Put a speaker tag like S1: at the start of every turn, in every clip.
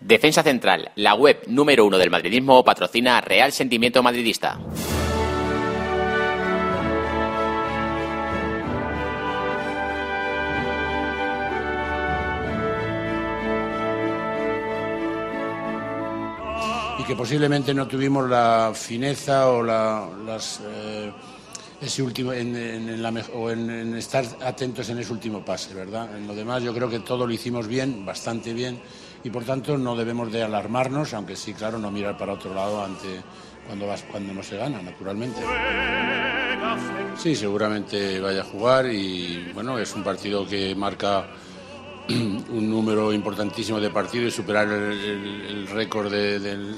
S1: Defensa Central, la web número uno del madridismo, patrocina Real Sentimiento Madridista.
S2: y que posiblemente no tuvimos la fineza o la, las, eh, ese último en, en- o en estar atentos en ese último pase, ¿verdad? En lo demás yo creo que todo lo hicimos bien, bastante bien y por tanto no debemos de alarmarnos, aunque sí, claro, no mirar para otro lado ante cuando vas cuando no se gana, naturalmente. Sí, seguramente vaya a jugar y bueno, es un partido que marca un número importantísimo de partidos y superar el, récord de, del-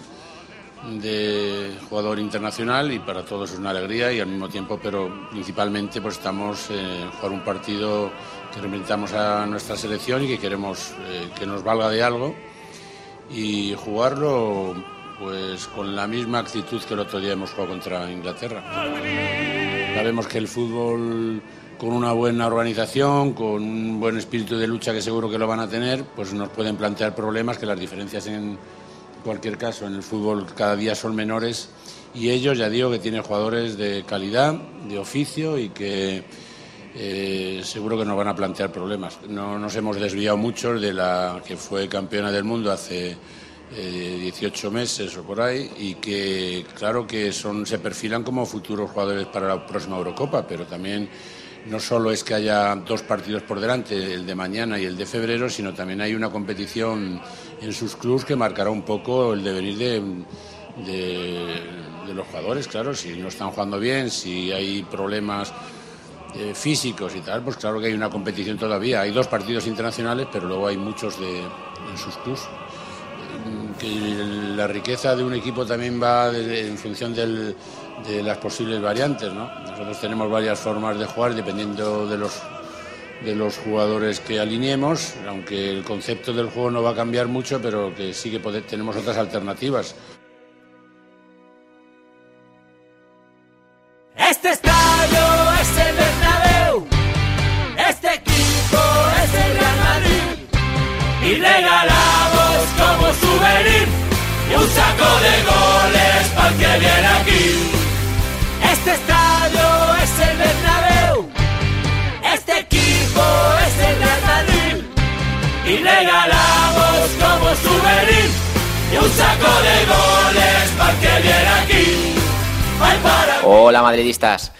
S2: de jugador internacional y para todos es una alegría y al mismo tiempo, pero principalmente pues estamos eh, jugar un partido que representamos a nuestra selección y que queremos eh, que nos valga de algo y jugarlo pues con la misma actitud que el otro día hemos jugado contra Inglaterra. Sabemos que el fútbol con una buena organización, con un buen espíritu de lucha que seguro que lo van a tener, pues nos pueden plantear problemas que las diferencias en cualquier caso en el fútbol cada día son menores y ellos ya digo que tienen jugadores de calidad, de oficio y que eh, seguro que nos van a plantear problemas. No nos hemos desviado mucho de la que fue campeona del mundo hace eh, 18 meses o por ahí y que claro que son se perfilan como futuros jugadores para la próxima Eurocopa, pero también no solo es que haya dos partidos por delante, el de mañana y el de febrero, sino también hay una competición en sus clubes que marcará un poco el devenir de, los jugadores, claro, si no están jugando bien, si hay problemas eh, físicos y tal, pues claro que hay una competición todavía. Hay dos partidos internacionales, pero luego hay muchos de, en sus clubes. Mm, la riqueza de un equipo también va de- en función del- de las posibles variantes, ¿no? Nosotros tenemos varias formas de jugar dependiendo de los de los jugadores que alineemos, aunque el concepto del juego no va a cambiar mucho, pero que sí que tenemos otras alternativas.
S3: Este estadio es el Bernabéu. Este equipo es el Real Madrid. Y regalamos como souvenir un saco de goles para que viene aquí. Un saco de goles para que viene aquí.
S1: Hola madridistas,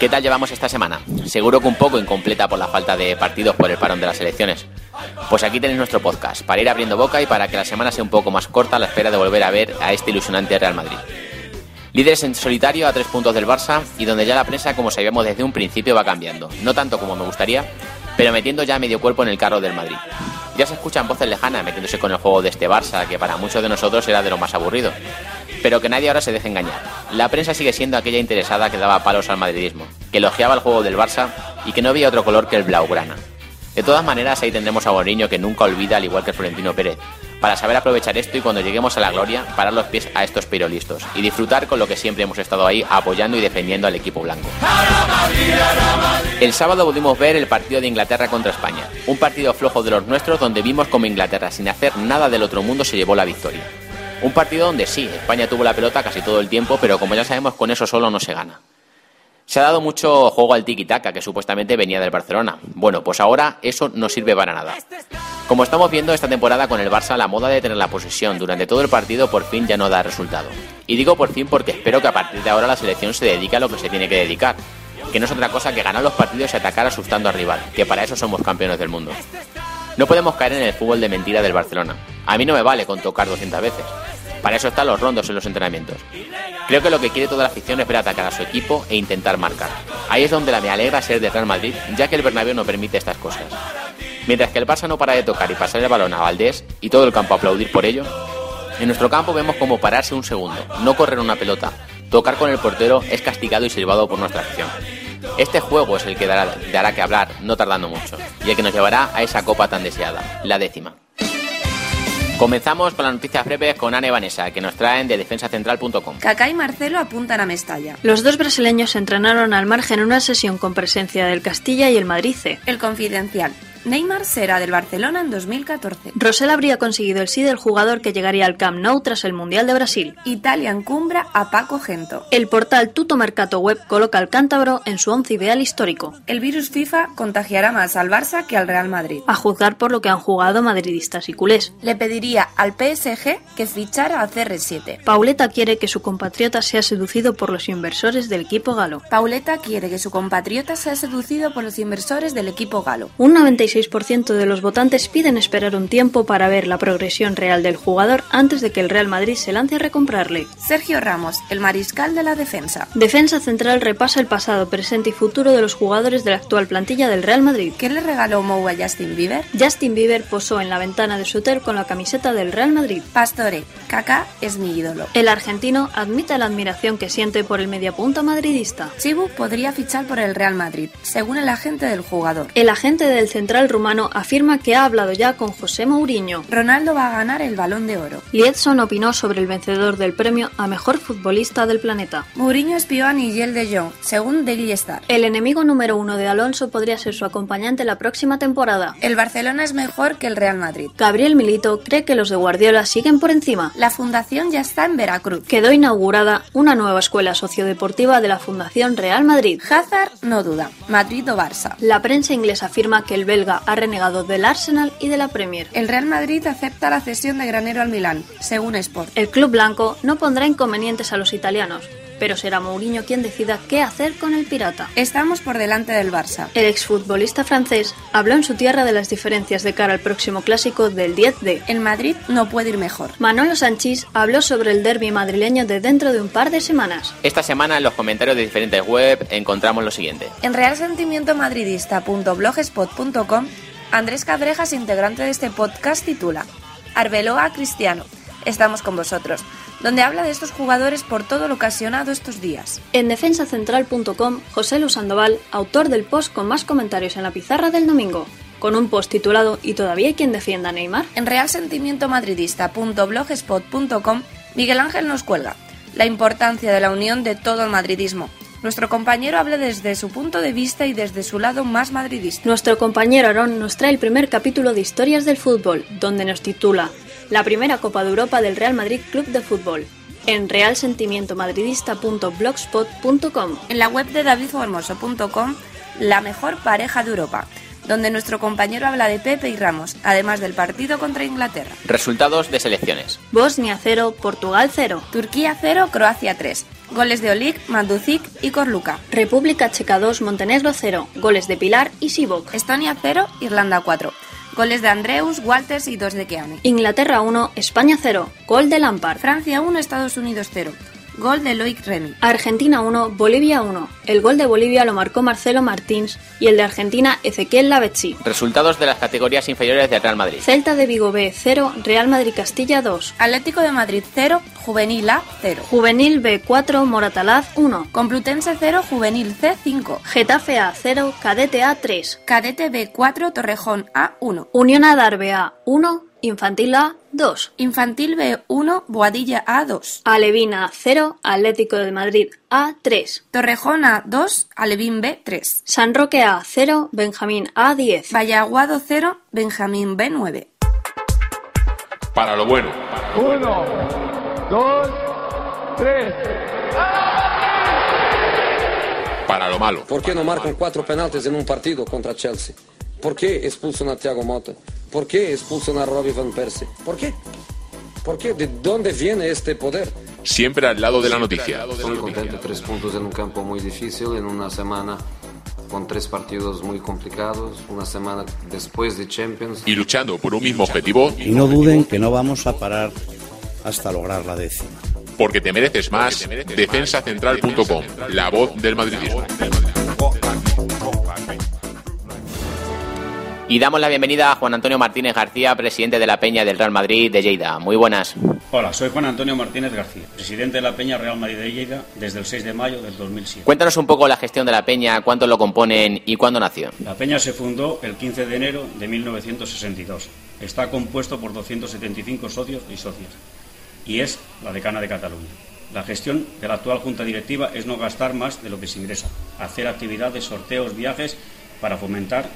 S1: ¿qué tal llevamos esta semana? Seguro que un poco incompleta por la falta de partidos por el parón de las elecciones. Pues aquí tenéis nuestro podcast, para ir abriendo boca y para que la semana sea un poco más corta a la espera de volver a ver a este ilusionante Real Madrid. Líderes en solitario a tres puntos del Barça y donde ya la prensa, como sabíamos desde un principio, va cambiando. No tanto como me gustaría, pero metiendo ya medio cuerpo en el carro del Madrid. Ya se escuchan voces lejanas metiéndose con el juego de este Barça, que para muchos de nosotros era de lo más aburrido. Pero que nadie ahora se deje engañar. La prensa sigue siendo aquella interesada que daba palos al madridismo, que elogiaba el juego del Barça y que no veía otro color que el blaugrana. De todas maneras, ahí tendremos a Mourinho que nunca olvida, al igual que Florentino Pérez, para saber aprovechar esto y cuando lleguemos a la gloria, parar los pies a estos pirolistos y disfrutar con lo que siempre hemos estado ahí apoyando y defendiendo al equipo blanco. El sábado pudimos ver el partido de Inglaterra contra España, un partido flojo de los nuestros donde vimos como Inglaterra, sin hacer nada del otro mundo, se llevó la victoria. Un partido donde sí, España tuvo la pelota casi todo el tiempo, pero como ya sabemos, con eso solo no se gana. Se ha dado mucho juego al tiki-taka, que supuestamente venía del Barcelona. Bueno, pues ahora eso no sirve para nada. Como estamos viendo esta temporada con el Barça, la moda de tener la posesión durante todo el partido por fin ya no da resultado. Y digo por fin porque espero que a partir de ahora la selección se dedique a lo que se tiene que dedicar, que no es otra cosa que ganar los partidos y atacar asustando al rival, que para eso somos campeones del mundo. No podemos caer en el fútbol de mentira del Barcelona. A mí no me vale con tocar 200 veces. Para eso están los rondos en los entrenamientos. Creo que lo que quiere toda la afición es ver atacar a su equipo e intentar marcar. Ahí es donde la me alegra ser de Real Madrid, ya que el Bernabéu no permite estas cosas. Mientras que el Barça no para de tocar y pasar el balón a Valdés y todo el campo aplaudir por ello, en nuestro campo vemos como pararse un segundo, no correr una pelota, tocar con el portero es castigado y silbado por nuestra afición. Este juego es el que dará, dará que hablar, no tardando mucho, y el que nos llevará a esa copa tan deseada, la décima. Comenzamos con las noticias breves con Ana y Vanessa, que nos traen de defensacentral.com.
S4: Kaká y Marcelo apuntan a Mestalla.
S5: Los dos brasileños entrenaron al margen en una sesión con presencia del Castilla y el Madrid C.
S4: El Confidencial. Neymar será del Barcelona en 2014.
S5: Rosell habría conseguido el sí del jugador que llegaría al Camp Nou tras el Mundial de Brasil.
S4: Italia encumbra a Paco Gento.
S5: El portal Tuto Mercato Web coloca al cántabro en su once ideal histórico.
S4: El virus FIFA contagiará más al Barça que al Real Madrid.
S5: A juzgar por lo que han jugado madridistas y culés.
S4: Le pediría al PSG que fichara a CR7.
S5: Pauleta quiere que su compatriota sea seducido por los inversores del equipo galo.
S4: Pauleta quiere que su compatriota sea seducido por los inversores del equipo galo.
S5: Un 96% de los votantes piden esperar un tiempo para ver la progresión real del jugador antes de que el Real Madrid se lance a recomprarle.
S4: Sergio Ramos, el mariscal de la defensa.
S5: Defensa Central repasa el pasado, presente y futuro de los jugadores de la actual plantilla del Real Madrid.
S4: ¿Qué le regaló Mou a Justin Bieber?
S5: Justin Bieber posó en la ventana de su hotel con la camiseta del Real Madrid.
S4: Pastore, Kaká es mi ídolo.
S5: El argentino admite la admiración que siente por el mediapunta madridista.
S4: Chibu podría fichar por el Real Madrid, según el agente del jugador.
S5: El agente del central rumano afirma que ha hablado ya con José Mourinho.
S4: Ronaldo va a ganar el balón de oro.
S5: Liedson opinó sobre el vencedor del premio a mejor futbolista del planeta.
S4: Mourinho espió a Nigel de Jong, según Daily Star.
S5: El enemigo número uno de Alonso podría ser su acompañante la próxima temporada.
S4: El Barcelona es mejor que el Real Madrid.
S5: Gabriel Milito cree que los de Guardiola siguen por encima.
S4: La fundación ya está en Veracruz.
S5: Quedó inaugurada una nueva escuela sociodeportiva de la Fundación Real Madrid.
S4: Hazard no duda. Madrid o Barça.
S5: La prensa inglesa afirma que el belga ha renegado del Arsenal y de la Premier.
S4: El Real Madrid acepta la cesión de Granero al Milán, según Sport.
S5: El club blanco no pondrá inconvenientes a los italianos, pero será Mourinho quien decida qué hacer con el pirata.
S4: Estamos por delante del Barça.
S5: El exfutbolista francés habló en su tierra de las diferencias de cara al próximo clásico del 10D.
S4: El Madrid no puede ir mejor.
S5: Manolo Sanchís habló sobre el derby madrileño de dentro de un par de semanas.
S1: Esta semana en los comentarios de diferentes web encontramos lo siguiente.
S4: En realsentimientomadridista.blogspot.com, Andrés Cabrejas, integrante de este podcast, titula Arbeloa Cristiano. Estamos con vosotros, donde habla de estos jugadores por todo lo ocasionado estos días.
S5: En defensacentral.com, José Lu Sandoval, autor del post con más comentarios en la pizarra del domingo, con un post titulado ¿Y todavía hay quien defienda a Neymar?
S4: En realsentimientomadridista.blogspot.com, Miguel Ángel nos cuelga la importancia de la unión de todo el madridismo. Nuestro compañero habla desde su punto de vista y desde su lado más madridista.
S5: Nuestro compañero Aaron nos trae el primer capítulo de Historias del Fútbol, donde nos titula La primera Copa de Europa del Real Madrid Club de Fútbol en realsentimientomadridista.blogspot.com.
S4: En la web de davidformoso.com, la mejor pareja de Europa, donde nuestro compañero habla de Pepe y Ramos, además del partido contra Inglaterra.
S1: Resultados de selecciones.
S5: Bosnia 0, Portugal 0.
S4: Turquía 0, Croacia 3. Goles de Olik, Manducic y Korluka.
S5: República Checa 2, Montenegro 0. Goles de Pilar y Sivok.
S4: Estonia 0, Irlanda 4. Goles de Andreus, Walters y dos de Keane.
S5: Inglaterra 1, España 0. Gol de Lampard.
S4: Francia 1, Estados Unidos 0. Gol de Loic Remy.
S5: Argentina 1, Bolivia 1. El gol de Bolivia lo marcó Marcelo Martins y el de Argentina Ezequiel Lavezzi.
S1: Resultados de las categorías inferiores del Real Madrid.
S5: Celta de Vigo B 0, Real Madrid Castilla 2.
S4: Atlético de Madrid 0, Juvenil A 0.
S5: Juvenil B 4, Moratalaz 1.
S4: Complutense 0, Juvenil C 5.
S5: Getafe A 0, Cadete A 3.
S4: Cadete B 4, Torrejón A 1.
S5: Unión Adarve A 1, Infantil A 2.
S4: Infantil B1, Boadilla A2.
S5: Alevina 0, Atlético de Madrid A 3.
S4: Torrejón A2, Alevín B3.
S5: San Roque A 0, Benjamín A 10.
S4: Vallaguado 0, Benjamín B9.
S6: Para lo bueno.
S3: Uno, dos, tres.
S6: Para lo malo.
S7: ¿Por qué no marcan cuatro penaltis en un partido contra Chelsea? ¿Por qué expulsan a Thiago Motta? ¿Por qué expulsan a Robbie Van Persie? ¿Por qué? ¿Por qué? ¿De dónde viene este poder?
S6: Siempre al lado de la noticia.
S7: Estoy contento, tres puntos en un campo muy difícil, en una semana con tres partidos muy complicados, una semana después de Champions.
S6: Y luchando por un mismo objetivo.
S8: Y no duden que no vamos a parar hasta lograr la décima.
S6: Porque te mereces más. Defensacentral.com, la voz del madridismo.
S1: Y damos la bienvenida a Juan Antonio Martínez García, presidente de la Peña del Real Madrid de Lleida. Muy buenas.
S9: Hola, soy Juan Antonio Martínez García, presidente de la Peña Real Madrid de Lleida desde el 6 de mayo del 2007.
S1: Cuéntanos un poco la gestión de la Peña, cuántos lo componen y cuándo nació.
S9: La Peña se fundó el 15 de enero de 1962. Está compuesto por 275 socios y socias y es la decana de Cataluña. La gestión de la actual Junta Directiva es no gastar más de lo que se ingresa, hacer actividades, sorteos, viajes para fomentar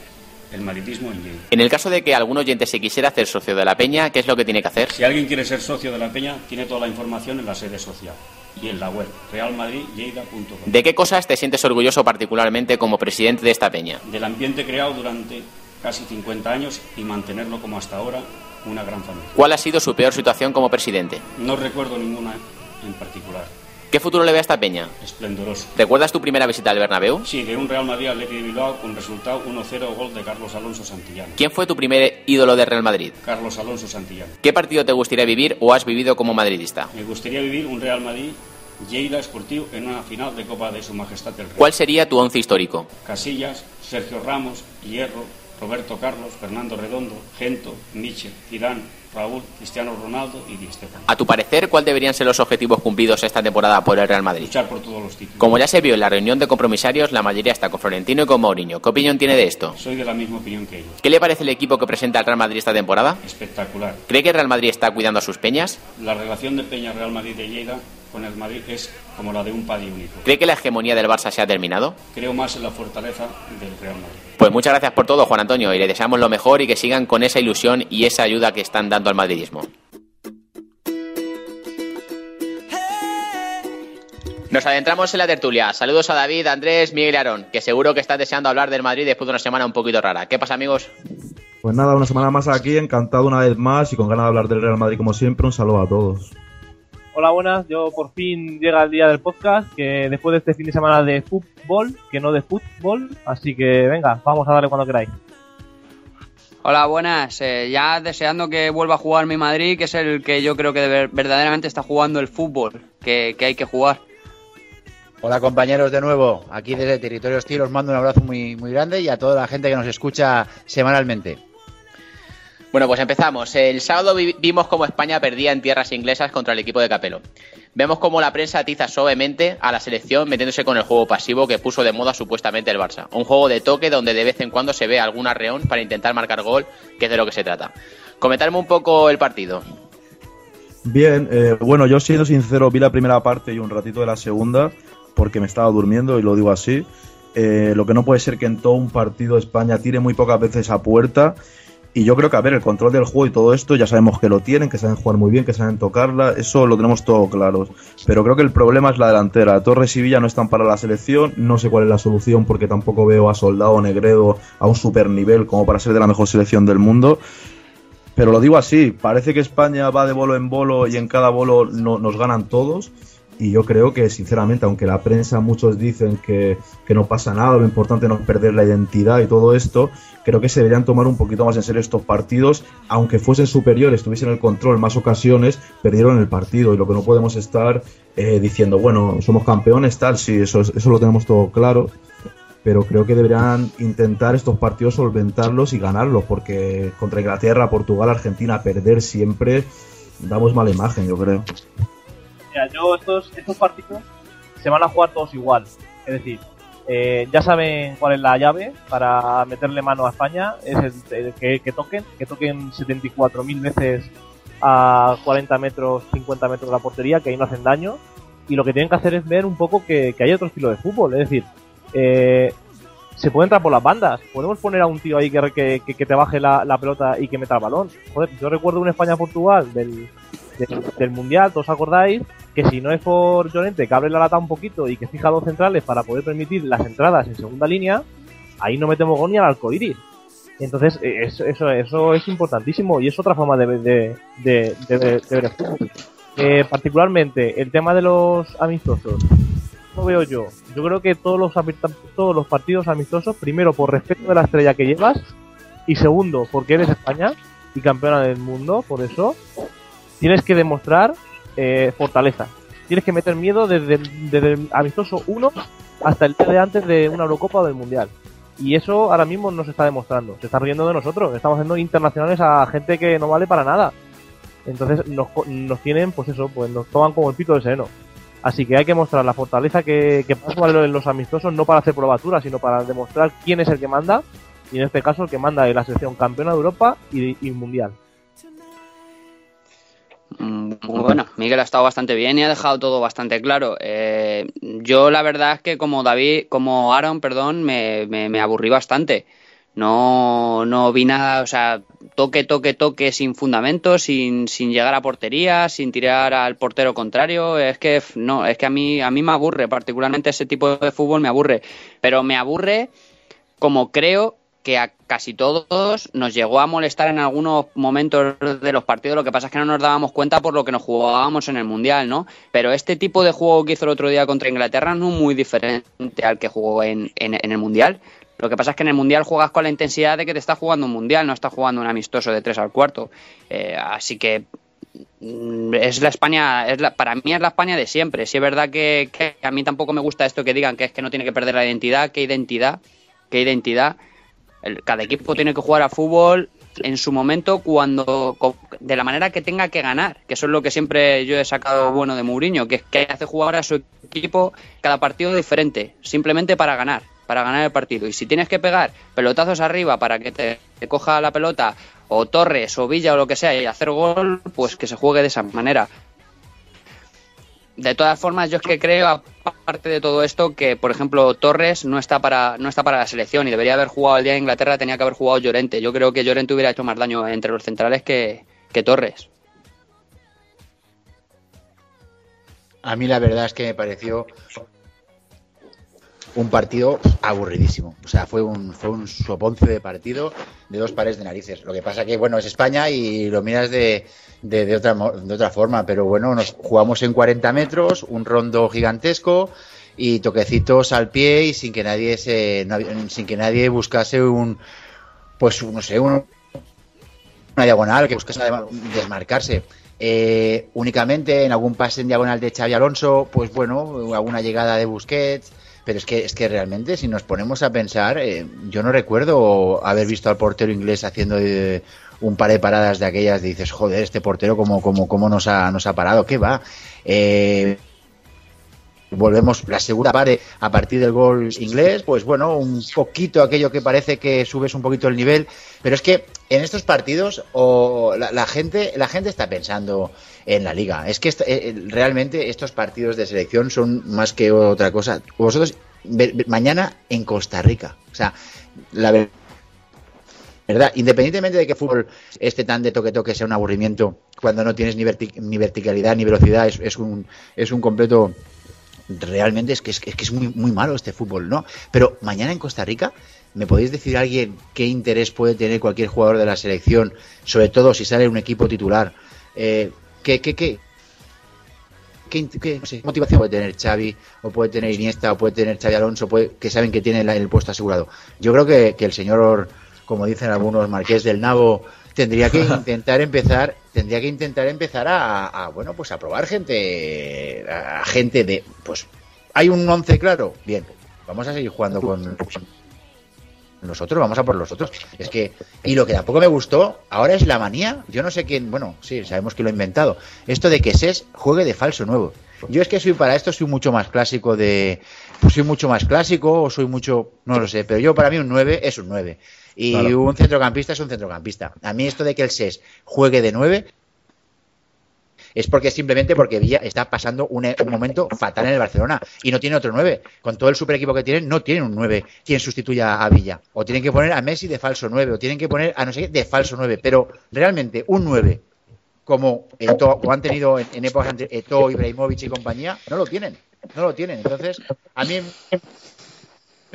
S9: el madridismo en Lleida.
S1: En el caso de que algún oyente se quisiera hacer socio de la Peña, ¿qué es lo que tiene que hacer?
S9: Si alguien quiere ser socio de la Peña, tiene toda la información en la sede social y en la web realmadridlleida.com.
S1: ¿De qué cosas te sientes orgulloso particularmente como presidente de esta Peña?
S9: Del ambiente creado durante casi 50 años y mantenerlo como hasta ahora una gran familia.
S1: ¿Cuál ha sido su peor situación como presidente?
S9: No recuerdo ninguna en particular.
S1: ¿Qué futuro le ve a esta Peña?
S9: Esplendoroso.
S1: ¿Recuerdas tu primera visita al Bernabéu?
S9: Sí, de un Real Madrid Atleti de Bilbao con resultado 1-0 gol de Carlos Alonso Santillán.
S1: ¿Quién fue tu primer ídolo de Real Madrid?
S9: Carlos Alonso Santillán.
S1: ¿Qué partido te gustaría vivir o has vivido como madridista?
S9: Me gustaría vivir un Real Madrid Lleida Esportivo en una final de Copa de Su Majestad el Rey.
S1: ¿Cuál sería tu once histórico?
S9: Casillas, Sergio Ramos, Hierro, Roberto Carlos, Fernando Redondo, Gento, Michel, Tirán, Raúl, Cristiano Ronaldo y Di Stéfano.
S1: A tu parecer, ¿cuál deberían ser los objetivos cumplidos esta temporada por el Real Madrid?
S9: Luchar por todos los títulos.
S1: Como ya se vio en la reunión de compromisarios, la mayoría está con Florentino y con Mourinho. ¿Qué opinión tiene de esto?
S9: Soy de la misma opinión que ellos.
S1: ¿Qué le parece el equipo que presenta el Real Madrid esta temporada?
S9: Espectacular.
S1: ¿Cree que el Real Madrid está cuidando a sus peñas?
S9: La relación de Peña Real Madrid de Lleida con el Madrid es como la de un padre único.
S1: ¿Cree que la hegemonía del Barça se ha terminado?
S9: Creo más en la fortaleza del Real Madrid.
S1: Pues muchas gracias por todo, Juan Antonio, y le deseamos lo mejor y que sigan con esa ilusión y esa ayuda que están dando al madridismo. Nos adentramos en la tertulia. Saludos a David, Andrés, Miguel y Aarón, que seguro que están deseando hablar del Madrid después de una semana un poquito rara. ¿Qué pasa, amigos?
S10: Pues nada, una semana más aquí, encantado una vez más y con ganas de hablar del Real Madrid como siempre. Un saludo a todos.
S11: Hola, buenas. Yo por fin llega el día del podcast, que después de este fin de semana de fútbol, que no de fútbol, así que venga, vamos a darle cuando queráis.
S12: Hola, buenas. Eh, ya deseando que vuelva a jugar mi Madrid, que es el que yo creo que de ver- verdaderamente está jugando el fútbol, que, que hay que jugar.
S13: Hola compañeros de nuevo, aquí desde Territorio Hostil os mando un abrazo muy, muy grande y a toda la gente que nos escucha semanalmente.
S1: Bueno, pues empezamos. El sábado vi- vimos cómo España perdía en tierras inglesas contra el equipo de Capelo. Vemos cómo la prensa atiza suavemente a la selección metiéndose con el juego pasivo que puso de moda supuestamente el Barça. Un juego de toque donde de vez en cuando se ve algún arreón para intentar marcar gol, que es de lo que se trata. Comentarme un poco el partido.
S10: Bien, eh, bueno, yo siendo sincero, vi la primera parte y un ratito de la segunda, porque me estaba durmiendo y lo digo así. Eh, lo que no puede ser que en todo un partido España tire muy pocas veces a puerta. Y yo creo que, a ver, el control del juego y todo esto ya sabemos que lo tienen, que saben jugar muy bien, que saben tocarla, eso lo tenemos todo claro. Pero creo que el problema es la delantera. Torres y Villa no están para la selección, no sé cuál es la solución porque tampoco veo a Soldado Negredo a un super nivel como para ser de la mejor selección del mundo. Pero lo digo así, parece que España va de bolo en bolo y en cada bolo no- nos ganan todos. Y yo creo que, sinceramente, aunque la prensa muchos dicen que, que no pasa nada, lo importante no es perder la identidad y todo esto, creo que se deberían tomar un poquito más en serio estos partidos. Aunque fuesen superiores, tuviesen el control en más ocasiones, perdieron el partido. Y lo que no podemos estar eh, diciendo, bueno, somos campeones, tal, sí, eso, es- eso lo tenemos todo claro pero creo que deberían intentar estos partidos solventarlos y ganarlos, porque contra Inglaterra, Portugal, Argentina, perder siempre damos mala imagen, yo creo.
S11: Yo estos, estos partidos se van a jugar todos igual. Es decir, eh, ya saben cuál es la llave para meterle mano a España. Es el, que, que toquen, que toquen 74.000 veces a 40 metros, 50 metros de la portería, que ahí no hacen daño. Y lo que tienen que hacer es ver un poco que, hay otro estilo de fútbol. Es decir, eh, se puede entrar por las bandas. Podemos poner a un tío ahí que, que, que- que te baje la, la pelota y que meta el balón. Joder, yo recuerdo un España-Portugal del, del, Mundial, ¿os acordáis? Que si no es por Llorente que abre la lata un poquito y que fija dos centrales para poder permitir las entradas en segunda línea, ahí no metemos gol ni al arcoiris. Entonces, eh, eso, eso, es importantísimo y es otra forma de, de, de, de, de ver el. Eh, particularmente, el tema de los amistosos. No veo yo. Yo creo que todos los, todos los partidos amistosos, primero por respeto de la estrella que llevas y segundo porque eres España y campeona del mundo, por eso tienes que demostrar eh, fortaleza. Tienes que meter miedo desde desde el amistoso 1 hasta el día de antes de una Eurocopa o del Mundial. Y eso ahora mismo no se está demostrando. Se está riendo de nosotros. Estamos haciendo internacionales a gente que no vale para nada. Entonces nos, nos tienen, pues eso, pues nos toman como el pito de seno. Así que hay que mostrar la fortaleza que, que pasa los amistosos, no para hacer probatura, sino para demostrar quién es el que manda. Y en este caso el que manda es la selección campeona de Europa y, y mundial.
S12: Mm, bueno, Miguel ha estado bastante bien y ha dejado todo bastante claro. Eh, yo la verdad es que como David, como Aaron, perdón, me, me, me aburrí bastante. No, no vi nada, o sea, toque, toque, toque sin fundamento, sin, sin llegar a portería, sin tirar al portero contrario. Es que no, es que a mí, a mí me aburre, particularmente ese tipo de fútbol me aburre. Pero me aburre como creo que a casi todos nos llegó a molestar en algunos momentos de los partidos, lo que pasa es que no nos dábamos cuenta por lo que nos jugábamos en el Mundial, ¿no? Pero este tipo de juego que hizo el otro día contra Inglaterra no es muy diferente al que jugó en, el Mundial. Lo que pasa es que en el Mundial juegas con la intensidad de que te estás jugando un Mundial, no estás jugando un amistoso de 3 al cuarto. Eh, así que mm, es la España, es la, para mí es la España de siempre. Si es verdad que, que, a mí tampoco me gusta esto que digan que es que no tiene que perder la identidad, qué identidad, qué identidad. El, cada equipo tiene que jugar a fútbol en su momento cuando de la manera que tenga que ganar, que eso es lo que siempre yo he sacado bueno de Mourinho, que es que hace jugar a su equipo cada partido diferente, simplemente para ganar para ganar el partido. Y si tienes que pegar pelotazos arriba para que te, te, coja la pelota, o Torres, o Villa, o lo que sea, y hacer gol, pues que se juegue de esa manera. De todas formas, yo es que creo, aparte de todo esto, que por ejemplo Torres no está para no está para la selección y debería haber jugado el día de Inglaterra, tenía que haber jugado Llorente. Yo creo que Llorente hubiera hecho más daño entre los centrales que, que Torres.
S13: A mí la verdad es que me pareció un partido aburridísimo. O sea, fue un, fue un soponce de partido de dos pares de narices. Lo que pasa que, bueno, es España y lo miras de, de, otra, de otra forma. Pero bueno, nos jugamos en 40 metros, un rondo gigantesco y toquecitos al pie y sin que nadie se, sin que nadie buscase un, pues no sé, un, una diagonal que buscase desmarcarse. Eh, únicamente en algún pase en diagonal de Xavi Alonso, pues bueno, alguna llegada de Busquets, pero es que, es que realmente, si nos ponemos a pensar, eh, yo no recuerdo haber visto al portero inglés haciendo eh, un par de paradas de aquellas, dices, joder, este portero, ¿cómo, cómo, cómo nos, ha, nos ha parado? ¿Qué va? Eh, volvemos la segunda parte a partir del gol inglés, pues bueno, un poquito aquello que parece que subes un poquito el nivel, pero es que en estos partidos o la, la gente la gente está pensando en la liga. Es que est eh, realmente estos partidos de selección son más que otra cosa. Vosotros mañana en Costa Rica, o sea, la verdad. Independientemente de que fútbol esté tan de toque toque sea un aburrimiento cuando no tienes ni, ni verticalidad ni velocidad, es, es, un, es un completo realmente es que es, es que es muy, muy malo este fútbol, ¿no? Pero mañana en Costa Rica, ¿me podéis decir a alguien qué interés puede tener cualquier jugador de la selección, sobre todo si sale un equipo titular? Eh, ¿Qué, qué, qué, qué, no sé, motivación puede tener Xavi, o puede tener Iniesta, o puede tener Xavi Alonso, que saben que tiene el, el puesto asegurado? Yo creo que, que el señor, como dicen algunos, Marqués del Nabo, tendría que intentar empezar tendría que intentar empezar a, a, bueno pues a probar gente a gente de pues hay un once claro. Bien vamos a seguir jugando con nosotros vamos a por los otros. Es que y lo que tampoco me gustó ahora es la manía. Yo no sé quién bueno sí sabemos que lo he inventado. Esto de que SES juegue de falso nuevo. Yo es que soy para esto soy mucho más clásico de pues soy mucho más clásico o soy mucho no lo sé pero yo para mí un 9 es un 9 y claro. un centrocampista es un centrocampista. A mí esto de que el SES juegue de 9 es porque simplemente porque Villa está pasando un, un, momento fatal en el Barcelona y no tiene otro 9. Con todo el super equipo que tienen, no tienen un 9 quien sustituya a Villa. O tienen que poner a Messi de falso 9, o tienen que poner a no sé qué de falso 9. Pero realmente un 9 como, Eto, como han tenido en, en épocas entre Eto, Ibrahimovic y compañía, no lo tienen. No lo tienen. Entonces, a mí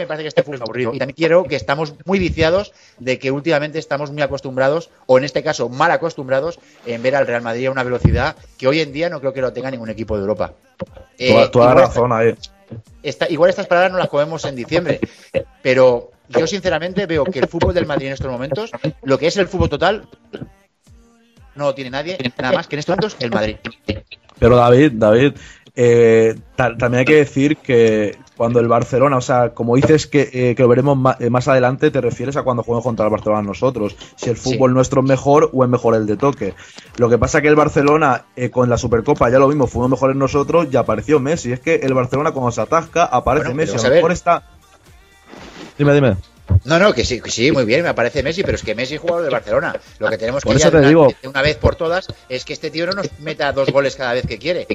S13: me parece que este fútbol es aburrido. Y también quiero que estamos muy viciados de que últimamente estamos muy acostumbrados, o en este caso mal acostumbrados, en ver al Real Madrid a una velocidad que hoy en día no creo que lo tenga ningún equipo de Europa.
S10: Eh, toda, la razón ahí.
S13: Esta, igual estas palabras no las comemos en diciembre, pero yo sinceramente veo que el fútbol del Madrid en estos momentos, lo que es el fútbol total, no lo tiene nadie, nada más que en estos momentos el Madrid.
S10: Pero David, David, eh, también hay que decir que cuando el Barcelona, o sea, como dices que, eh, que lo veremos más, eh, más, adelante, te refieres a cuando jueguen contra el Barcelona nosotros, si el fútbol sí. nuestro es mejor o es mejor el de toque. Lo que pasa que el Barcelona eh, con la Supercopa ya lo vimos, fuimos mejores nosotros y apareció Messi. Es que el Barcelona cuando se atasca aparece bueno, Messi, a lo mejor está... Dime, dime.
S13: No, no, que sí, que sí, muy bien, me aparece Messi, pero es que Messi es jugador del Barcelona. Lo que tenemos que
S10: por
S13: ya
S10: te digo.
S13: una, de una vez por todas es que este tío no nos meta dos goles cada vez que quiere.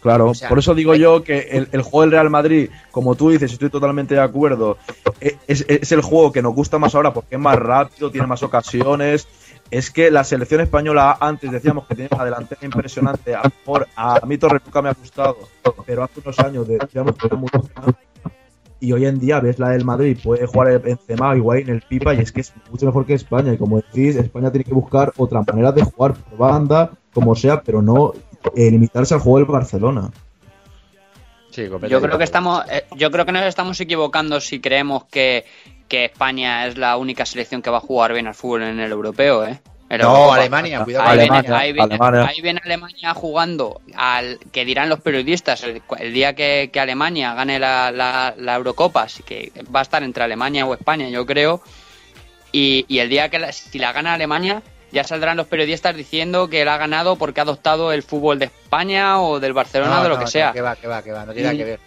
S10: Claro,
S13: O sea,
S10: por eso digo yo que el, el juego del Real Madrid, como tú dices, estoy totalmente de acuerdo, e- es, es el juego que nos gusta más ahora porque es más rápido, tiene más ocasiones. Es que la selección española antes decíamos que tenía una delantera impresionante. A, mejor a mí Torres nunca me ha gustado, pero hace unos años decíamos que era muy buena. Y hoy en día ves la del Madrid, puede jugar el Benzema, Higuaín, el Pipa, y es que es mucho mejor que España. Y como decís, España tiene que buscar otra manera de jugar por banda, como sea, pero no eh, limitarse al juego del Barcelona.
S13: Sí,
S12: Yo creo que estamos, eh, yo creo que nos estamos equivocando si creemos que, que España es la única selección que va a jugar bien al fútbol en el europeo, ¿eh?
S13: No. Alemania, cuidado
S12: Ahí viene,
S13: Alemania.
S12: ahí viene-
S10: Alemania.
S12: ahí viene Alemania jugando al que dirán los periodistas el, el día que, que Alemania gane la, la, la Eurocopa, así que va a estar entre Alemania o España, yo creo. Y, y el día que la- si la gana Alemania, ya saldrán los periodistas diciendo que la ha ganado porque ha adoptado el fútbol de España o del Barcelona,
S13: No,
S12: de lo
S13: no,
S12: que sea.
S13: Que va, que va, que va, no tiene nada que ver.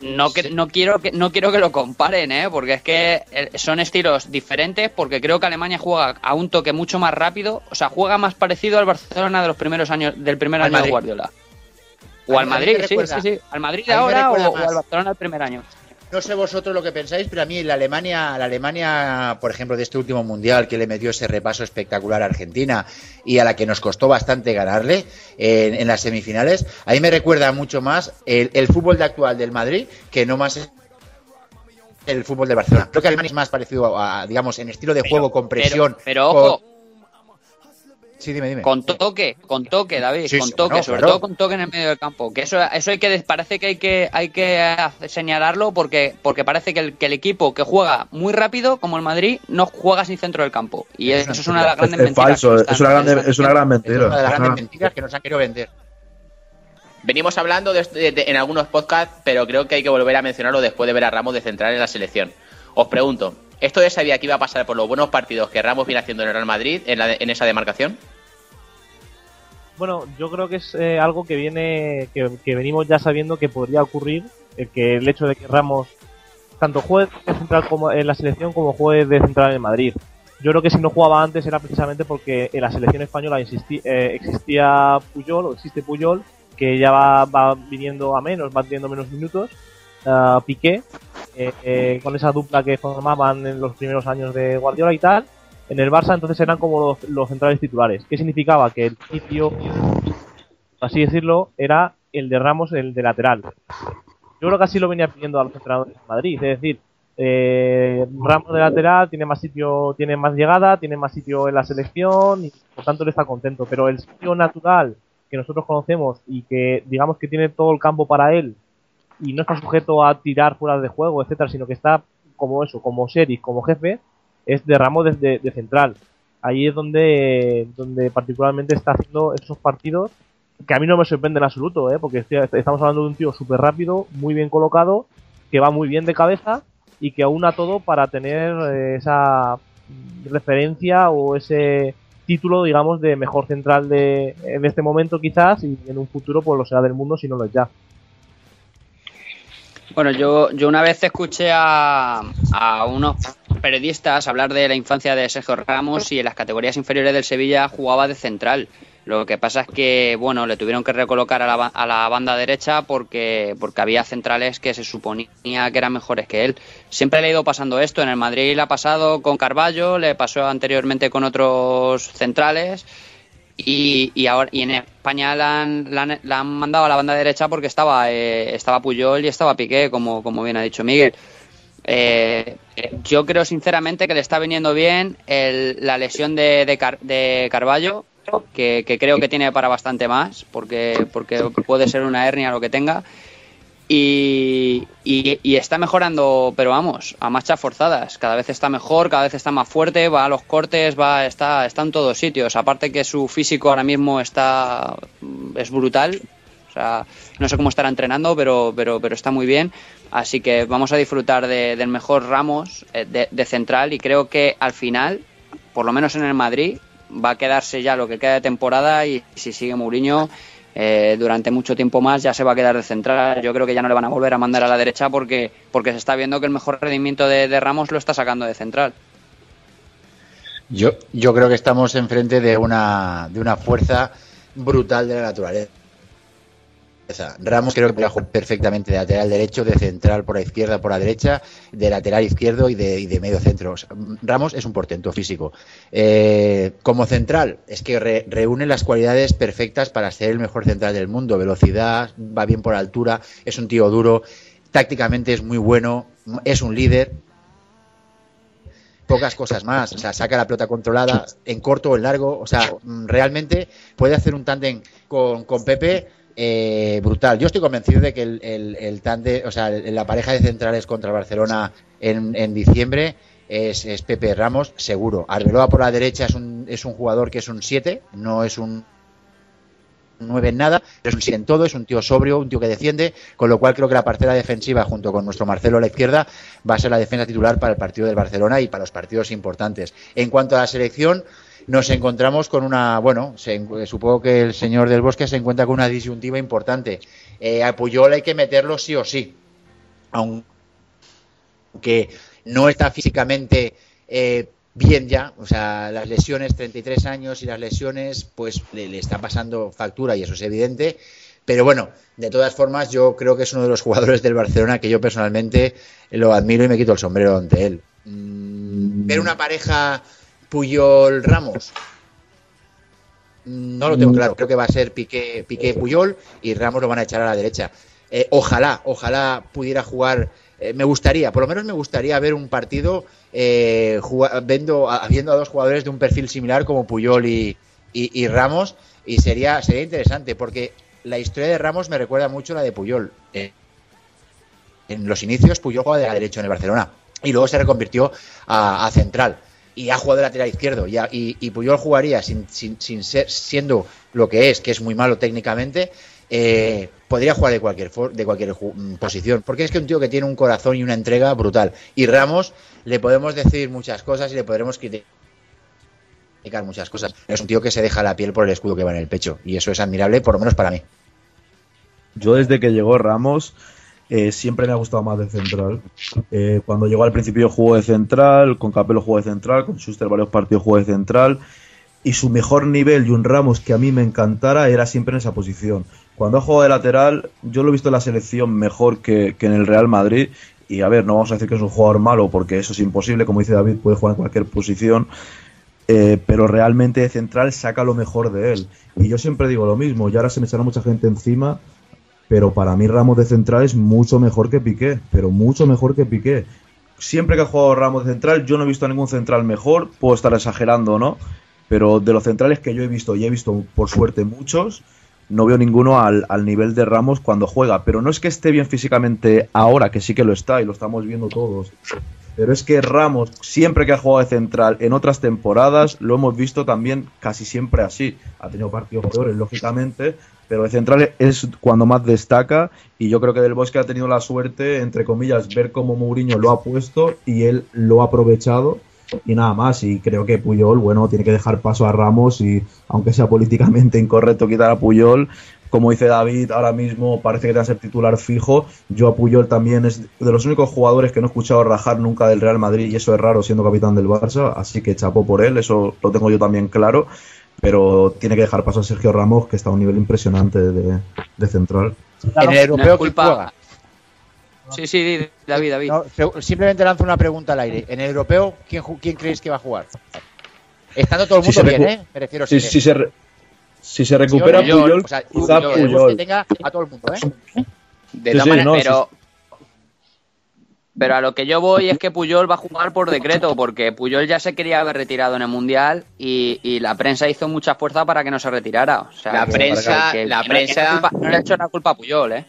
S12: No, que, no, quiero que, no quiero que lo comparen, ¿eh? porque es que eh, son estilos diferentes, porque creo que Alemania juega a un toque mucho más rápido, o sea, juega más parecido al Barcelona de los primeros años, del primer
S13: Al
S12: año de. Guardiola. O al Madrid, sí, sí, sí. Al Madrid ahora o, al Barcelona del primer año.
S13: No sé vosotros lo que pensáis, pero a mí la Alemania, la Alemania, por ejemplo, de este último mundial que le metió ese repaso espectacular a Argentina y a la que nos costó bastante ganarle en, en las semifinales, a mí me recuerda mucho más el, el fútbol de actual del Madrid que no más el fútbol de Barcelona. Creo que Alemania es más parecido a, a, digamos, en estilo de juego, con presión.
S12: Pero, pero ojo,
S13: con- Sí, dime, dime.
S12: con toque, con toque, David,
S13: Sí,
S12: con
S13: sí,
S12: toque, sobre
S13: claro.
S12: todo con toque en el medio del campo. Que eso, eso hay que parece que hay que hay que señalarlo porque porque parece que el, que el equipo que juega muy rápido como el Madrid no juega sin centro del campo y eso es una de las
S10: Es,
S12: grandes
S10: es
S12: mentiras.
S10: falso,
S12: que
S10: es una, grande, es una gran
S13: Es
S10: mentira.
S13: una de las
S10: Es
S13: grandes
S10: una-
S13: mentiras que nos han querido vender.
S1: Venimos hablando de esto de- de- en algunos podcasts, pero creo que hay que volver a mencionarlo después de ver a Ramos de central en la selección. Os pregunto, ¿esto ya sabía que iba a pasar por los buenos partidos que Ramos viene haciendo en el Real Madrid en, la de- en esa demarcación?
S11: Bueno, yo creo que es eh, algo que viene, que, que venimos ya sabiendo que podría ocurrir, eh, que el hecho de que Ramos tanto juegue de central como en la selección como juegue de central en el Madrid. Yo creo que si no jugaba antes era precisamente porque en la selección española eh, existía Puyol, o existe Puyol, que ya va, va viniendo a menos, va teniendo menos minutos. ah, Piqué, eh, eh, con esa dupla que formaban en los primeros años de Guardiola y tal. En el Barça entonces eran como los, centrales titulares. ¿Qué significaba? Que el sitio, así decirlo, era el de Ramos, el de lateral. Yo creo que así lo venía pidiendo a los entrenadores de Madrid. Es decir, eh, Ramos de lateral tiene más sitio, tiene más llegada, tiene más sitio en la selección y por tanto él está contento. Pero el sitio natural que nosotros conocemos y que digamos que tiene todo el campo para él y no está sujeto a tirar fuera de juego, etcétera, sino que está como eso, como sheriff, como jefe, es de Ramos desde de central. Ahí es donde, donde particularmente está haciendo esos partidos que a mí no me sorprende en absoluto, ¿eh? porque estoy- estamos hablando de un tío súper rápido, muy bien colocado, que va muy bien de cabeza y que aúna todo para tener eh, esa referencia o ese título, digamos, de mejor central de en este momento quizás y en un futuro pues lo será del mundo si no lo es ya.
S12: Bueno, yo, yo una vez escuché a, a unos periodistas hablar de la infancia de Sergio Ramos y en las categorías inferiores del Sevilla jugaba de central. Lo que pasa es que, bueno, le tuvieron que recolocar a la, a la banda derecha porque, porque había centrales que se suponía que eran mejores que él. Siempre le ha ido pasando esto. En el Madrid le ha pasado con Carballo, le pasó anteriormente con otros centrales. Y, y ahora y en España la han, la han- mandado a la banda derecha porque estaba eh, estaba Puyol y estaba Piqué, como, como bien ha dicho Miguel. Eh, yo creo sinceramente que le está viniendo bien el- la lesión de, de Carballo, que, que creo que tiene para bastante más, porque, porque puede ser una hernia lo que tenga. Y, y- está mejorando, pero vamos, a marchas forzadas. Cada vez está mejor, cada vez está más fuerte, va a los cortes, va, está, está en todos sitios. Aparte que su físico ahora mismo está es brutal. O sea, no sé cómo estará entrenando, pero, pero, pero está muy bien. Así que vamos a disfrutar de- del mejor Ramos eh, de, de central y creo que al final, por lo menos en el Madrid, va a quedarse ya lo que queda de temporada y si sigue Mourinho eh, durante mucho tiempo más ya se va a quedar de central. Yo creo que ya no le van a volver a mandar a la derecha porque, porque se está viendo que el mejor rendimiento de, de Ramos lo está sacando de central.
S13: Yo, yo creo que estamos enfrente de una, de una fuerza brutal de la naturaleza. Ramos creo que perfectamente de lateral derecho, de central por la izquierda, por la derecha, de lateral izquierdo y de, medio centro. Ramos es un portento físico. Eh, como central, es que re- reúne las cualidades perfectas para ser el mejor central del mundo. Velocidad, va bien por altura, es un tío duro, tácticamente es muy bueno, es un líder. Pocas cosas más, o sea, saca la pelota controlada en corto o en largo, o sea, realmente puede hacer un tándem con, con Pepe eh, brutal. Yo estoy convencido de que el, el, el o sea, la pareja de centrales contra el Barcelona en, en diciembre es, es Pepe Ramos, seguro. Arbeloa por la derecha es un, es un jugador que es un 7, no es un 9 en nada, pero es un 7 en todo, es un tío sobrio, un tío que defiende, con lo cual creo que la parcela defensiva junto con nuestro Marcelo a la izquierda va a ser la defensa titular para el partido del Barcelona y para los partidos importantes. En cuanto a la selección, nos encontramos con una, bueno, se- supongo que el señor del Bosque se encuentra con una disyuntiva importante. Eh, a Puyol hay que meterlo sí o sí, aunque no está físicamente eh, bien ya, o sea, las lesiones, 33 años y las lesiones, pues le, le está pasando factura y eso es evidente. Pero bueno, de todas formas, yo creo que es uno de los jugadores del Barcelona que yo personalmente lo admiro y me quito el sombrero ante él. Mm, Ver una pareja Puyol-Ramos, no lo tengo claro. Creo que va a ser Piqué, Piqué Puyol y Ramos lo van a echar a la derecha. Eh, ojalá, ojalá pudiera jugar. eh, me gustaría, por lo menos me gustaría ver un partido eh, viendo, a- viendo a dos jugadores de un perfil similar como Puyol y, y- y Ramos y sería, sería interesante porque la historia de Ramos me recuerda mucho a la de Puyol. Eh, en los inicios Puyol jugaba de la derecha en el Barcelona y luego se reconvirtió a, a central y ha jugado de lateral izquierdo y, a- y- Puyol jugaría sin, sin- sin ser siendo lo que es, que es muy malo técnicamente, eh, podría jugar de cualquier de cualquier mm, posición, porque es que un tío que tiene un corazón y una entrega brutal. Y Ramos le podemos decir muchas cosas y le podremos criticar muchas cosas. Es un tío que se deja la piel por el escudo que va en el pecho y eso es admirable, por lo menos para mí.
S10: Yo desde que llegó Ramos eh, siempre me ha gustado más de central. Eh, cuando llegó al principio jugó de central, con Capello jugó de central, con Schuster varios partidos jugó de central. Y su mejor nivel y un Ramos que a mí me encantara era siempre en esa posición. Cuando ha jugado de lateral, yo lo he visto en la selección mejor que, que en el Real Madrid. Y a ver, no vamos a decir que es un jugador malo porque eso es imposible. Como dice David, puede jugar en cualquier posición. Eh, pero realmente de central saca lo mejor de él. Y yo siempre digo lo mismo, y ahora se me echará mucha gente encima, pero para mí Ramos de central es mucho mejor que Piqué, pero mucho mejor que Piqué. Siempre que ha jugado Ramos de central, yo no he visto a ningún central mejor, puedo estar exagerando no, pero de los centrales que yo he visto, y he visto por suerte muchos, no veo ninguno al, al nivel de Ramos cuando juega. Pero no es que esté bien físicamente ahora, que sí que lo está, y lo estamos viendo todos. Pero es que Ramos, siempre que ha jugado de central en otras temporadas, lo hemos visto también casi siempre así. Ha tenido partidos peores, lógicamente, pero de central es cuando más destaca. Y yo creo que Del Bosque ha tenido la suerte, entre comillas, ver cómo Mourinho lo ha puesto y él lo ha aprovechado. Y nada más, y creo que Puyol, bueno, tiene que dejar paso a Ramos y, aunque sea políticamente incorrecto quitar a Puyol, como dice David, ahora mismo parece que te va a ser titular fijo. Yo a Puyol también es de los únicos jugadores que no he escuchado rajar nunca del Real Madrid y eso es raro siendo capitán del Barça, así que chapó por él, eso lo tengo yo también claro. Pero tiene que dejar paso a Sergio Ramos, que está a un nivel impresionante de, de central.
S13: En el europeo, ¿quién
S12: culpa-
S13: juega?
S12: Sí, sí, David, David.
S13: No, simplemente lanzo una pregunta al aire. En el europeo, ¿quién, quién creéis que va a jugar? Estando todo el mundo bien, ¿eh? Me refiero
S10: Si, si se, re- si se recupera
S13: Puyol,
S10: Puyol,
S13: o sea,
S10: quizá
S13: Puyol, que
S10: Puyol.
S13: tenga a todo el mundo, ¿eh?
S12: De
S10: Sí,
S12: todas
S10: sí,
S12: maneras,
S10: no,
S12: pero. Pero a lo que yo voy es que Puyol va a jugar por decreto, porque Puyol ya se quería haber retirado en el Mundial y, y la prensa hizo mucha fuerza para que no se retirara. O sea,
S1: La
S12: que-
S1: prensa-
S12: que-
S1: la
S12: que
S1: prensa-
S12: no, culpa- no le ha hecho la culpa a Puyol, ¿eh?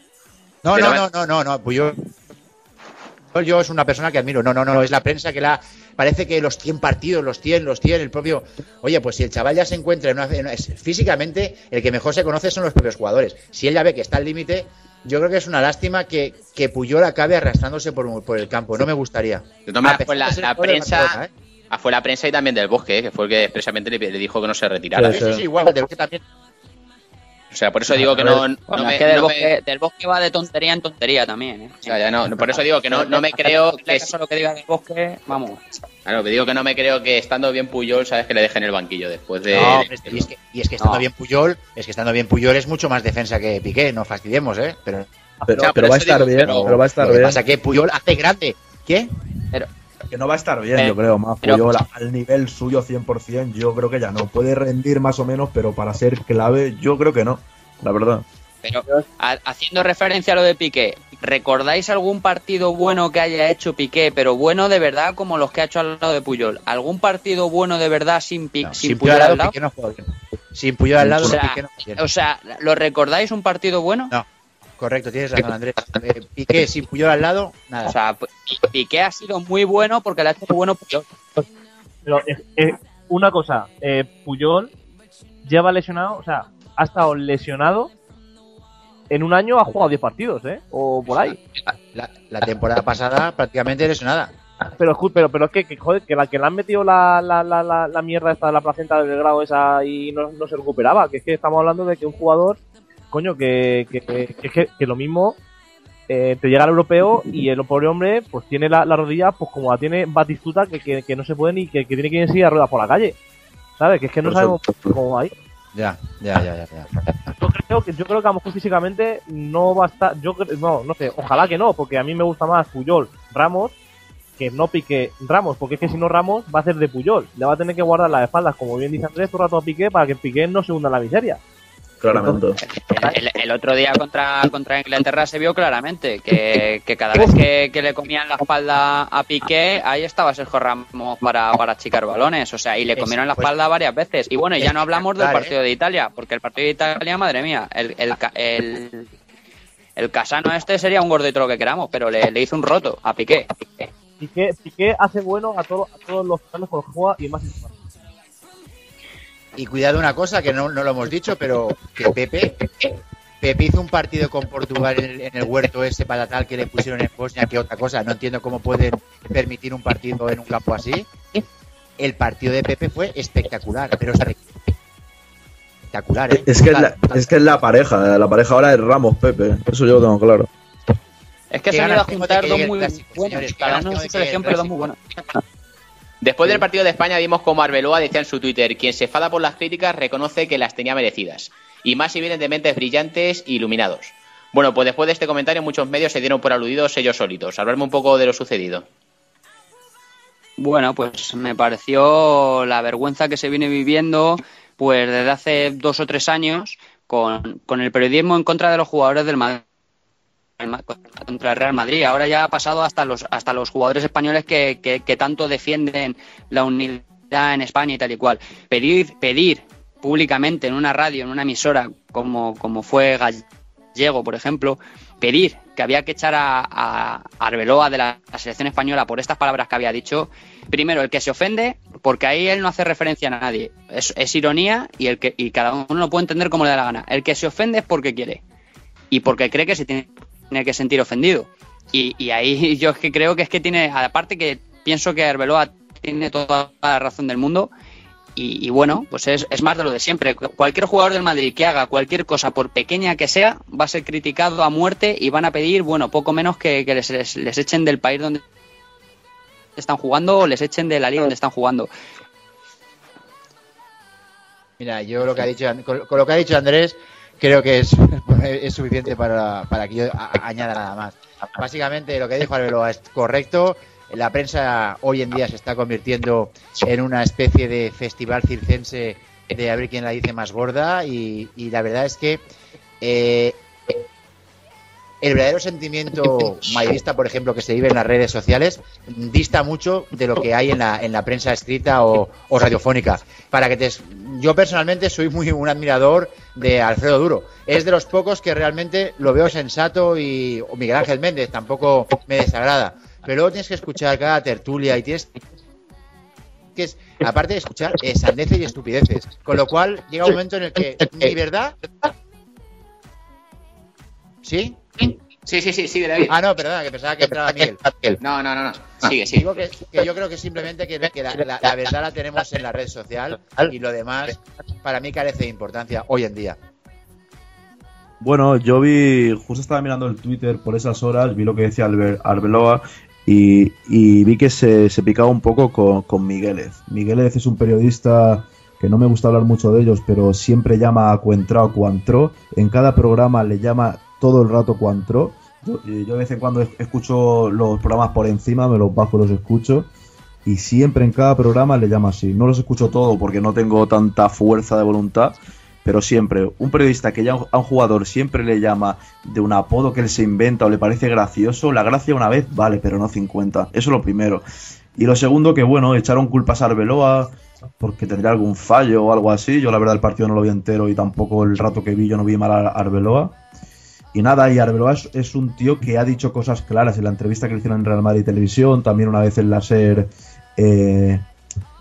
S13: No,
S12: Pero
S13: no, no, no, no, no, Puyol. Yo es una persona que admiro. No, no, no, es la prensa que la. Parece que los 100 partidos, los 100, los 100, el propio. Oye, pues si el chaval ya se encuentra en una. físicamente, el que mejor se conoce son los propios jugadores. Si él ya ve que está al límite, yo creo que es una lástima que, que Puyol acabe arrastrándose por, por el campo. No me gustaría.
S1: De todas la, prensa.
S13: ¿eh?
S1: ah, Fue la prensa y también del Bosque, eh, que fue el que expresamente le, le dijo que no se retirara.
S13: Sí, sí, sí, igual, del también.
S1: O sea, por eso digo que no, no
S12: Bueno,
S1: me,
S12: es que del,
S1: no me-
S12: bosque, del bosque va de tontería en tontería también, ¿eh?
S1: o sea, ya no, por eso digo que no, no me creo que
S12: Eso lo que diga del bosque, vamos.
S1: Claro, que digo que no me creo que estando bien Puyol, sabes que le dejen el banquillo después de.
S13: No, y, es que, y es que estando
S1: No.
S13: bien Puyol, es que estando bien Puyol es mucho más defensa que Piqué, no fastidiemos, ¿eh? Pero,
S10: Pero, pero
S1: pero
S10: va a estar
S1: digo,
S10: bien,
S1: pero-
S10: pero va a estar
S13: lo que
S10: bien.
S13: pasa es que Puyol hace grande. ¿Qué?
S10: Que no va a estar bien,
S12: Eh,
S10: yo creo, más
S12: pero-
S10: Puyol al nivel suyo 100%, yo creo que ya no. Puede rendir más o menos, pero para ser clave, yo creo que no, la verdad.
S12: Pero ha- haciendo referencia a lo de Piqué, ¿recordáis algún partido bueno que haya hecho Piqué, pero bueno de verdad como los que ha hecho al lado de Puyol? ¿Algún partido bueno de verdad sin, Pi-
S13: No,
S12: sin,
S13: sin
S12: Puyol
S13: Puyol al
S12: al
S13: lado,
S12: lado?
S13: Piqué no juega bien. Sin Puyol al lado,
S12: O sea,
S13: Piqué no juega bien.
S12: O sea, ¿lo recordáis un partido bueno?
S13: No, correcto, tienes razón, Andrés. Eh, Piqué sin Puyol al lado, nada.
S12: O sea, Pi- Piqué ha sido muy bueno porque le ha hecho muy bueno Puyol.
S11: Pero eh, eh, una cosa, eh, Puyol lleva lesionado, o sea, ha estado lesionado. En un año ha jugado 10 partidos, ¿eh? O por ahí.
S13: La, la temporada pasada prácticamente lesionada.
S11: Pero, pero, pero es que, que, joder, que la que le han metido la, la, la, la, la mierda esta de la placenta del grado esa y no, no se recuperaba. Que es que estamos hablando de que un jugador, coño, que, que, que, que, lo mismo eh, te llega al europeo y el pobre hombre pues tiene la, la rodilla pues como la tiene Batistuta que, que, que no se puede ni que, que tiene que ir en silla de ruedas por la calle. ¿Sabes? Que es que no sabemos cómo ir.
S13: Ya, ya, ya, ya. ya.
S11: Yo creo que yo creo que a lo mejor físicamente no va a estar. Yo no, no sé, ojalá que no, porque a mí me gusta más Puyol Ramos que no pique Ramos, porque es que si no Ramos va a ser de Puyol, le va a tener que guardar las espaldas, como bien dice Andrés, todo el rato a Piqué para que Piqué no se hunda en la miseria.
S10: Claramente.
S12: El, el otro día contra, contra Inglaterra se vio claramente que, que cada vez que, que le comían la espalda a Piqué, ahí estaba Sergio Ramos para, para achicar balones. O sea, y le comieron la
S13: pues-
S12: espalda varias veces. Y bueno, y ya no hablamos del
S13: espectacular,
S12: partido de Italia, porque el partido de Italia, madre mía, el, el, ca- el, el Casano este sería un gordito lo que queramos, pero le, le hizo un roto a Piqué.
S11: Piqué, Piqué hace bueno a, todo, a todos los planos con juega y más importante.
S13: Y cuidado una cosa que no, no lo hemos dicho, pero que Pepe, Pepe hizo un partido con Portugal en el, en el huerto ese patatal que le pusieron en Bosnia, que otra cosa. No entiendo cómo pueden permitir un partido en un campo así. El partido de Pepe fue espectacular, pero espectacular, ¿eh?
S10: Es que es la, es que es la pareja, la pareja ahora es Ramos Pepe, eso yo lo tengo claro.
S12: Es que se han ido a juntar dos buenos. Cada uno de su selección, pero muy buenos.
S1: Después del partido de España vimos como Arbeloa decía en su Twitter, quien se enfada por las críticas reconoce que las tenía merecidas. Y más si vienen de mentes brillantes e iluminados. Bueno, pues después de este comentario muchos medios se dieron por aludidos ellos solitos. Hablarme un poco de lo sucedido.
S12: Bueno, pues me pareció la vergüenza que se viene viviendo pues desde hace dos o tres años con, con el periodismo en contra de los jugadores del Madrid contra el Real Madrid. Ahora ya ha pasado hasta los hasta los jugadores españoles que, que, tanto defienden la unidad en España y tal y cual. Pedir, pedir públicamente en una radio, en una emisora, como, como fue Gallego, por ejemplo, pedir que había que echar a, a Arbeloa de la, selección española por estas palabras que había dicho. Primero, el que se ofende, porque ahí él no hace referencia a nadie. Es, es ironía y, el que, y cada uno lo puede entender como le da la gana. El que se ofende es porque quiere y porque cree que se tiene, tiene que sentir ofendido. Y, y ahí yo es que creo que es que tiene, aparte que pienso que Arbeloa tiene toda la razón del mundo. Y, bueno, pues es, es más de lo de siempre. Cualquier jugador del Madrid que haga cualquier cosa, por pequeña que sea, va a ser criticado a muerte y van a pedir, bueno, poco menos que, que les, les- echen del país donde están jugando o les echen de la liga donde están jugando.
S13: Mira, yo lo que ha dicho, con lo que ha dicho Andrés, creo que es, es suficiente para, para que yo añada nada más. Básicamente lo que dijo Arbeloa es correcto. La prensa hoy en día se está convirtiendo en una especie de festival circense de a ver quién la dice más gorda y, y la verdad es que eh, el verdadero sentimiento madridista, por ejemplo, que se vive en las redes sociales, dista mucho de lo que hay en la, en la prensa escrita o, o radiofónica. Para que te, yo personalmente soy muy un admirador de Alfredo Duro. Es de los pocos que realmente lo veo sensato y o Miguel Ángel Méndez tampoco me desagrada. Pero luego tienes que escuchar cada tertulia y tienes que es, aparte de escuchar, eh, sandeces y estupideces. Con lo cual llega un momento en el que mi verdad. ¿Sí?
S1: Sí, sí, sí, sigue David.
S13: Ah, no, perdona, que pensaba que entraba Miguel.
S1: No, no, no, no. Sigue, sigue.
S13: Digo que, que yo creo que simplemente que, que la, la- la verdad la tenemos en la red social y lo demás para mí carece de importancia hoy en día.
S10: Bueno, yo vi, justo estaba mirando el Twitter por esas horas, vi lo que decía Albert, Arbeloa y, y vi que se, se picaba un poco con, con Migueles. Migueles es un periodista que no me gusta hablar mucho de ellos, pero siempre llama a Cuentra o Cuantro. En cada programa le llama todo el rato Cuantro. Yo, y yo de vez en cuando es- escucho los programas por encima, me los bajo, los escucho. Y siempre en cada programa le llama así. No los escucho todo porque no tengo tanta fuerza de voluntad, pero siempre, un periodista que ya a un jugador siempre le llama de un apodo que él se inventa o le parece gracioso, la gracia una vez vale, pero no 50. Eso es lo primero. Y lo segundo, que bueno, echaron culpas a Arbeloa porque tendría algún fallo o algo así. Yo la verdad el partido no lo vi entero y tampoco el rato que vi yo no vi mal a Arbeloa. Y nada, y Arbeloa es, un tío que ha dicho cosas claras en la entrevista que le hicieron en Real Madrid Televisión, también una vez en la SER eh,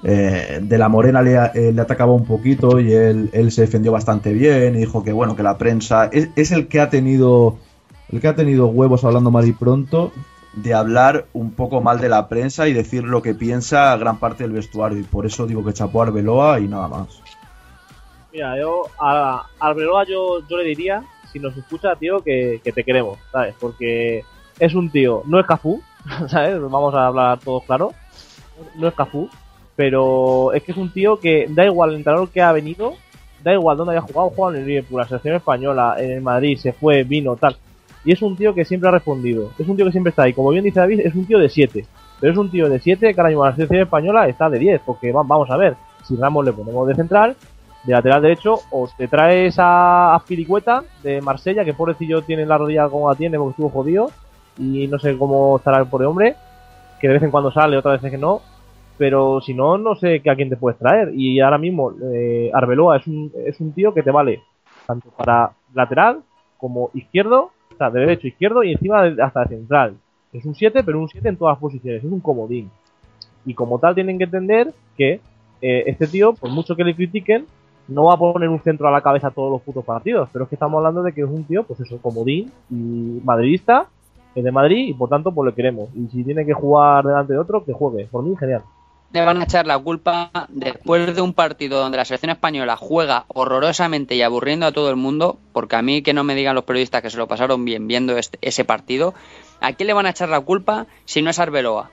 S10: eh, de la Morena le, eh, le atacaba un poquito y él, él se defendió bastante bien y dijo que bueno, que la prensa es, el que ha tenido el que ha tenido huevos hablando mal y pronto de hablar un poco mal de la prensa y decir lo que piensa gran parte del vestuario y por eso digo que chapó a Arbeloa y nada más.
S11: Mira, yo a a Arbeloa yo, yo le diría, si nos escucha, tío, que, te queremos, ¿sabes? Porque es un tío, no es Cafú, ¿sabes? Vamos a hablar todos claro. No es Cafú, pero es que es un tío que da igual el entrenador que ha venido, da igual dónde haya jugado, jugado en el Liverpool, la selección española, en el Madrid, se fue, vino, tal. Y es un tío que siempre ha respondido, es un tío que siempre está ahí. Como bien dice David, es un tío de 7. Pero es un tío de 7 que ahora mismo la selección española está de 10, porque va- vamos a ver, si Ramos le ponemos de central, de lateral derecho, o te traes a Aspiricueta de Marsella, que pobrecillo tiene la rodilla como la tiene porque estuvo jodido, y no sé cómo estará el pobre hombre, que de vez en cuando sale, otras veces que no, pero si no, no sé a quién te puedes traer. Y ahora mismo, eh, Arbeloa es un, es un tío que te vale tanto para lateral como izquierdo, o sea, de derecho, izquierdo y encima hasta central. Es un 7, pero un 7 en todas las posiciones, es un comodín. Y como tal tienen que entender que eh, este tío, por mucho que le critiquen, no va a poner un centro a la cabeza todos los putos partidos. Pero es que estamos hablando de que es un tío, pues eso, comodín y madridista, es de Madrid y por tanto pues le queremos. Y si tiene que jugar delante de otro, que juegue. Por mí, genial.
S12: Le van a echar la culpa después de un partido donde la selección española juega horrorosamente y aburriendo a todo el mundo, porque a mí que no me digan los periodistas que se lo pasaron bien viendo este- ese partido, ¿a quién le van a echar la culpa si no es Arbeloa?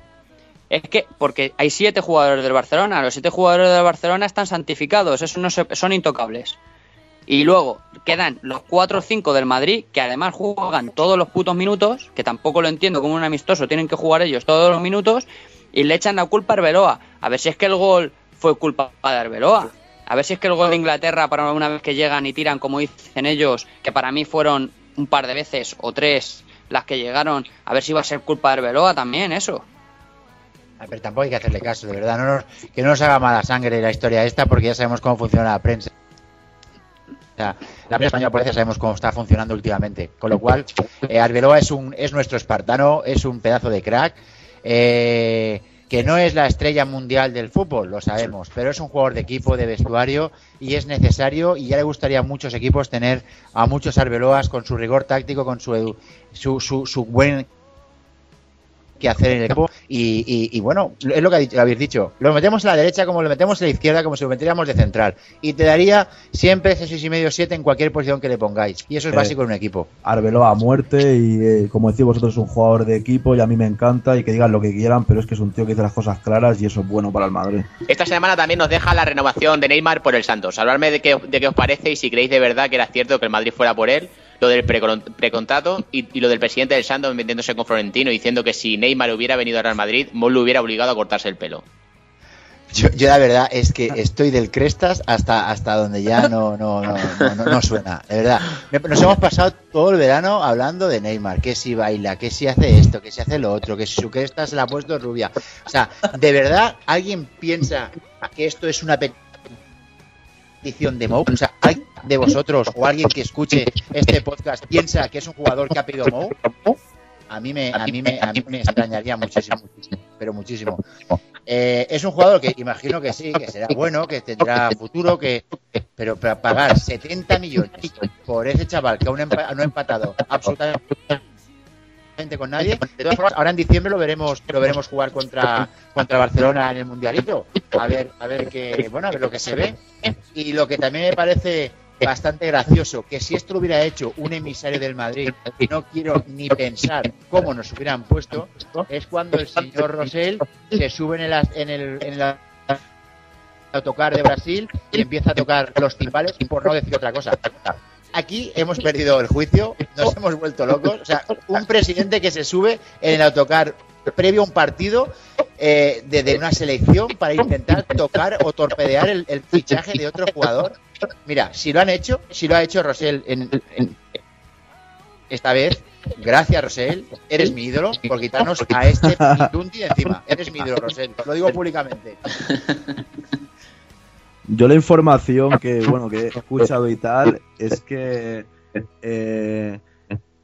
S12: Es que, porque hay siete jugadores del Barcelona, los siete jugadores del Barcelona están santificados, esos no se- son intocables. Y luego quedan los cuatro o cinco del Madrid, que además juegan todos los putos minutos, que tampoco lo entiendo como un amistoso, tienen que jugar ellos todos los minutos, y le echan la culpa a Arbeloa. A ver si es que el gol fue culpa de Arbeloa. A ver si es que el gol de Inglaterra, para una vez que llegan y tiran, como dicen ellos, que para mí fueron un par de veces o tres las que llegaron, a ver si va a ser culpa de Arbeloa también, eso.
S13: Ah, Pero tampoco hay que hacerle caso, de verdad. No nos- que no nos haga mala sangre la historia esta, porque ya sabemos cómo funciona la prensa. O sea, la prensa española por sabemos cómo está funcionando últimamente. Con lo cual, eh, Arbeloa es, un, es nuestro espartano, es un pedazo de crack. eh, que no es la estrella mundial del fútbol, lo sabemos, pero es un jugador de equipo, de vestuario y es necesario y ya le gustaría a muchos equipos tener a muchos Arbeloas con su rigor táctico, con su, su, su buen que hacer en el campo y, y- y bueno, es lo que habéis dicho, lo metemos a la derecha como lo metemos a la izquierda como si lo metiéramos de central y te daría siempre ese 6 y medio 7 en cualquier posición que le pongáis y eso es
S10: Eh,
S13: básico en un equipo.
S10: Arbeloa a muerte y eh, como decís vosotros es un jugador de equipo y a mí me encanta y que digan lo que quieran, pero es que es un tío que dice las cosas claras y eso es bueno para el Madrid.
S1: Esta semana también nos deja la renovación de Neymar por el Santos. Hablarme de qué, de qué os parece y si creéis de verdad que era cierto que el Madrid fuera por él, lo del precon- precontrato y, lo del presidente del Santos metiéndose con Florentino diciendo que si Neymar hubiera venido al Real Madrid, Mol lo hubiera obligado a cortarse el pelo.
S13: Yo, yo la verdad es que estoy del crestas hasta, hasta donde ya no, no, no, no, suena, de verdad. Nos hemos pasado todo el verano hablando de Neymar, que si baila, que si hace esto, que si hace lo otro, que si su cresta se la ha puesto rubia. O sea, ¿de verdad alguien piensa que esto es una petición de Mou? O sea, ¿alguien de vosotros o alguien que escuche este podcast piensa que es un jugador que ha pedido Mou? A mí me, a mí me, a mí me extrañaría muchísimo, pero muchísimo. Eh, es un jugador que imagino que sí, que será bueno, que tendrá futuro, que pero para pagar 70 millones por ese chaval que aún no ha empatado absolutamente con nadie. De todas formas, ahora en diciembre lo veremos, lo veremos jugar contra contra Barcelona en el mundialito. A ver, a ver qué, bueno, a ver lo que se ve. Y lo que también me parece bastante gracioso que si esto lo hubiera hecho un emisario del Madrid, no quiero ni pensar cómo nos hubieran puesto, es cuando el señor Rosell se sube en el, en el, en el autocar de Brasil y empieza a tocar los timbales, por no decir otra cosa. Aquí hemos perdido el juicio, nos hemos vuelto locos. O sea, un presidente que se sube en el autocar previo a un partido eh, de, de una selección para intentar tocar o torpedear el, el fichaje de otro jugador. Mira, si lo han hecho, si lo ha hecho Rosell en, en- esta vez, gracias Rosell, eres mi ídolo por quitarnos a este Pitundi encima. Eres mi ídolo, Rosell, lo digo públicamente.
S10: Yo la información que bueno que he escuchado y tal es que eh,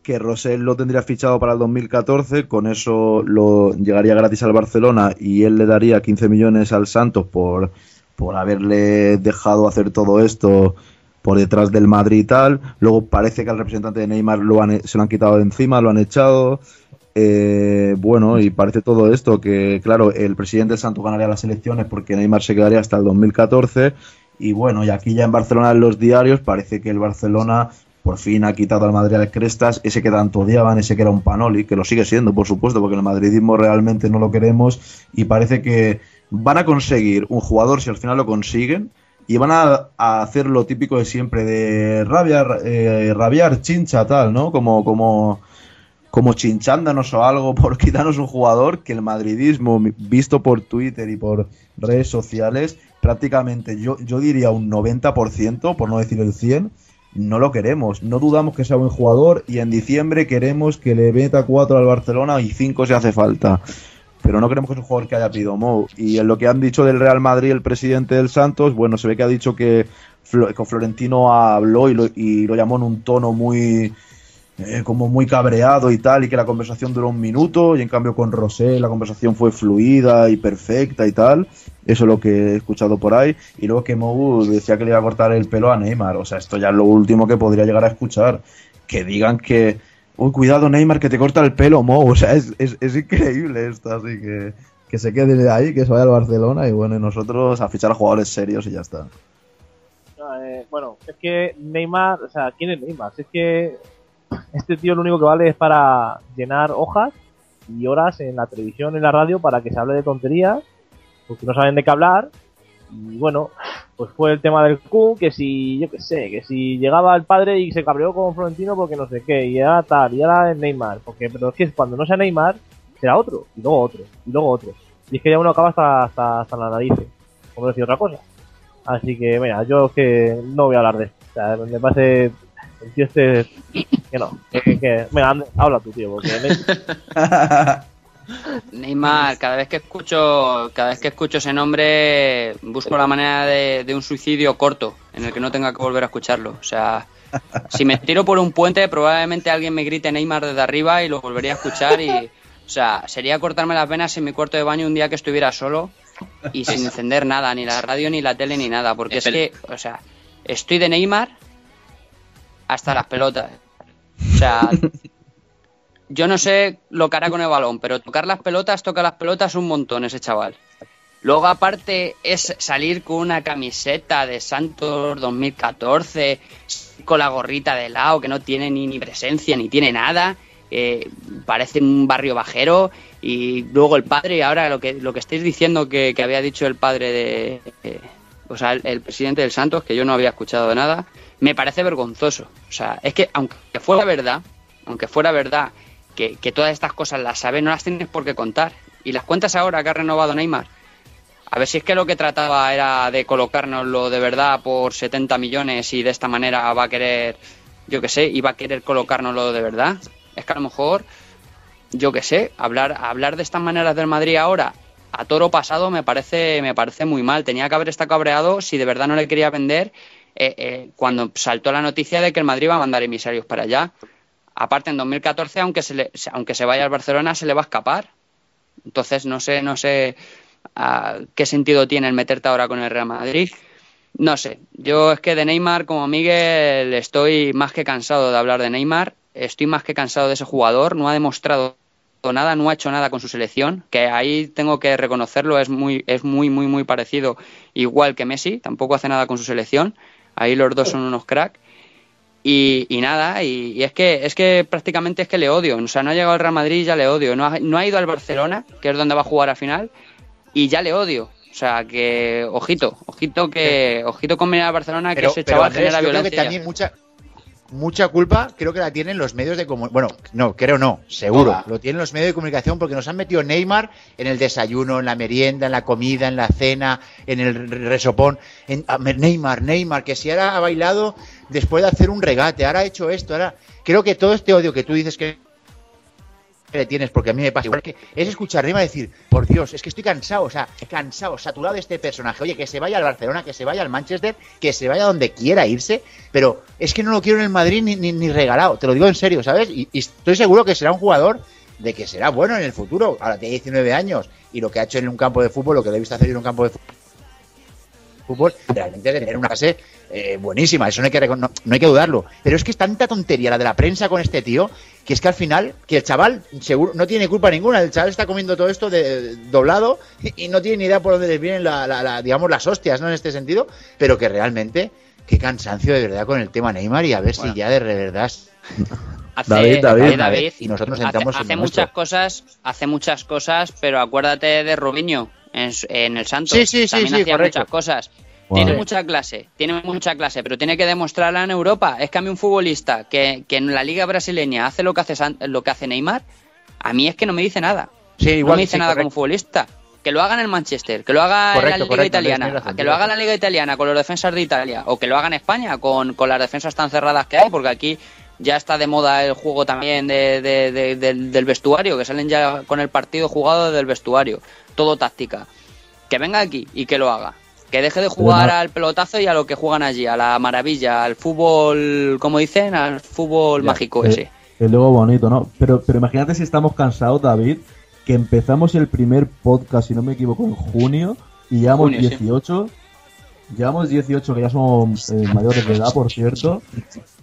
S10: que Rosell lo tendría fichado para el 2014, con eso lo llegaría gratis al Barcelona y él le daría 15 millones al Santos por, por haberle dejado hacer todo esto por detrás del Madrid y tal. Luego parece que al representante de Neymar han, se lo han quitado de encima, lo han echado. Eh, bueno, y parece todo esto que, claro, el presidente Santos ganaría las elecciones porque Neymar se quedaría hasta el 2014. Y bueno, y aquí ya en Barcelona, en los diarios, parece que el Barcelona por fin ha quitado al Madrid a las crestas, ese que tanto odiaban, ese que era un panoli, que lo sigue siendo, por supuesto, porque el madridismo realmente no lo queremos. Y parece que van a conseguir un jugador, si al final lo consiguen, y van a, a hacer lo típico de siempre, de rabiar, eh, rabiar, chincha, tal, ¿no? Como, como, como chinchándonos o algo por quitarnos un jugador que el madridismo, visto por Twitter y por redes sociales, prácticamente yo, yo diría un 90%, por no decir el 100%, no lo queremos. No dudamos que sea buen jugador y en diciembre queremos que le meta 4 al Barcelona y 5 si hace falta. Pero no queremos que es un jugador que haya pedido Mou. Y en lo que han dicho del Real Madrid, el presidente del Santos, bueno, se ve que ha dicho que, Flo- que Florentino habló y lo llamó en un tono muy, eh, como muy cabreado y tal, y que la conversación duró un minuto, y en cambio con Rosé la conversación fue fluida y perfecta y tal. Eso es lo que he escuchado por ahí. Y luego que Mou decía que le iba a cortar el pelo a Neymar. O sea, esto ya es lo último que podría llegar a escuchar. Que digan que, uy, cuidado Neymar, que te corta el pelo, Mou. O sea, es, es, increíble esto, así que que se quede de ahí, que se vaya al Barcelona y bueno, y nosotros a fichar a jugadores serios y ya está.
S11: Eh, bueno, es que Neymar, o sea, ¿quién es Neymar? Es que este tío lo único que vale es para llenar hojas y horas en la televisión, en la radio, para que se hable de tonterías, porque no saben de qué hablar. Y bueno, pues fue el tema del Q, que si, yo qué sé, que si llegaba el padre y se cabreó con Florentino porque no sé qué, y ahora tal, y es Neymar, porque pero es que cuando no sea Neymar, será otro, y luego otro, y luego otro. Y es que ya uno acaba hasta, hasta, hasta la nariz, como decir otra cosa. Así que, mira, yo es que no voy a hablar de esto. O sea, me parece el tío este que no. Que, que, ande, habla tú, tío, porque
S12: Neymar, cada vez que escucho, cada vez que escucho ese nombre, busco la manera de, de un suicidio corto, en el que no tenga que volver a escucharlo. O sea, si me tiro por un puente, probablemente alguien me grite Neymar desde arriba y lo volvería a escuchar y, o sea, sería cortarme las venas en mi cuarto de baño un día que estuviera solo y sin encender nada, ni la radio, ni la tele, ni nada, porque es que, o sea, estoy de Neymar hasta las pelotas. O sea, yo no sé lo que hará con el balón, pero tocar las pelotas, toca las pelotas un montón ese chaval. Luego, aparte, es salir con una camiseta de Santos 2014, con la gorrita de lado, que no tiene ni, ni presencia, ni tiene nada. eh, parece un barrio bajero. Y luego el padre, ahora lo que, lo que estáis diciendo que, que había dicho el padre de. eh, o sea, el, el presidente del Santos, que yo no había escuchado nada, me parece vergonzoso. O sea, es que aunque fuera verdad, aunque fuera verdad que, que todas estas cosas las sabes, no las tienes por qué contar. Y las cuentas ahora que ha renovado Neymar. A ver si es que lo que trataba era de colocárnoslo de verdad por 70 millones y de esta manera va a querer, yo qué sé, iba a querer colocárnoslo de verdad. Es que a lo mejor, yo qué sé, hablar, hablar de estas maneras del Madrid ahora a toro pasado me parece, me parece muy mal. Tenía que haber estado cabreado si de verdad no le quería vender eh, eh, cuando saltó la noticia de que el Madrid va a mandar emisarios para allá. Aparte, en 2014, aunque se, le- aunque se vaya al Barcelona, se le va a escapar. Entonces, no sé, no sé ah, qué sentido tiene el meterte ahora con el Real Madrid. No sé, yo es que de Neymar, como Miguel, estoy más que cansado de hablar de Neymar. Estoy más que cansado de ese jugador. No ha demostrado nada, no ha hecho nada con su selección, que ahí tengo que reconocerlo, es muy, es muy, muy, muy parecido, igual que Messi, tampoco hace nada con su selección. Ahí los dos son unos crack. Y, y nada, y, y es que es que prácticamente es que le odio. O sea, no ha llegado al Real Madrid ya le odio. No ha, no ha ido al Barcelona, que es donde va a jugar a final, y ya le odio. O sea, que ojito, ojito que ojito con venir a Barcelona que ese chaval genera
S13: yo creo que
S12: violencia.
S13: también mucha, mucha culpa creo que la tienen los medios de comunicación. Bueno, no, creo no, seguro. Lo tienen los medios de comunicación porque nos han metido Neymar en el desayuno, en la merienda, en la comida, en la cena, en el resopón. En, Neymar, Neymar, que si ahora ha bailado después de hacer un regate, ahora ha hecho esto, ahora... Creo que todo este odio que tú dices que le tienes, porque a mí me pasa igual que es escuchar a Neymar decir, por Dios, es que estoy cansado, o sea, cansado, saturado de este personaje. Oye, que se vaya al Barcelona, que se vaya al Manchester, que se vaya donde quiera irse, pero es que no lo quiero en el Madrid ni, ni, ni regalado, te lo digo en serio, ¿sabes? Y, y estoy seguro que será un jugador de que será bueno en el futuro. Ahora tiene 19 años y lo que ha hecho en un campo de fútbol, lo que le he visto hacer en un campo de fútbol fútbol, realmente de tener una base eh, buenísima, eso no hay, que, no, no hay que dudarlo. Pero es que es tanta tontería la de la prensa con este tío, que es que al final, que el chaval seguro no tiene culpa ninguna, el chaval está comiendo todo esto de, doblado y, no tiene ni idea por dónde les vienen la, la- la- digamos, las hostias, ¿no? En este sentido, pero que realmente, qué cansancio de verdad con el tema Neymar y a ver si ya de verdad...
S12: Hace,
S10: David, David.
S12: David,
S13: Y nosotros
S12: hace,
S13: en
S12: hace
S13: nuestro.
S12: muchas cosas, hace muchas cosas, pero acuérdate de Robinho en, en el Santos.
S13: Sí, sí, sí,
S12: También
S13: sí,
S12: hacía
S13: correcto.
S12: muchas cosas.
S10: Wow.
S12: Tiene mucha clase, tiene mucha clase, pero tiene que demostrarla en Europa. Es que a mí un futbolista que, que en la liga brasileña hace lo que hace San- lo que hace Neymar, a mí es que no me dice nada.
S13: Sí,
S12: no me dice
S13: sí,
S12: nada
S13: correcto.
S12: como futbolista. Que lo haga en el Manchester, que lo haga en la Liga
S13: correcto,
S12: Italiana, que lo haga en la Liga Italiana con los defensas de Italia, o que lo haga en España con, con las defensas tan cerradas que hay, porque aquí ya está de moda el juego también de, de- de- del, del vestuario, que salen ya con el partido jugado del vestuario, todo táctica. Que venga aquí y que lo haga. Que deje de jugar
S10: Pero
S12: al pelotazo y a lo que juegan allí, a la maravilla, al fútbol, como dicen, al fútbol mágico
S10: Eh,
S12: ese.
S10: Es luego bonito, ¿no? Pero, pero imagínate si estamos cansados, David, que empezamos el primer podcast, si no me equivoco, en junio, y llevamos
S12: Junio, sí.
S10: 18. Llevamos 18, que ya somos eh, mayores de edad, por cierto,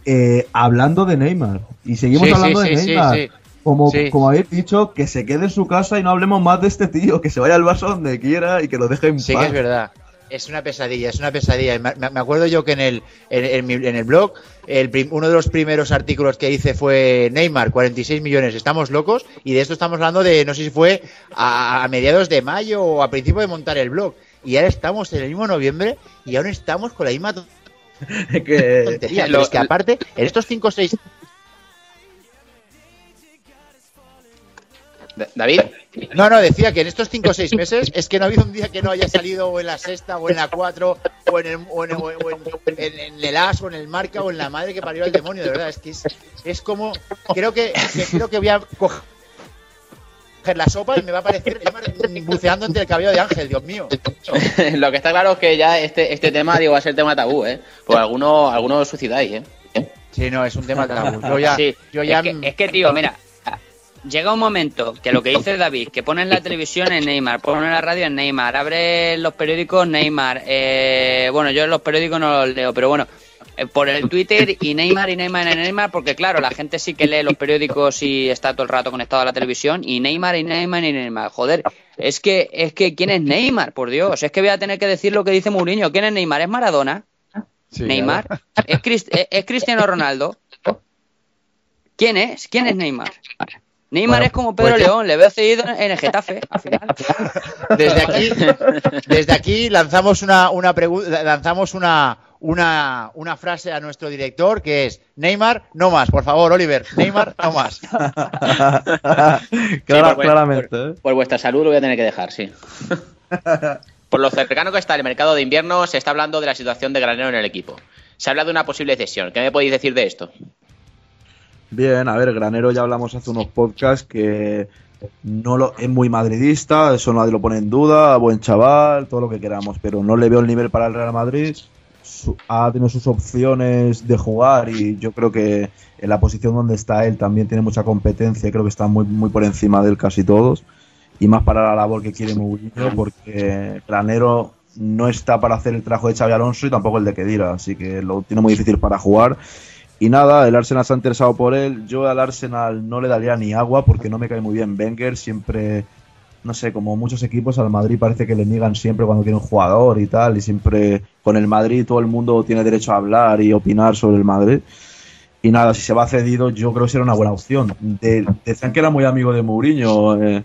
S10: eh, hablando de Neymar. Y seguimos
S13: Sí,
S10: hablando
S13: sí,
S10: de
S13: sí, sí,
S10: Neymar.
S13: Sí.
S10: Como,
S13: Sí.
S10: como habéis dicho, que se quede en su casa y no hablemos más de este tío, que se vaya al Barça donde quiera y que lo deje en
S13: Sí
S10: paz.
S13: que es verdad. Es una pesadilla, es una pesadilla. Me, me acuerdo yo que en el, en, en mi- en el blog, el prim- uno de los primeros artículos que hice fue Neymar, 46 millones, estamos locos. Y de esto estamos hablando de, no sé si fue a, a mediados de mayo o a principio de montar el blog. Y ahora estamos en el mismo noviembre y aún estamos con la misma
S10: que,
S13: tontería.
S12: lo-
S13: Pero es que aparte, en estos 5 o 6
S1: David,
S13: No, no, decía que en estos 5 o 6 meses es que no ha habido un día que no haya salido o en la sexta o en la 4 o en el, o en, o en- o en- en- en el as o en el marca o en la madre que parió al demonio, de verdad. Es que es, es como. Creo que, que creo que voy a coger la sopa y me va a aparecer buceando entre el cabello de Ángel, Dios mío.
S1: lo que está claro es que ya este, este tema digo, va a ser tema tabú, ¿eh? Por algunos, algunos os suicidáis, ¿eh?
S13: Sí, no, es un tema tabú. Yo ya,
S12: Sí,
S13: yo ya
S12: es, que, es que, tío, mira, llega un momento que lo que dice David, que pone en la televisión en Neymar, pone en la radio en Neymar, abre los periódicos Neymar, eh, bueno, yo en los periódicos no los leo, pero bueno, eh, por el Twitter y Neymar y Neymar y Neymar, porque claro, la gente sí que lee los periódicos y está todo el rato conectado a la televisión, y Neymar y Neymar y Neymar, joder, es que, es que, ¿quién es Neymar? Por Dios, es que voy a tener que decir lo que dice Mourinho, ¿quién es Neymar? ¿Es Maradona?
S13: Sí,
S12: Neymar, ¿Es, Crist- es- es Cristiano Ronaldo. ¿Quién es? ¿Quién es Neymar? Neymar
S13: Bueno,
S12: es como Pedro
S13: pues ya-
S12: León, le veo cedido en el Getafe, al final.
S13: Desde aquí, desde aquí lanzamos una, una lanzamos una, una, una frase a nuestro director que es Neymar, no más, por favor, Oliver, Neymar, no más.
S1: Sí, por-
S10: claramente,
S1: por,
S10: ¿eh?
S1: por vuestra salud lo voy a tener que dejar, sí. Por lo cercano que está el mercado de invierno, se está hablando de la situación de Granero en el equipo. Se habla de una posible cesión. ¿Qué me podéis decir de esto?
S10: Bien, a ver, Granero ya hablamos hace unos podcasts que no lo, es muy madridista, eso nadie lo pone en duda, buen chaval, todo lo que queramos, pero no le veo el nivel para el Real Madrid. Su- ha tenido sus opciones de jugar y yo creo que en la posición donde está él también tiene mucha competencia, creo que está muy, muy por encima de él casi todos. Y más para la labor que quiere Mourinho, porque Granero no está para hacer el trabajo de Xavi Alonso y tampoco el de Kedira, así que lo tiene muy difícil para jugar. Y nada, el Arsenal se ha interesado por él. Yo al Arsenal no le daría ni agua porque no me cae muy bien Wenger. Siempre no sé, como muchos equipos, al Madrid parece que le niegan siempre cuando tiene un jugador y tal, y siempre con el Madrid todo el mundo tiene derecho a hablar y opinar sobre el Madrid. Y nada, si se va cedido, yo creo que será una buena opción. De- decían que era muy amigo de Mourinho, eh,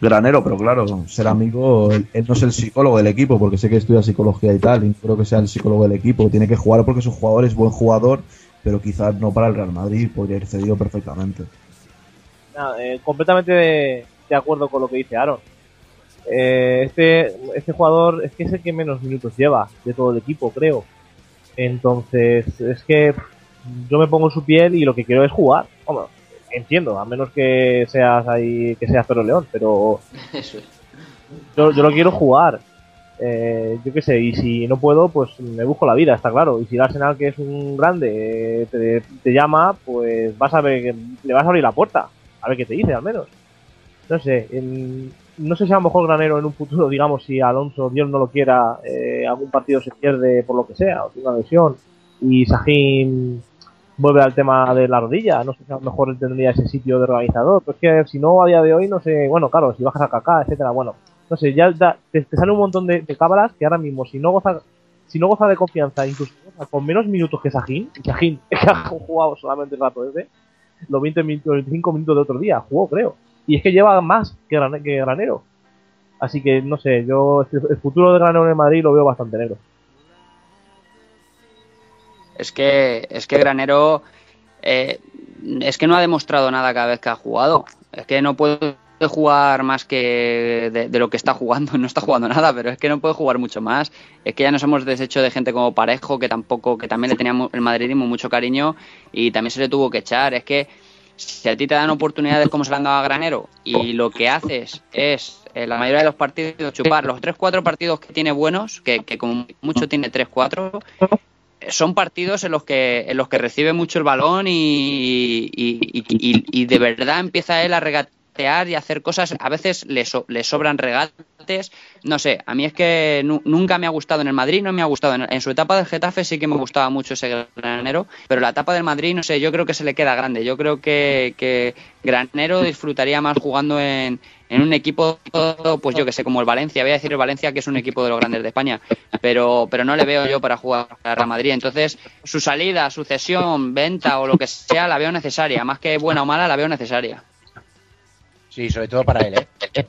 S10: Granero, pero claro, ser amigo, él, él no es el psicólogo del equipo, porque sé que estudia psicología y tal, y no creo que sea el psicólogo del equipo. Tiene que jugar porque su jugador es buen jugador, pero quizás no para el Real Madrid, podría ir cedido perfectamente.
S11: Nada, eh, completamente de, de acuerdo con lo que dice Aaron. Eh, este, este jugador es que es el que menos minutos lleva de todo el equipo, creo. Entonces, es que yo me pongo en su piel y lo que quiero es jugar. Hombre, entiendo, a menos que seas ahí, que seas Pedro León, pero
S12: Eso es.
S11: yo, yo lo quiero jugar. Eh, yo qué sé, y si no puedo, pues me busco la vida, está claro. Y si el Arsenal, que es un grande, eh, te, te llama, pues vas a ver, le vas a abrir la puerta. A ver qué te dice, al menos. No sé, en- no sé si a lo mejor Granero en un futuro, digamos, si Alonso, Dios no lo quiera, eh, algún partido se pierde por lo que sea, o tiene una lesión, y Sajín vuelve al tema de la rodilla, no sé si a lo mejor él tendría ese sitio de organizador, pero es que si no a día de hoy, no sé, bueno, claro, si bajas a Kaká, etcétera, bueno, no sé, ya da- te, te sale un montón de, de cábalas que ahora mismo, si no goza, si no goza de confianza, incluso goza con menos minutos que Sajín es que ha jugado solamente el rato ese, los 20 minutos, 25 minutos de otro día, jugó, creo. Y es que lleva más que, Gran- que Granero. Así que, no sé, yo el futuro de Granero en el Madrid lo veo bastante negro.
S12: Es que, es que Granero eh, es que no ha demostrado nada cada vez que ha jugado. Es que no puede jugar más que de, lo que está jugando. No está jugando nada, pero es que no puede jugar mucho más. Es que ya nos hemos deshecho de gente como Parejo, que tampoco, que también le teníamos el madridismo mucho cariño y también se le tuvo que echar. Es que si a ti te dan oportunidades como se le han dado a Granero y lo que haces es en la mayoría de los partidos chupar los 3-4 partidos que tiene buenos, que, que como mucho tiene 3-4, son partidos en los que en los que recibe mucho el balón y, y- y- y- y de verdad empieza él a regatear y hacer cosas. A veces le, so- le sobran regates. No sé, a mí es que nu- nunca me ha gustado en el Madrid, no me ha gustado. En, su etapa del Getafe sí que me gustaba mucho ese granero, pero la etapa del Madrid, no sé, yo creo que se le queda grande. Yo creo que, que Granero disfrutaría más jugando en, en un equipo, pues yo que sé, como el Valencia. Voy a decir el Valencia, que es un equipo de los grandes de España, pero, pero no le veo yo para jugar a Real Madrid. Entonces, su salida, su cesión, venta o lo que sea, la veo necesaria. Más que buena o mala, la veo necesaria.
S13: Sí, sobre todo para él, ¿eh?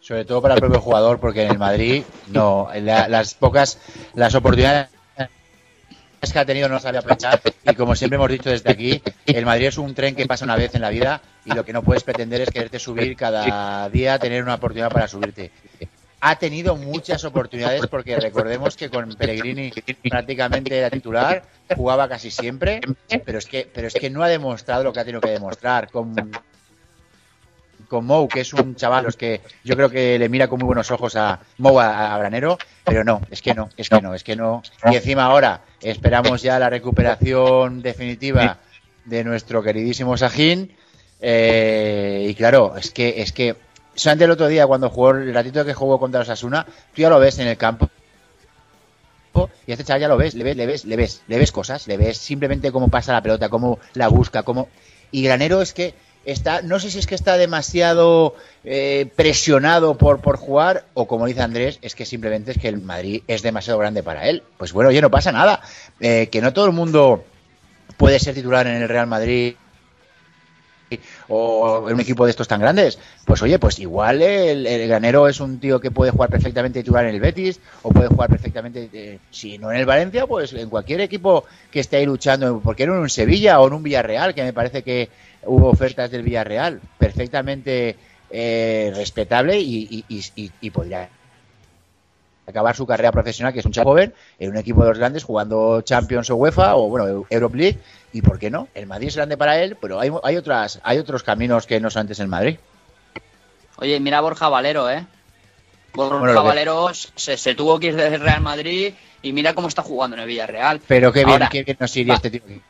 S13: Sobre todo para el propio jugador, porque en el Madrid, no, la- las pocas, las oportunidades que ha tenido no sabe aprovechar. Y como siempre hemos dicho desde aquí, el Madrid es un tren que pasa una vez en la vida y lo que no puedes pretender es quererte subir cada día, tener una oportunidad para subirte. Ha tenido muchas oportunidades porque recordemos que con Pellegrini prácticamente era titular, jugaba casi siempre, pero es que, pero es que no ha demostrado lo que ha tenido que demostrar. Con, con Mou, que es un chaval los que yo creo que le mira con muy buenos ojos a Mou a, a Granero, pero no, es que no, es que no, es que no. Y encima ahora esperamos ya la recuperación definitiva de nuestro queridísimo Sajín. eh, y claro, es que, es que solamente el otro día cuando jugó el ratito que jugó contra los Asuna, tú ya lo ves en el campo. Y este chaval ya lo ves, le ves, le ves, le ves, le ves cosas, le ves simplemente cómo pasa la pelota, cómo la busca, cómo. Y Granero es que está, no sé si es que está demasiado eh, presionado por, por jugar, o como dice Andrés, es que simplemente es que el Madrid es demasiado grande para él. Pues bueno, oye, no pasa nada. Eh, que no todo el mundo puede ser titular en el Real Madrid o en un equipo de estos tan grandes, pues oye, pues igual el, el granero es un tío que puede jugar perfectamente titular en el Betis o puede jugar perfectamente, eh, si no en el Valencia, pues en cualquier equipo que esté ahí luchando, porque no en un Sevilla o en un Villarreal, que me parece que hubo ofertas del Villarreal, perfectamente eh, respetable y, y, y, y podría acabar su carrera profesional, que es un chaval joven, en un equipo de los grandes, jugando Champions o UEFA o bueno, Europe League, y por qué no, el Madrid es grande para él, pero hay, hay otras, hay otros caminos que no son antes el Madrid.
S12: Oye, mira a Borja Valero, ¿eh? Borja
S13: Bueno, lo que-
S12: Valero se, se tuvo que ir del Real Madrid y mira cómo está jugando en el Villarreal.
S13: Pero qué bien,
S12: Ahora,
S13: qué bien nos iría
S12: va-
S13: este tío. aquí,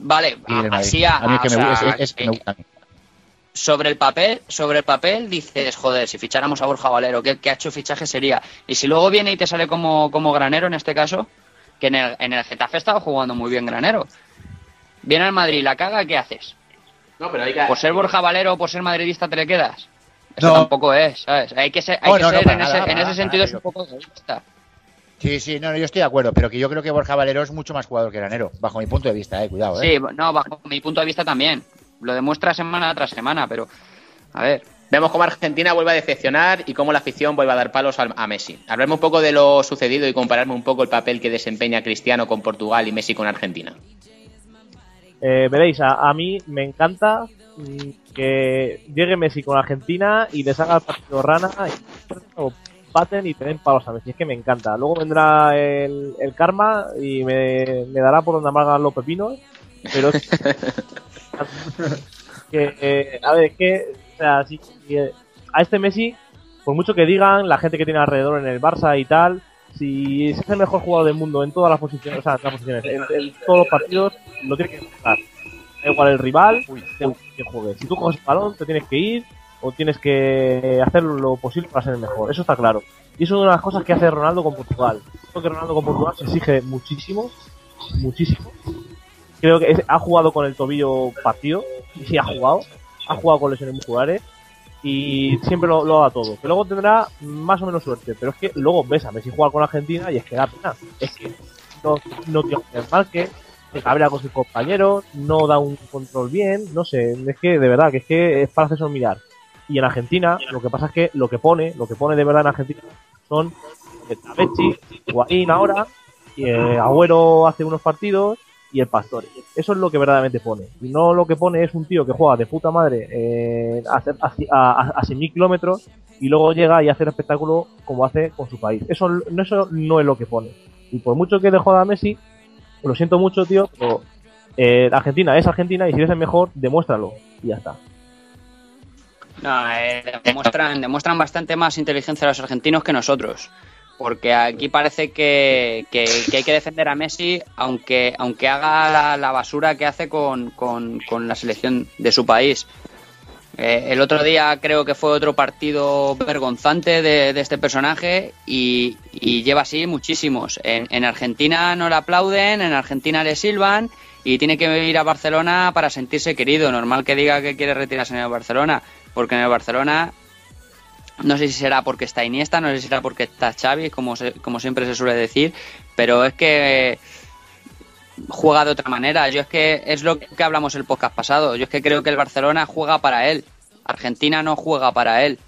S12: Vale, así a,
S13: a mí es que
S12: o
S13: me,
S12: sea,
S13: es- es que me gusta a mí.
S12: sobre el papel, sobre el papel dices, joder, si ficháramos a Borja Valero, ¿qué, qué ha hecho fichaje sería? Y si luego viene y te sale como, como granero en este caso, que en el, en el Getafe estaba jugando muy bien granero. Viene al Madrid, la caga, ¿qué haces?
S1: No, pero hay que...
S12: ¿Por ser Borja Valero o por ser madridista te le quedas? Eso
S13: No.
S12: tampoco es, ¿sabes? Hay que ser, hay
S13: Oh,
S12: que
S13: no,
S12: ser en,
S13: nada,
S12: ese, en
S13: nada,
S12: ese sentido es un poco egoísta.
S13: Sí, sí, no, no, yo estoy de acuerdo, pero que yo creo que Borja Valero es mucho más jugador que Granero, bajo mi punto de vista, eh, cuidado, eh.
S12: Sí, no, bajo mi punto de vista también. Lo demuestra semana tras semana, pero a ver.
S1: Vemos cómo Argentina vuelve a decepcionar y cómo la afición vuelve a dar palos al- a Messi. Hablarme un poco de lo sucedido y compararme un poco el papel que desempeña Cristiano con Portugal y Messi con Argentina.
S11: Eh, veréis, a, a mí me encanta mm, que llegue Messi con Argentina y les haga el partido rana y o baten y te den palos a Messi. Es que me encanta. Luego vendrá el, el karma y me, me dará por donde amargan los pepinos. Pero es que, eh, a ver, es que, o sea, si, eh, a este Messi, por mucho que digan, la gente que tiene alrededor en el Barça y tal, si es el mejor jugador del mundo en todas las posiciones, o sea, en todas las posiciones, en, en todos los partidos, lo tiene que jugar. Da igual el rival, que juegue. Si tú coges el balón, te tienes que ir o tienes que hacer lo posible para ser el mejor. Eso está claro. Y es una de las cosas que hace Ronaldo con Portugal. Creo que Ronaldo con Portugal se exige muchísimo, muchísimo. Creo que ha jugado con el tobillo partido, y sí ha jugado, ha jugado con lesiones musculares y siempre lo, lo da todo. Que luego tendrá más o menos suerte, pero es que luego ves a Messi jugar con Argentina y es que da pena. Es que no, no tiene marque, se cabrea con sus compañeros, no da un control bien, no sé, es que de verdad que es que es para hacerse mirar. Y en Argentina, lo que pasa es que lo que pone, lo que pone de verdad en Argentina son Tavechi, Higuaín ahora, y, eh, Agüero hace unos partidos y el Pastore. Eso es lo que verdaderamente pone. Y no lo que pone es un tío que juega de puta madre eh, a, a, a, a 6.000 kilómetros y luego llega y hace el espectáculo como hace con su país. Eso, eso no es lo que pone. Y por mucho que le joda a Messi, lo siento mucho, tío, pero eh, Argentina es Argentina y si eres el mejor, demuéstralo. Y ya está.
S12: No, eh, demuestran, demuestran bastante más inteligencia los argentinos que nosotros. Porque aquí parece que, que- hay que defender a Messi, aunque, aunque haga la, basura que hace con, con- con la selección de su país. Eh, el otro día creo que fue otro partido vergonzante de, este personaje y, y lleva así muchísimos. En, en Argentina no le aplauden, en Argentina le silban y tiene que ir a Barcelona para sentirse querido. Normal que diga que quiere retirarse en el Barcelona, porque en el Barcelona no sé si será porque está Iniesta, no sé si será porque está Xavi, como, como siempre se suele decir, pero es que juega de otra manera. Yo es que es lo que hablamos el podcast pasado. Yo es que creo que el Barcelona juega para él. Argentina no juega para él.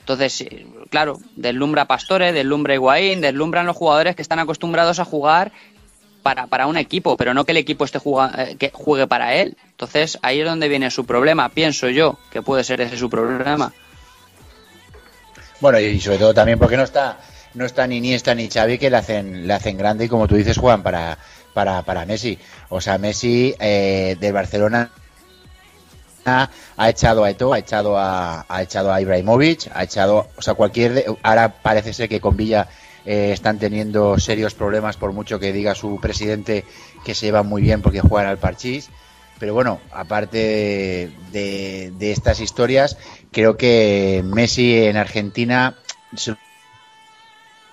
S12: Entonces, claro, deslumbra Pastore, deslumbra Higuaín, deslumbran los jugadores que están acostumbrados a jugar para, para un equipo, pero no que el equipo esté juga- eh, que juegue para él. Entonces, ahí es donde viene su problema, pienso yo, que puede ser ese su problema.
S13: Bueno, y sobre todo también porque no está no está ni Iniesta ni Xavi que le hacen le hacen grande y como tú dices juegan para para, para Messi. O sea, Messi eh, del Barcelona ha, ha echado a Eto, ha echado a ha echado a Ibrahimovic, ha echado, o sea, cualquier ahora parece ser que con Villa eh, están teniendo serios problemas por mucho que diga su presidente que se llevan muy bien porque juegan al parchís. Pero bueno, aparte de, de- estas historias, creo que Messi en Argentina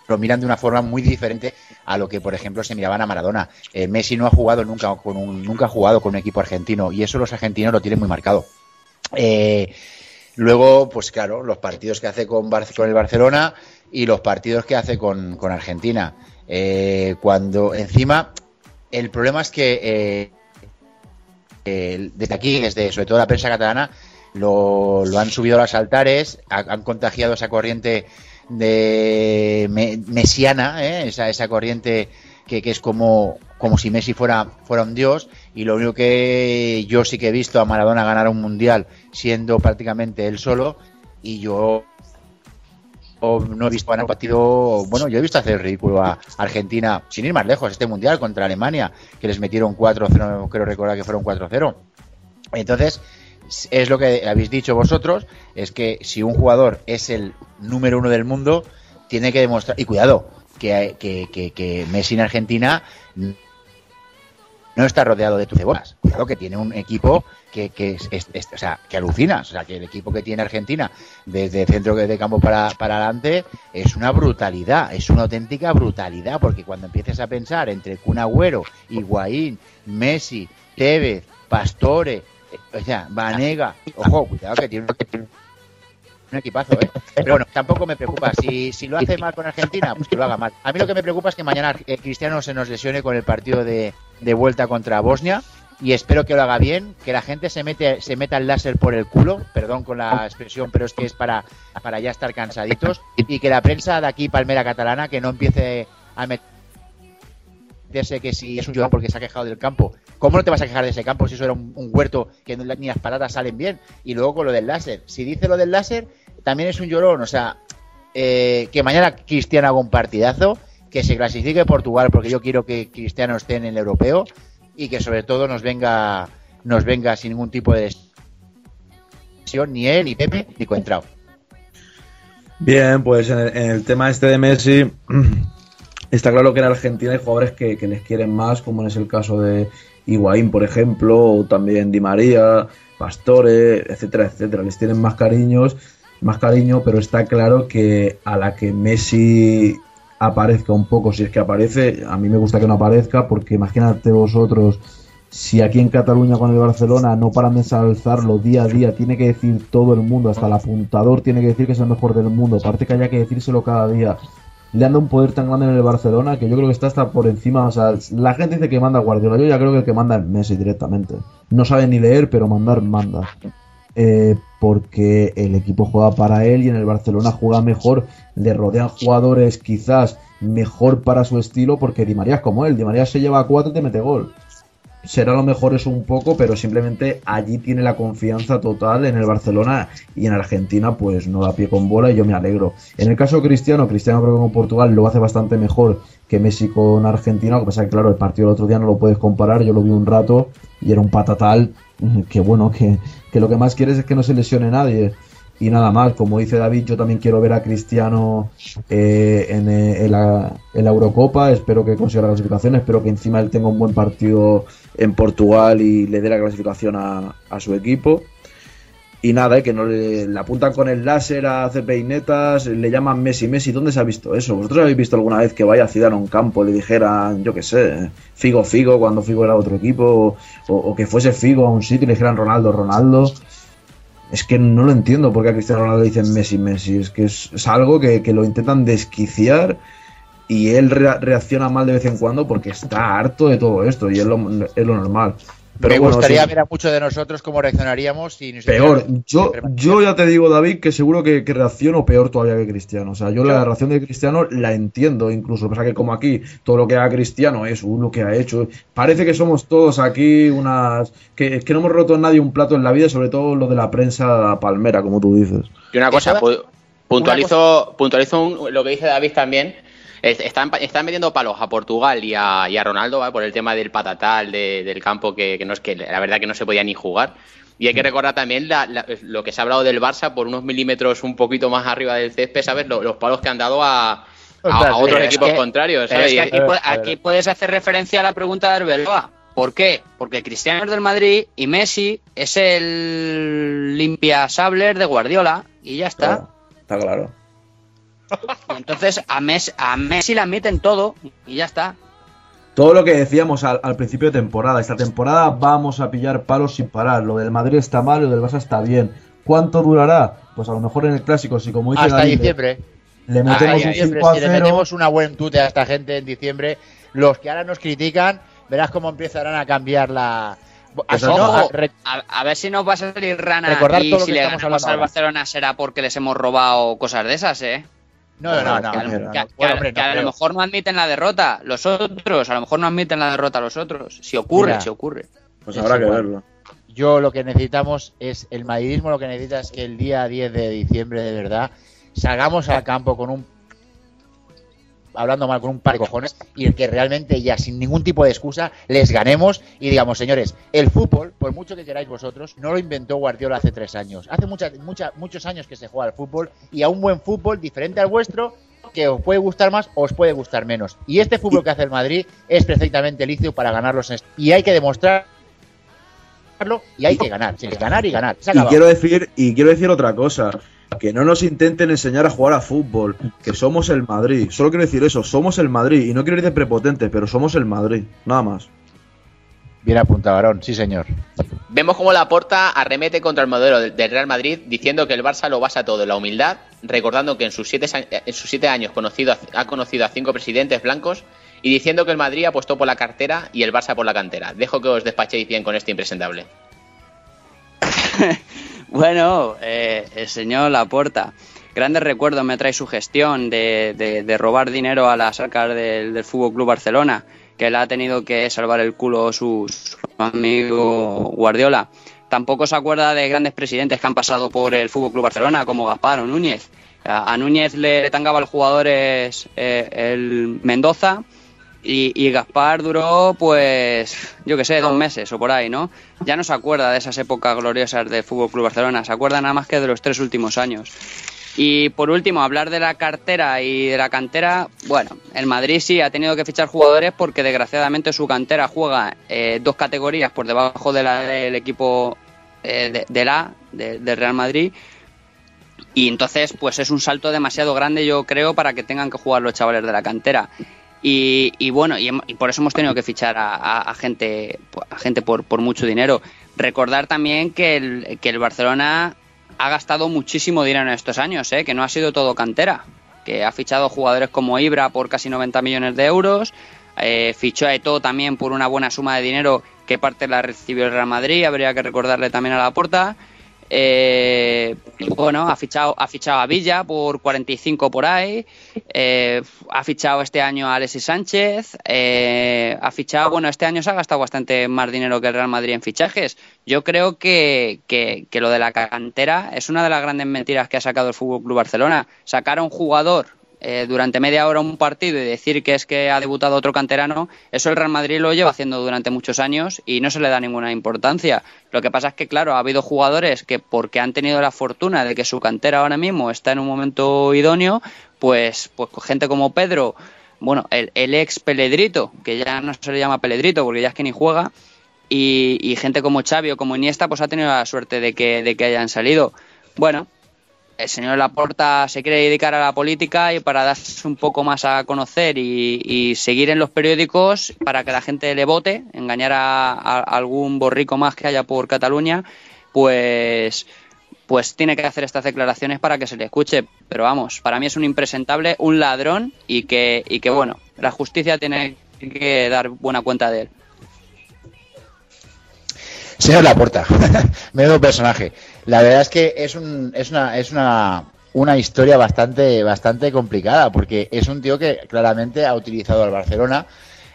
S13: lo miran de una forma muy diferente a lo que, por ejemplo, se miraban a Maradona. Eh, Messi no ha jugado nunca con un, nunca ha jugado con un equipo argentino y eso los argentinos lo tienen muy marcado. Eh, luego, pues claro, los partidos que hace con, Bar- con el Barcelona y los partidos que hace con, con Argentina. Eh, cuando encima, el problema es que eh, desde aquí, desde sobre todo la prensa catalana, lo, lo han subido a los altares, ha- han contagiado esa corriente de me- mesiana, ¿eh? esa, esa corriente que, que es como, como si Messi fuera, fuera un dios, y lo único que yo sí que he visto a Maradona ganar un mundial siendo prácticamente él solo, y yo o no he visto ganar un partido, bueno, yo he visto hacer ridículo a Argentina, sin ir más lejos, este mundial contra Alemania, que les metieron 4-0, creo recordar que fueron 4-0. Entonces, es lo que habéis dicho vosotros, es que si un jugador es el número uno del mundo, tiene que demostrar, y cuidado, que, que, que, que Messi en Argentina no está rodeado de tucebolas. Cuidado que tiene un equipo que, que es, es- es- o sea, que alucinas. O sea, que el equipo que tiene Argentina desde centro de campo para, para adelante es una brutalidad, es una auténtica brutalidad, porque cuando empieces a pensar entre Kun Agüero, Higuaín, Messi, Tevez, Pastore, eh, o sea, Vanega, ojo, cuidado que tiene un equipazo, ¿eh? Pero bueno, tampoco me preocupa. Si, si lo hace mal con Argentina, pues que lo haga mal. A mí lo que me preocupa es que mañana eh, Cristiano se nos lesione con el partido de, de vuelta contra Bosnia y espero que lo haga bien, que la gente se mete se meta el láser por el culo, perdón con la expresión, pero es que es para, para ya estar cansaditos, y que la prensa de aquí, Palmera Catalana, que no empiece a meterse que si es un llorón porque se ha quejado del campo. ¿Cómo no te vas a quejar de ese campo si eso era un, huerto que ni las patatas salen bien? Y luego con lo del láser. Si dice lo del láser, también es un llorón. O sea, eh, que mañana Cristiano haga un partidazo, que se clasifique Portugal, porque yo quiero que Cristiano esté en el europeo y que sobre todo nos venga nos venga sin ningún tipo de lesión, ni él, ni Pepe, ni Coentrao.
S10: Bien, pues en el, tema este de Messi, está claro que en Argentina hay jugadores que, que les quieren más, como es el caso de Higuaín, por ejemplo, o también Di María, Pastore, etcétera, etcétera. Les tienen más cariños, más cariño, pero está claro que a la que Messi aparezca un poco, si es que aparece, a mí me gusta que no aparezca, porque imagínate vosotros si aquí en Cataluña con el Barcelona no paran de ensalzarlo día a día, tiene que decir todo el mundo, hasta el apuntador tiene que decir que es el mejor del mundo, aparte que haya que decírselo cada día. Le anda un poder tan grande en el Barcelona que yo creo que está hasta por encima. O sea, la gente dice que manda Guardiola. Yo ya creo que el que manda es Messi directamente. No sabe ni leer, pero mandar manda. Eh, porque el equipo juega para él y en el Barcelona juega mejor. Le rodean jugadores quizás mejor para su estilo porque Di María es como él. Di María se lleva a cuatro y te mete gol será lo mejor eso un poco, pero simplemente allí tiene la confianza total en el Barcelona y en Argentina pues no da pie con bola y yo me alegro. En el caso de Cristiano, Cristiano creo que con Portugal lo hace bastante mejor que Messi con Argentina, lo que pasa que claro, el partido del otro día no lo puedes comparar, yo lo vi un rato y era un patatal que bueno, que, que lo que más quieres es que no se lesione nadie. Y nada más, como dice David, yo también quiero ver a Cristiano eh, en, eh, en la, en la Eurocopa. Espero que consiga la clasificación. Espero que encima él tenga un buen partido en Portugal y le dé la clasificación a, a su equipo. Y nada, eh, que no le, apuntan con el láser a hacer peinetas, le llaman Messi. Messi, ¿dónde se ha visto eso? ¿Vosotros habéis visto alguna vez que vaya a Zidane a un campo y le dijeran, yo qué sé, Figo, Figo, cuando Figo era otro equipo? O, que fuese Figo a un sitio y le dijeran Ronaldo, Ronaldo. Es que no lo entiendo porque a Cristiano Ronaldo le dicen Messi, Messi. Es que es, es algo que, lo intentan desquiciar y él rea- reacciona mal de vez en cuando porque está harto de todo esto y es lo, es lo normal. Pero
S13: Me
S10: bueno,
S13: gustaría
S10: sí.
S13: ver a muchos de nosotros cómo reaccionaríamos si nos
S10: Peor, yo, yo ya te digo, David, que seguro que, que reacciono peor todavía que Cristiano. O sea, yo la reacción de Cristiano la entiendo incluso. Pasa que como aquí todo lo que haga Cristiano es uh, lo que ha hecho. Parece que somos todos aquí unas... Que, que no hemos roto a nadie un plato en la vida, sobre todo lo de la prensa palmera, como tú dices.
S1: Y una cosa, pu- puntualizo, puntualizo un- lo que dice David también. Es- Están, están metiendo palos a Portugal y a, y a Ronaldo ¿vale? por el tema del patatal de- del campo, que, que no es que la verdad que no se podía ni jugar. Y hay que recordar también la- la- lo que se ha hablado del Barça por unos milímetros un poquito más arriba del césped, ¿sabes? Lo- Los, palos que han dado a, a- a otros
S12: Pero es
S1: equipos
S12: que-
S1: contrarios,
S12: pero
S1: ¿sabes?
S12: es que
S1: Y-
S12: aquí, pu- aquí puedes hacer referencia a la pregunta de Arbeloa. ¿Por qué? Porque Cristiano es del Madrid y Messi es el limpia sabler de Guardiola y ya está.
S10: Está claro.
S12: Y entonces a Messi, a Messi le admiten todo y ya está.
S10: Todo lo que decíamos al, al principio de temporada. Esta temporada vamos a pillar palos sin parar. Lo del Madrid está mal, lo del Barça está bien. ¿Cuánto durará? Pues a lo mejor en el clásico, si como dice
S13: Hasta
S10: David,
S13: diciembre.
S10: Le metemos un
S13: diciembre,
S10: 5 a
S13: si le
S10: 0.
S13: metemos una buen tute a esta gente en diciembre, los que ahora nos critican, verás cómo empezarán a cambiar la... A-
S12: a ver si nos va a salir rana
S13: Recordar
S12: y
S13: todo lo
S12: si
S13: que
S12: le
S13: estamos
S12: ganamos al. Barcelona será porque les hemos robado cosas de esas, ¿eh?
S13: No, no, no,
S12: Que a, lo mejor no admiten la derrota los otros, a lo mejor no admiten la derrota los otros. Si ocurre,
S13: Mira.
S12: si ocurre.
S10: Pues
S13: Es
S10: habrá que verlo.
S13: Yo lo que necesitamos es, el madridismo lo que necesita es que el día 10 de diciembre, de verdad, salgamos al campo con un hablando mal con un par de cojones y que realmente ya sin ningún tipo de excusa les ganemos y digamos señores el fútbol por mucho que queráis vosotros no lo inventó Guardiola hace tres años. Hace muchas mucha- muchos años que se juega al fútbol y a un buen fútbol diferente al vuestro que os puede gustar más o os puede gustar menos y este fútbol que hace el Madrid es perfectamente lícito para ganarlos y hay que demostrar y hay que ganar, ganar y ganar. Se
S10: Y quiero decir, y quiero decir otra cosa. Que no nos intenten enseñar a jugar a fútbol, que somos el Madrid. Solo quiero decir eso, somos el Madrid. Y no quiero ir de prepotente, pero somos el Madrid, nada más.
S13: Bien apuntado, Aarón, sí señor.
S1: Vemos cómo Laporta arremete contra el modelo del Real Madrid diciendo que el Barça lo basa todo en la humildad, recordando que en sus siete, en sus siete años conocido, ha conocido a cinco presidentes blancos y diciendo que el Madrid apostó por la cartera y el Barça por la cantera. Dejo que os despachéis bien con este impresentable.
S12: Bueno, eh, el señor Laporta. Grandes recuerdos me trae su gestión de, de- de robar dinero a las arcas del, Fútbol Club Barcelona, que le ha tenido que salvar el culo su, su amigo Guardiola. Tampoco se acuerda de grandes presidentes que han pasado por el Fútbol Club Barcelona, como Gaspar o Núñez. A, Núñez le, le tangaba a los jugadores eh, el Mendoza y, y Gaspar duró, pues, yo que sé, dos meses o por ahí, ¿no? Ya no se acuerda de esas épocas gloriosas del Fútbol Club Barcelona, se acuerda nada más que de los tres últimos años. Y por último, hablar de la cartera y de la cantera. Bueno, el Madrid sí ha tenido que fichar jugadores porque desgraciadamente su cantera juega eh, dos categorías por debajo de la del equipo eh, de, del A, de- del Real Madrid. Y entonces, pues es un salto demasiado grande, yo creo, para que tengan que jugar los chavales de la cantera. Y, y bueno, y, y por eso hemos tenido que fichar a, gente, a gente por, por mucho dinero. Recordar también que el, que el Barcelona ha gastado muchísimo dinero en estos años, ¿eh? que no ha sido todo cantera, que ha fichado jugadores como Ibra por casi 90 millones de euros, eh, fichó a Eto'o también por una buena suma de dinero que parte la recibió el Real Madrid, habría que recordarle también a la porta. Eh, bueno, ha fichado, ha fichado a Villa por 45 por ahí. eh, ha fichado este año a Alexis Sánchez. eh, ha fichado, bueno, este año se ha gastado bastante más dinero que el Real Madrid en fichajes. Yo creo que, que- que lo de la cantera es una de las grandes mentiras que ha sacado el Fútbol Club Barcelona. Sacar a un jugador eh, durante media hora un partido y decir que es que ha debutado otro canterano, eso el Real Madrid lo lleva haciendo durante muchos años y no se le da ninguna importancia. Lo que pasa es que, claro, ha habido jugadores que porque han tenido la fortuna de que su cantera ahora mismo está en un momento idóneo, pues, pues gente como Pedro, bueno, el, el ex Peledrito, que ya no se le llama Peledrito porque ya es que ni juega, y, y gente como Xavi o como Iniesta, pues ha tenido la suerte de que, de que hayan salido. Bueno, el señor Laporta se quiere dedicar a la política y para darse un poco más a conocer y, seguir en los periódicos para que la gente le vote, engañar a, a algún borrico más que haya por Cataluña, pues pues tiene que hacer estas declaraciones para que se le escuche. Pero vamos, para mí es un impresentable, un ladrón y que, y que bueno, la justicia tiene que dar buena cuenta de él.
S13: Señor Laporta, menudo personaje. La verdad es que es, un, es, una, es una, una historia bastante, bastante complicada, porque es un tío que claramente ha utilizado al Barcelona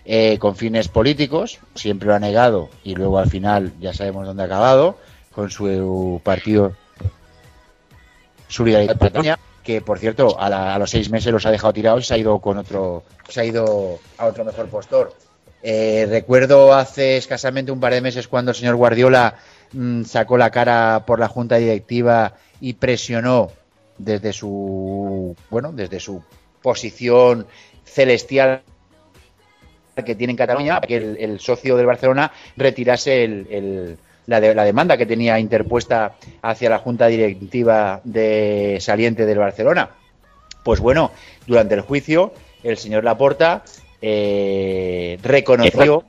S13: eh, con fines políticos, siempre lo ha negado y luego al final ya sabemos dónde ha acabado, con su partido Solidaridad Cataluña, que por cierto a, la- a los seis meses los ha dejado tirados y se ha ido con otro, se ha ido a otro mejor postor. Eh, recuerdo hace escasamente un par de meses cuando el señor Guardiola mm, sacó la cara por la junta directiva y presionó desde su bueno desde su posición celestial que tiene en Cataluña que el, socio del Barcelona retirase el- la, de- la demanda que tenía interpuesta hacia la junta directiva de saliente del Barcelona. Pues bueno, durante el juicio el señor Laporta eh, reconoció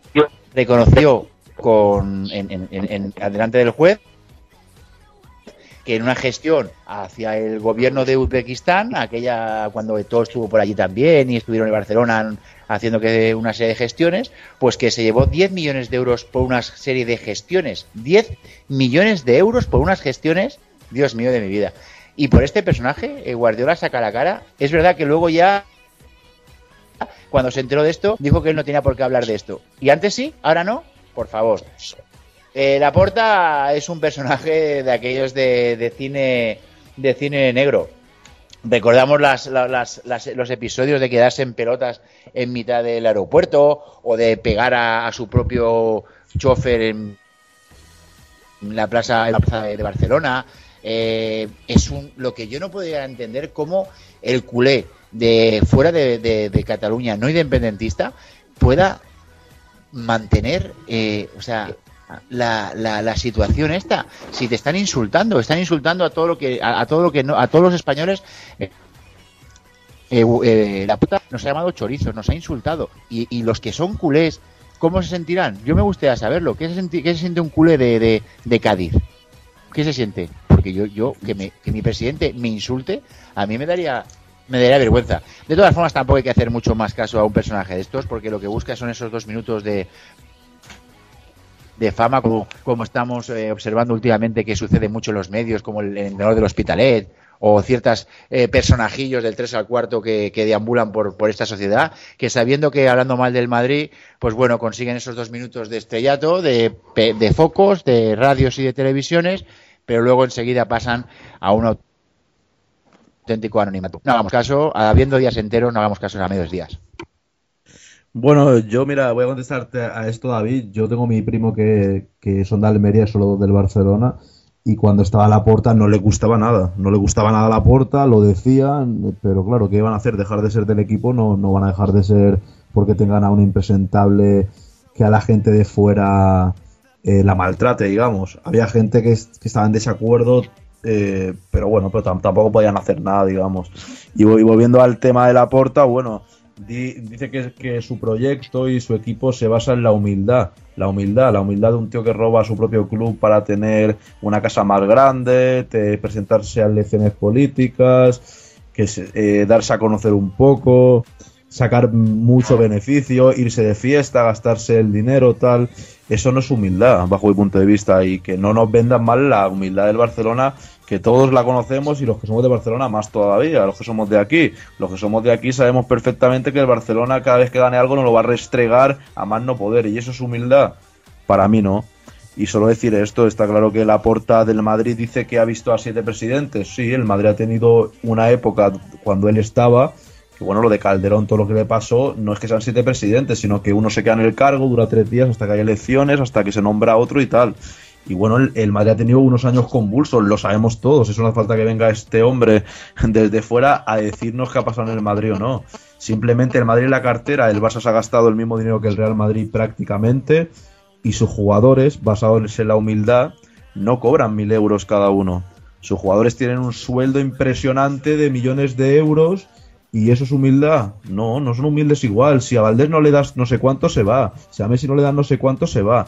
S13: reconoció con en, en- en- en- delante del juez que en una gestión hacia el gobierno de Uzbekistán, aquella cuando todo estuvo por allí también y estuvieron en Barcelona haciendo que una serie de gestiones, pues que se llevó 10 millones de euros por una serie de gestiones. 10 millones de euros por unas gestiones, Dios mío de mi vida. Y por este personaje, eh, Guardiola saca la cara. Es verdad que luego ya, cuando se enteró de esto, dijo que él no tenía por qué hablar de esto. Y antes sí, ahora no, por favor. Eh, Laporta es un personaje de aquellos de, cine de cine negro. Recordamos los episodios de quedarse en pelotas en mitad del aeropuerto o de pegar a, su propio chofer en la plaza, de, Barcelona. Eh, es un, lo que yo no podría entender cómo el culé de fuera de- de Cataluña no independentista pueda mantener, eh, o sea, la, la, la situación esta. Si te están insultando, están insultando a todo lo que, a, todo lo que no, a todos los españoles. eh, eh, eh, la puta nos ha llamado chorizos, nos ha insultado. Y, y los que son culés ¿cómo se sentirán? Yo me gustaría saberlo. ¿Qué se, senti- qué se siente un culé de, de, de Cádiz? ¿Qué se siente? Porque yo, yo que, me- que mi presidente me insulte, a mí me daría me daría vergüenza. De todas formas, tampoco hay que hacer mucho más caso a un personaje de estos, porque lo que busca son esos dos minutos de, de fama, como, como estamos eh, observando últimamente que sucede mucho en los medios, como el entrenador del Hospitalet, o ciertas eh, personajillos del 3 al cuarto que, que deambulan por, por esta sociedad, que sabiendo que hablando mal del Madrid, pues bueno, consiguen esos dos minutos de estrellato, de, de focos, de radios y de televisiones, pero luego enseguida pasan a un auténtico anonimato. No hagamos caso, habiendo días enteros, no hagamos caso a medios días.
S10: Bueno, yo mira, voy a contestarte a esto, David. Yo tengo mi primo que, que son de Almería, solo del Barcelona, y cuando estaba a la porta no le gustaba nada. No le gustaba nada la porta, lo decían, pero claro, ¿qué van a hacer? ¿Dejar de ser del equipo? No, no van a dejar de ser porque tengan a un impresentable que a la gente de fuera eh, la maltrate, digamos. Había gente que, que estaba en desacuerdo, eh, pero bueno, pero tam- tampoco podían hacer nada, digamos. Y, vo- y volviendo al tema de la porta, bueno, di- dice que, su proyecto y su equipo se basa en la humildad. La humildad, la humildad de un tío que roba a su propio club para tener una casa más grande, presentarse a elecciones políticas, que se- eh, darse a conocer un poco, sacar mucho beneficio, irse de fiesta, gastarse el dinero, tal. Eso no es humildad, bajo mi punto de vista, y que no nos vendan mal la humildad del Barcelona, que todos la conocemos y los que somos de Barcelona más todavía, los que somos de aquí. Los que somos de aquí sabemos perfectamente que el Barcelona cada vez que gane algo nos lo va a restregar a más no poder, y eso es humildad. Para mí no. Y solo decir esto, está claro que la porta del Madrid dice que ha visto a siete presidentes. Sí, el Madrid ha tenido una época cuando él estaba, que bueno, lo de Calderón, todo lo que le pasó, no es que sean siete presidentes, sino que uno se queda en el cargo, dura tres días hasta que hay elecciones, hasta que se nombra otro y tal. Y bueno, el, el Madrid ha tenido unos años convulsos, lo sabemos todos. No hace falta que venga este hombre desde fuera a decirnos qué ha pasado en el Madrid o no. Simplemente el Madrid en la cartera, el Barça se ha gastado el mismo dinero que el Real Madrid prácticamente y sus jugadores, basados en la humildad, no cobran mil euros cada uno. Sus jugadores tienen un sueldo impresionante de millones de euros y eso es humildad. No, no son humildes igual. Si a Valdés no le das no sé cuánto, se va. Si a Messi no le dan no sé cuánto, se va.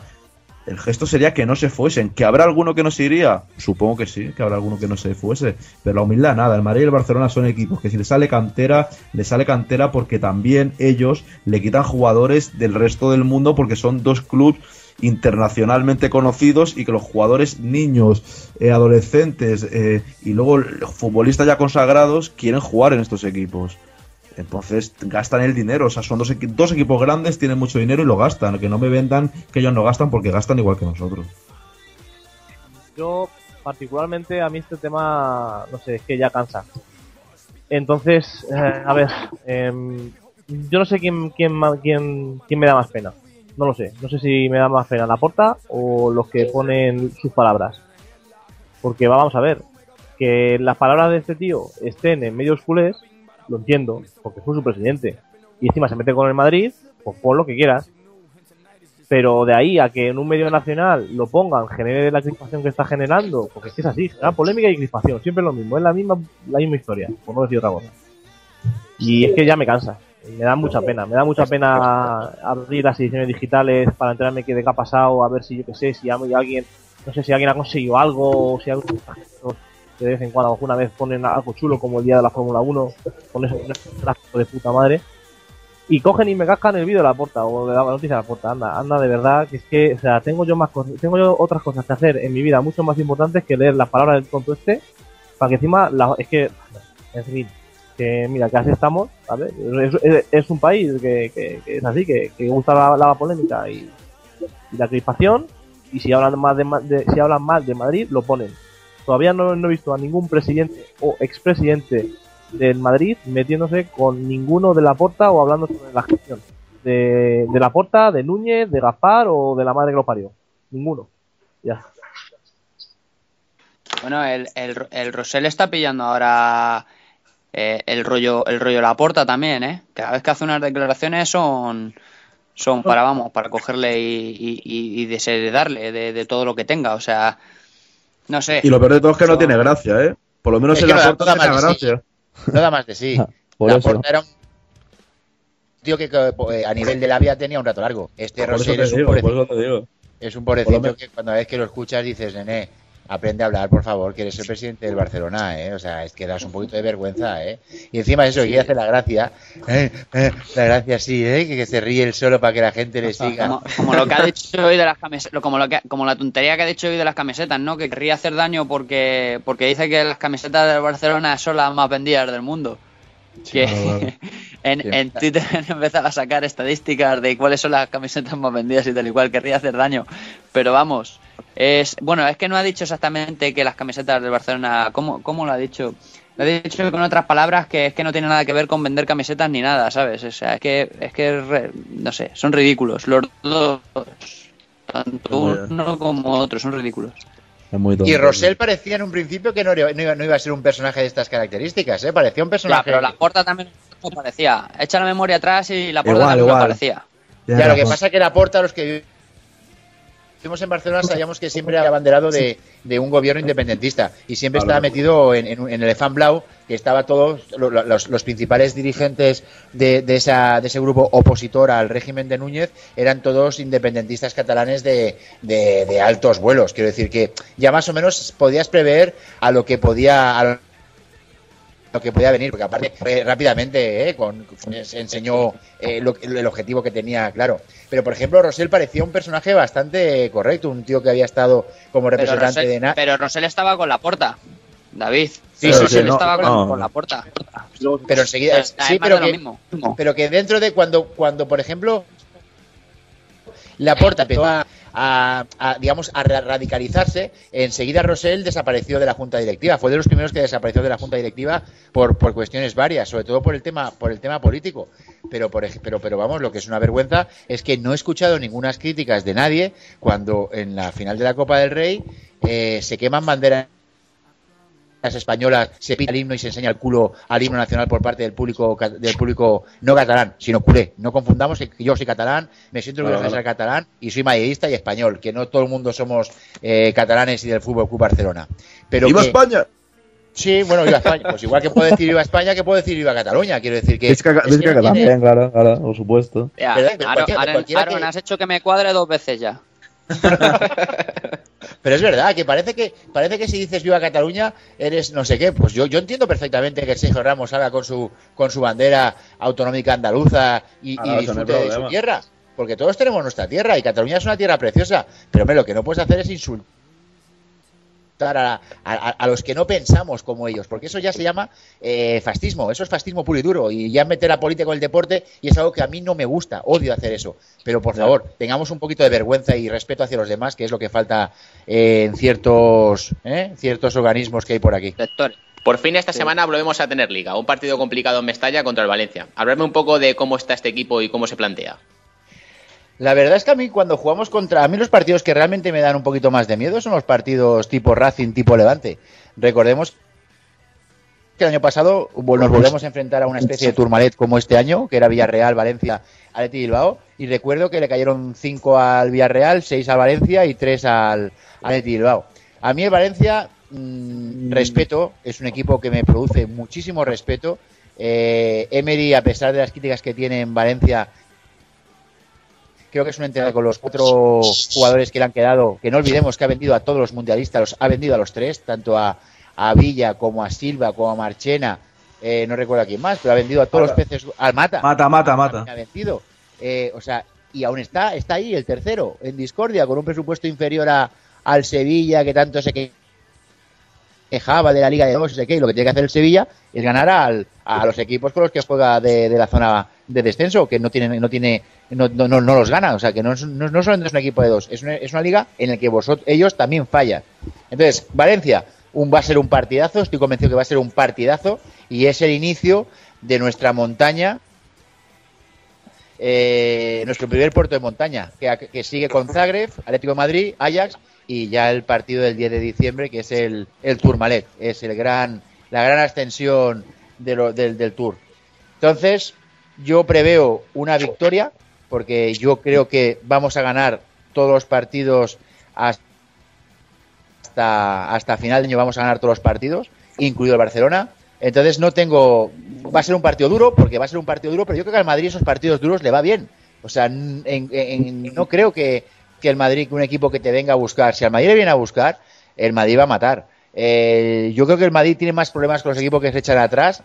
S10: El gesto sería que no se fuesen. ¿Que habrá alguno que no se iría? Supongo que sí, que habrá alguno que no se fuese. Pero la humildad nada. El Madrid y el Barcelona son equipos que si le sale cantera, le sale cantera porque también ellos le quitan jugadores del resto del mundo porque son dos clubes internacionalmente conocidos y que los jugadores niños, eh, adolescentes eh, y luego futbolistas ya consagrados quieren jugar en estos equipos. Entonces gastan el dinero, o sea, son dos, dos equipos grandes, tienen mucho dinero y lo gastan. Que no me vendan que ellos no gastan porque gastan igual que nosotros.
S11: Yo, particularmente, a mí este tema, no sé, es que ya cansa. Entonces, eh, a ver, em, yo no sé quién, quién, quién, quién me da más pena. No lo sé. No sé si me da más pena la porta o los que ponen sus palabras. Porque vamos a ver, que las palabras de este tío estén en medios culés, lo entiendo, porque fue su presidente. Y encima se mete con el Madrid, pues pon lo que quieras. Pero de ahí a que en un medio nacional lo pongan, genere la crispación que está generando, porque es que es así, genera polémica y crispación, siempre lo mismo, es la misma, la misma historia, por no decir otra cosa. Y es que ya me cansa, me da mucha pena, me da mucha pena abrir las ediciones digitales para enterarme qué de qué ha pasado, a ver si yo qué sé, si alguien, no sé si alguien ha conseguido algo, o si que de vez en cuando alguna vez ponen algo chulo como el día de la Fórmula 1, con ese gráfico de puta madre. Y cogen y me cascan el vídeo de la porta o de la noticia de la porta. Anda, anda de verdad, que es que, o sea, tengo yo más tengo yo otras cosas que hacer en mi vida mucho más importantes que leer las palabras del tonto este, para que encima, la- es que, en fin, que mira, que así estamos, ¿sabes? Es, un país que, es así, que, que gusta la, polémica y, la crispación, y si hablan más de, de- si hablan mal de Madrid, lo ponen. Todavía no, he visto a ningún presidente o expresidente del Madrid metiéndose con ninguno de la porta o hablando sobre la gestión. De, la porta, de Núñez, de Gaspar o de la madre que lo parió. Ninguno.
S12: Bueno, el, el, el Rosell está pillando ahora eh, el rollo el rollo Laporta también, ¿eh? Cada vez que hace unas declaraciones son son para, vamos, para cogerle y, y, desheredarle de, de todo lo que tenga. O sea, no sé.
S10: Y lo peor de todo es que no tiene gracia, ¿eh? Por lo menos
S13: Es
S10: en
S13: que
S10: la
S13: no
S10: tiene
S13: más de sí.
S10: gracia.
S13: No da más de sí.
S10: Por
S13: la
S10: eso.
S13: porta era un, tío que que, eh, a nivel de la vida tenía un rato largo. Este
S10: te
S13: es un pobrecito. Es un pobrecito que cuando vez que lo escuchas dices, nene, aprende a hablar, por favor, que eres el presidente del Barcelona, ¿eh? O sea, es que das un poquito de vergüenza, ¿eh? Y encima eso, quiere hacer la gracia, eh, eh, la gracia sí, ¿eh? Que, que se ríe él solo para que la gente le siga.
S12: Como, como lo que ha dicho hoy de las camisetas, como, lo que, como la tontería que ha dicho hoy de las camisetas, ¿no? Que querría hacer daño porque, porque dice que las camisetas del Barcelona son las más vendidas del mundo. Que en,
S13: Sí.
S12: en Twitter han empezado a sacar estadísticas de cuáles son las camisetas más vendidas y tal y cual, querría hacer daño. Pero vamos, es bueno, es que no ha dicho exactamente que las camisetas del Barcelona, ¿cómo, cómo lo ha dicho? Lo ha dicho con otras palabras que es que no tiene nada que ver con vender camisetas ni nada, ¿sabes? O sea, es que, es que re- no sé, son ridículos. Los dos, tanto uno como otro, son ridículos.
S10: Es muy tonto.
S13: Y Rosell parecía en un principio que no, iba, no iba a ser un personaje de estas características, ¿eh? Parecía un
S12: Ya,
S13: personaje...
S12: pero la porta también parecía. Echa la memoria atrás y la porta
S10: Igual,
S12: también
S10: igual.
S12: parecía.
S13: Ya, lo que pasa es que la porta, los que vivimos en Barcelona, sabíamos que siempre era abanderado de, de un gobierno independentista y siempre estaba metido en, en, el Fan Blau, que estaba todos lo- lo- los, los principales dirigentes de, de, esa, de ese grupo opositor al régimen de Núñez eran todos independentistas catalanes de, de, de altos vuelos. Quiero decir que ya más o menos podías prever a lo que podía. A lo, que podía venir, porque aparte rápidamente ¿eh? con, se enseñó eh, lo- el objetivo que tenía, claro. Pero por ejemplo, Rosell parecía un personaje bastante correcto, un tío que había estado como
S12: Pero
S13: representante
S12: Rosell,
S13: de Na-
S12: pero Rosell estaba con la porta, David.
S13: Sí,
S12: Pero
S13: sí,
S10: sí, no,
S12: estaba con,
S10: no.
S12: con la porta.
S13: pero enseguida
S12: Es-
S13: sí, pero que,
S12: mismo.
S13: pero que dentro de cuando cuando por ejemplo la porta empezó a, a- a, digamos a ra- radicalizarse enseguida Rosell desapareció de la junta directiva. Fue de los primeros que desapareció de la junta directiva por, por cuestiones varias sobre todo por el tema por el tema político. Pero por pero pero vamos lo que es una vergüenza es que no he escuchado ninguna críticas de nadie cuando en la final de la Copa del Rey eh, se queman banderas españolas se pita el himno y se enseña el culo al himno nacional por parte del público del público no catalán, sino culé. No confundamos que yo soy catalán, me siento orgulloso de ser catalán y soy madridista y español, que no todo el mundo somos eh, catalanes y del Fútbol Club Barcelona. Pero
S10: ¡Viva
S13: que-
S10: España!
S13: Sí, bueno, viva España. Pues igual que puedo decir viva España, que puedo decir viva Cataluña. Quiero decir que.
S10: Vizca,
S13: es que
S10: Vizca
S13: no tiene-
S10: también, claro, claro, por supuesto.
S12: Ya, Aaron, Aaron- Aaron,
S13: que-
S12: has hecho que me cuadre dos veces ya.
S13: Pero es verdad que parece que parece que si dices viva Cataluña eres no sé qué. Pues yo, yo entiendo perfectamente que Sergio Ramos salga con su con su bandera autonómica andaluza y,
S10: hay
S13: disfrute de su tierra. Porque todos tenemos nuestra tierra y Cataluña es una tierra preciosa. Pero hombre, lo que no puedes hacer es insultar a, a- a- a los que no pensamos como ellos, porque eso ya se llama eh, fascismo, eso es fascismo puro y duro, y ya meter la política con el deporte, y es algo que a mí no me gusta, odio hacer eso. Pero por favor, tengamos un poquito de vergüenza y respeto hacia los demás, que es lo que falta eh, en ciertos, ¿eh? ciertos organismos que hay por aquí.
S1: Por fin esta semana volvemos a tener liga, un partido complicado en Mestalla contra el Valencia. Hablarme un poco de cómo está este equipo y cómo se plantea.
S13: La verdad es que a mí cuando jugamos contra... A mí los partidos que realmente me dan un poquito más de miedo son los partidos tipo Racing, tipo Levante. Recordemos que el año pasado nos volvemos a enfrentar a una especie de Tourmalet como este año, que era Villarreal, Valencia, Atleti Bilbao. Y recuerdo que le cayeron 5 al Villarreal, 6 al Valencia y 3 al Atleti Bilbao. A mí el Valencia, mm, respeto, es un equipo que me produce muchísimo respeto. Eh, Emery, a pesar de las críticas que tiene en Valencia, creo que es un entrenador con los cuatro jugadores que le han quedado, que no olvidemos que ha vendido a todos los mundialistas, los ha vendido a los tres, tanto a, a Villa como a Silva como a Marchena, eh, no recuerdo a quién más, pero ha vendido a todos los peces, al Mata.
S10: Mata, mata, mata.
S13: Ha vencido. Eh, o sea, y aún está, está ahí el tercero, en discordia, con un presupuesto inferior a, al Sevilla, que tanto se que- quejaba de la Liga de Dos, no sé qué, y lo que tiene que hacer el Sevilla es ganar al, a los equipos con los que juega de, de la zona de descenso, que no tiene, no tiene, no, no, no, los gana, o sea que no, no, no solamente es un equipo de dos, es una, es una liga en la que vosotros, ellos también fallan. Entonces, Valencia, un, va a ser un partidazo, estoy convencido que va a ser un partidazo, y es el inicio de nuestra montaña eh, nuestro primer puerto de montaña, que, que sigue con Zagreb, Atlético de Madrid, Ajax y ya el partido del 10 de diciembre, que es el, el Tourmalet, es el gran, la gran ascensión de lo- del, del Tour. Entonces, yo preveo una victoria, porque yo creo que vamos a ganar todos los partidos hasta, hasta final de año, vamos a ganar todos los partidos, incluido el Barcelona. Entonces no tengo va a ser un partido duro, porque va a ser un partido duro, pero yo creo que al Madrid esos partidos duros le va bien. O sea, en- no creo que, que el Madrid, un equipo que te venga a buscar, si al Madrid le viene a buscar, el Madrid va a matar. Yo creo que el Madrid tiene más problemas con los equipos que se echan atrás.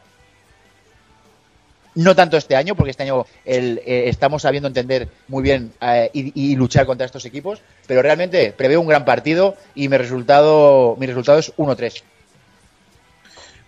S13: No tanto este año, porque este año eh, estamos sabiendo entender muy bien eh, y, luchar contra estos equipos, pero realmente preveo un gran partido y mi resultado, mi resultado es 1-3.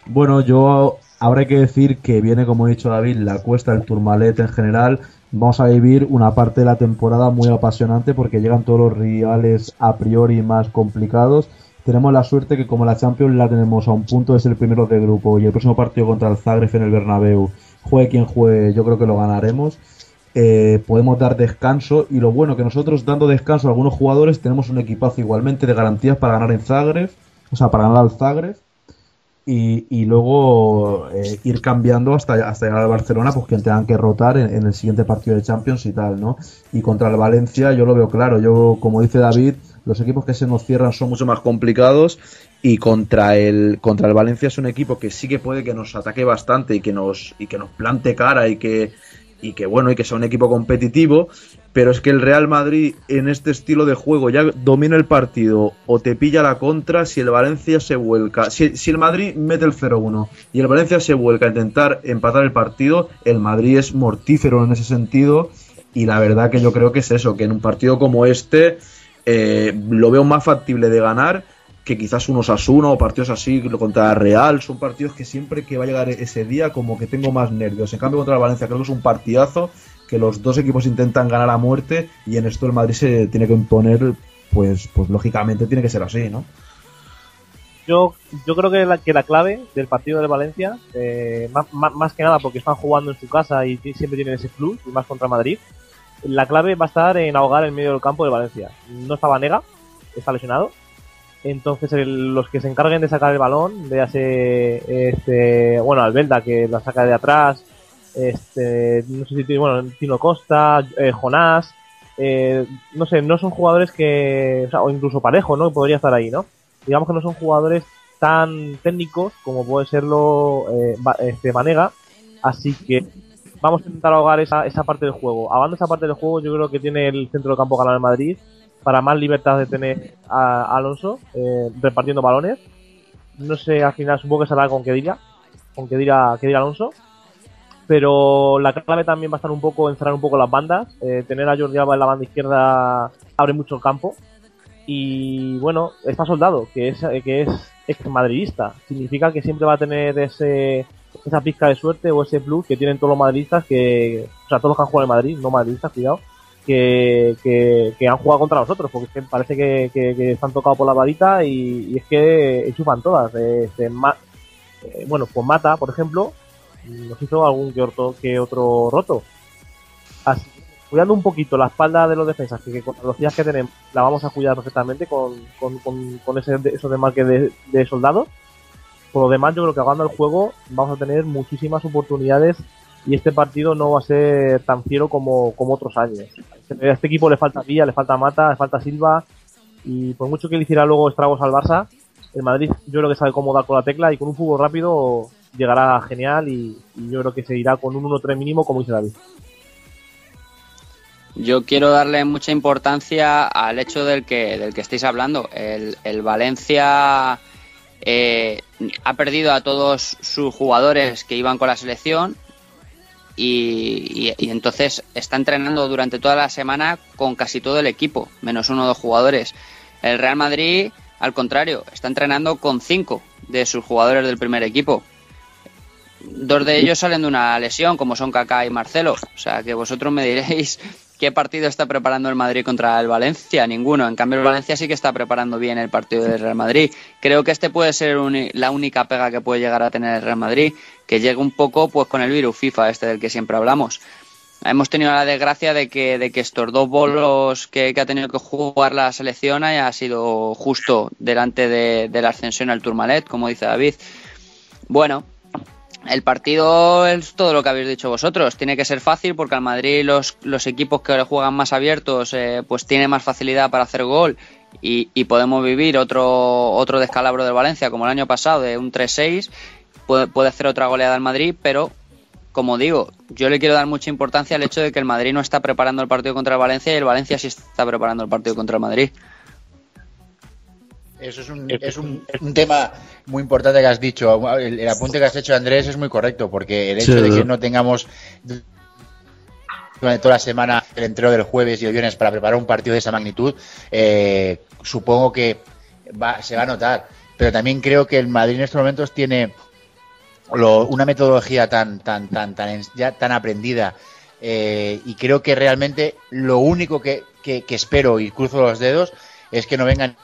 S10: Bueno, yo hay que decir que viene, como ha dicho David, la cuesta del Tourmalet en general. Vamos a vivir una parte de la temporada muy apasionante porque llegan todos los rivales a priori más complicados. Tenemos la suerte que como la Champions la tenemos a un punto de ser el primero de grupo y el próximo partido contra el Zagreb en el Bernabéu, juegue quien juegue, yo creo que lo ganaremos. Eh, podemos dar descanso y lo bueno que nosotros dando descanso a algunos jugadores tenemos un equipazo igualmente de garantías para ganar en Zagreb, o sea, para ganar al Zagreb y, luego eh, ir cambiando hasta, hasta llegar al Barcelona, pues quien tengan que rotar en, en el siguiente partido de Champions y tal, ¿no? Y contra el Valencia yo lo veo claro, yo como dice David, los equipos que se nos cierran son mucho más complicados y contra el contra el Valencia es un equipo que sí que puede que nos ataque bastante y que nos y que nos plante cara y que y que bueno y que sea un equipo competitivo pero es que el Real Madrid en este estilo de juego ya domina el partido o te pilla la contra si el Valencia se vuelca si, si el Madrid mete el 0-1 y el Valencia se vuelca a intentar empatar el partido el Madrid es mortífero en ese sentido y la verdad que yo creo que es eso que en un partido como este eh, lo veo más factible de ganar que quizás unos Asuna o partidos así contra Real son partidos que siempre que va a llegar ese día como que tengo más nervios. En cambio contra Valencia creo que es un partidazo que los dos equipos intentan ganar a muerte y en esto el Madrid se tiene que imponer pues pues lógicamente tiene que ser así, ¿no?
S11: Yo, yo creo que la, que la clave del partido de Valencia, eh, más, más, que nada porque están jugando en su casa y siempre tienen ese plus, y más contra Madrid, la clave va a estar en ahogar el medio del campo de Valencia. No está Vanega, está lesionado. Entonces los que se encarguen de sacar el balón, de hace este, bueno, Albelda que la saca de atrás, este, no sé si bueno, Tino Costa, eh, Jonás, eh, no sé, no son jugadores que, o, incluso Parejo, ¿no? Podría estar ahí, ¿no? Digamos que no son jugadores tan técnicos como puede serlo eh, este Vanega, así que vamos a intentar ahogar esa, esa parte del juego. Ahogando esa parte del juego, yo creo que tiene el centro del campo ganado en Madrid para más libertad de tener a, Alonso eh, repartiendo balones. No sé, al final supongo que será con que diga, con que diga, que diga Alonso. Pero la clave también va a estar un poco en cerrar un poco las bandas. Eh, tener a Jordi Alba en la banda izquierda abre mucho el campo. Y bueno, está soldado, que es, que es ex madridista. Significa que siempre va a tener ese, esa pizca de suerte o ese plus que tienen todos los madridistas que, o sea, todos los que han jugado en Madrid, no madridistas, cuidado, que, que, han jugado contra nosotros, porque parece que, están tocados por la varita y, es que enchufan todas. Eh, se ma- bueno, pues Mata, por ejemplo, nos hizo algún que otro, que otro roto. Así, cuidando un poquito la espalda de los defensas, que, con las velocidades que tenemos la vamos a cuidar perfectamente con, con, con, con esos desmarques de, de soldados. Por lo demás, yo creo que jugando el juego vamos a tener muchísimas oportunidades y este partido no va a ser tan fiero como otros años. A este equipo le falta Villa, le falta Mata, le falta Silva y por mucho que le hiciera luego estragos al Barça, el Madrid yo creo que sabe cómo dar con la tecla y con un fútbol rápido llegará genial y, yo creo que se irá con un 1-3 mínimo como dice David.
S12: Yo quiero darle mucha importancia al hecho del que, del que estáis hablando. El, el Valencia eh, ha perdido a todos sus jugadores que iban con la selección y, y- entonces está entrenando durante toda la semana con casi todo el equipo, menos uno o dos jugadores. El Real Madrid, al contrario, está entrenando con cinco de sus jugadores del primer equipo. Dos de ellos salen de una lesión, como son Kaká y Marcelo. O sea, que vosotros me diréis qué partido está preparando el Madrid contra el Valencia. Ninguno. En cambio, el Valencia sí que está preparando bien el partido del Real Madrid. Creo que este puede ser la única pega que puede llegar a tener el Real Madrid, que llegue un poco pues con el virus FIFA, este del que siempre hablamos. Hemos tenido la desgracia de que, de que estos dos bolos que, que ha tenido que jugar la selección haya sido justo delante de, de la ascensión al Tourmalet, como dice David. Bueno, el partido es todo lo que habéis dicho vosotros. Tiene que ser fácil porque al Madrid los, los equipos que juegan más abiertos eh, pues tienen más facilidad para hacer gol y, y podemos vivir otro, otro descalabro del Valencia como el año pasado de un 3-6. Puede, puede hacer otra goleada al Madrid, pero como digo, yo le quiero dar mucha importancia al hecho de que el Madrid no está preparando el partido contra el Valencia y el Valencia sí está preparando el partido contra el Madrid.
S13: Eso es un, es un, un tema muy importante que has dicho. El, el apunte que has hecho, Andrés, es muy correcto, porque el hecho
S10: Sí,
S13: de que no tengamos durante toda la semana el entreno del jueves y el viernes para preparar un partido de esa magnitud, eh, supongo que va- se va a notar. Pero también creo que el Madrid en estos momentos tiene lo- una metodología tan, tan, tan, tan, ya tan aprendida eh, y creo que realmente lo único que, que- que espero y cruzo los dedos es que no vengan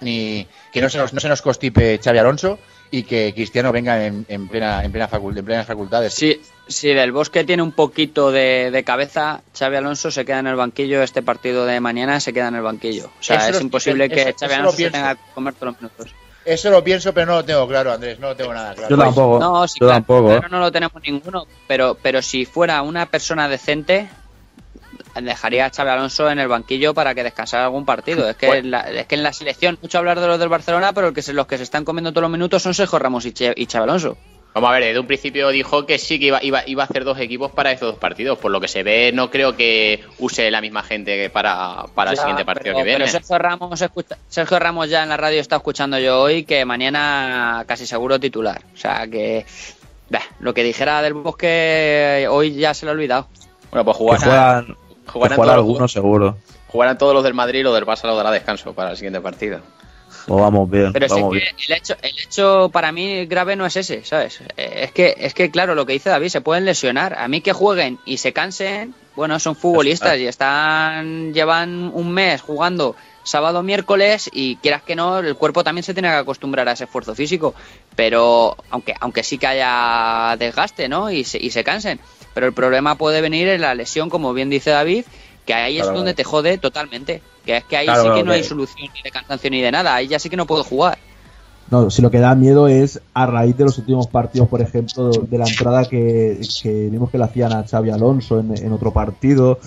S13: ni que no se nos, no se nos constipe Xavi Alonso y que Cristiano venga en, en plena en plena facul- en plenas facultades.
S12: Si, si del Bosque tiene un poquito de, de cabeza, Xavi Alonso se queda en el banquillo, este partido de mañana se queda en el banquillo. O sea,
S13: Eso
S12: es
S13: lo-
S12: imposible
S13: eso-
S12: que
S13: eso
S12: Xavi
S13: lo
S12: Alonso se
S13: pienso.
S12: tenga que comer todos los minutos.
S13: Eso lo pienso, pero no lo tengo claro, Andrés, no lo tengo nada claro.
S10: Yo tampoco.
S12: No, sí,
S10: yo
S12: claro,
S10: tampoco.
S12: claro, no lo tenemos ninguno, pero, pero si fuera una persona decente, dejaría a Xavi Alonso en el banquillo para que descansara algún partido. Es que,
S1: Pues-
S12: en la, es que en la selección, mucho hablar de los del Barcelona, pero el que se- los que se están comiendo todos los minutos son Sergio Ramos y, Che- y Xavi Alonso.
S1: Vamos a ver, desde un principio dijo que sí que iba, iba, iba a hacer dos equipos para esos dos partidos. Por lo que se ve, no creo que use la misma gente que para, para el siguiente partido
S12: pero,
S1: que viene.
S12: pero Sergio Ramos, escucha- Sergio Ramos ya en la radio está escuchando yo hoy que mañana casi seguro titular. O sea que bah, lo que dijera del Bosque hoy ya se lo ha olvidado.
S1: Bueno, pues
S10: Que
S1: jugarán,
S10: juegan,
S1: jugarán
S10: jugarán seguro.
S1: jugarán todos los del Madrid los del Barça lo dará descanso para el siguiente partido.
S10: Pues vamos bien,
S12: Pero es que
S10: bien.
S12: el hecho, el hecho para mí grave no es ese, ¿sabes? Es que, es que claro, lo que dice David, se pueden lesionar. A mí que jueguen y se cansen, bueno, son futbolistas y están, llevan un mes jugando sábado, miércoles y quieras que no, el cuerpo también se tiene que acostumbrar a ese esfuerzo físico. Pero, aunque, aunque sí que haya desgaste, ¿no? Y se, y se cansen. Pero el problema puede venir en la lesión, como bien dice David, que ahí es donde te jode totalmente. Que es que ahí
S10: Claro,
S12: sí que no hay solución ni de cansancio ni de nada. Ahí ya sí que no puedo jugar.
S14: No, si lo que da miedo es a raíz de los últimos partidos, por ejemplo, de la entrada que, que vimos que le hacían a Xavi Alonso en, en otro partido.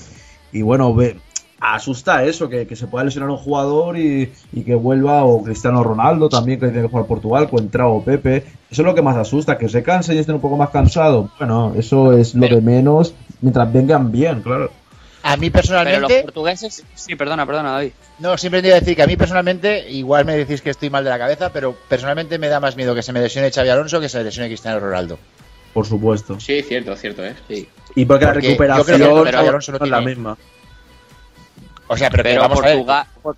S14: Y bueno, ve, asusta eso, que, que se pueda lesionar un jugador y, y que vuelva, o Cristiano Ronaldo también, que tiene que jugar Portugal, Cuentra o Pepe. Eso es lo que más asusta, que se cansen y estén un poco más cansados. Bueno, eso es lo de menos, mientras vengan bien, claro.
S13: A mí
S12: Pero los
S13: personalmente,
S12: portugueses. Sí, perdona, perdona, David.
S13: no, siempre te iba a decir que a mí personalmente, igual me decís que estoy mal de la cabeza, pero personalmente me da más miedo que se me lesione Xavi Alonso que se me lesione Cristiano Ronaldo.
S10: Por supuesto.
S1: Sí, cierto, cierto, ¿eh?
S12: Sí.
S10: Y porque, la recuperación
S13: yo creo que Alonso no
S10: es la misma.
S13: O sea, pero, vamos a ver.
S12: Portugal, Por-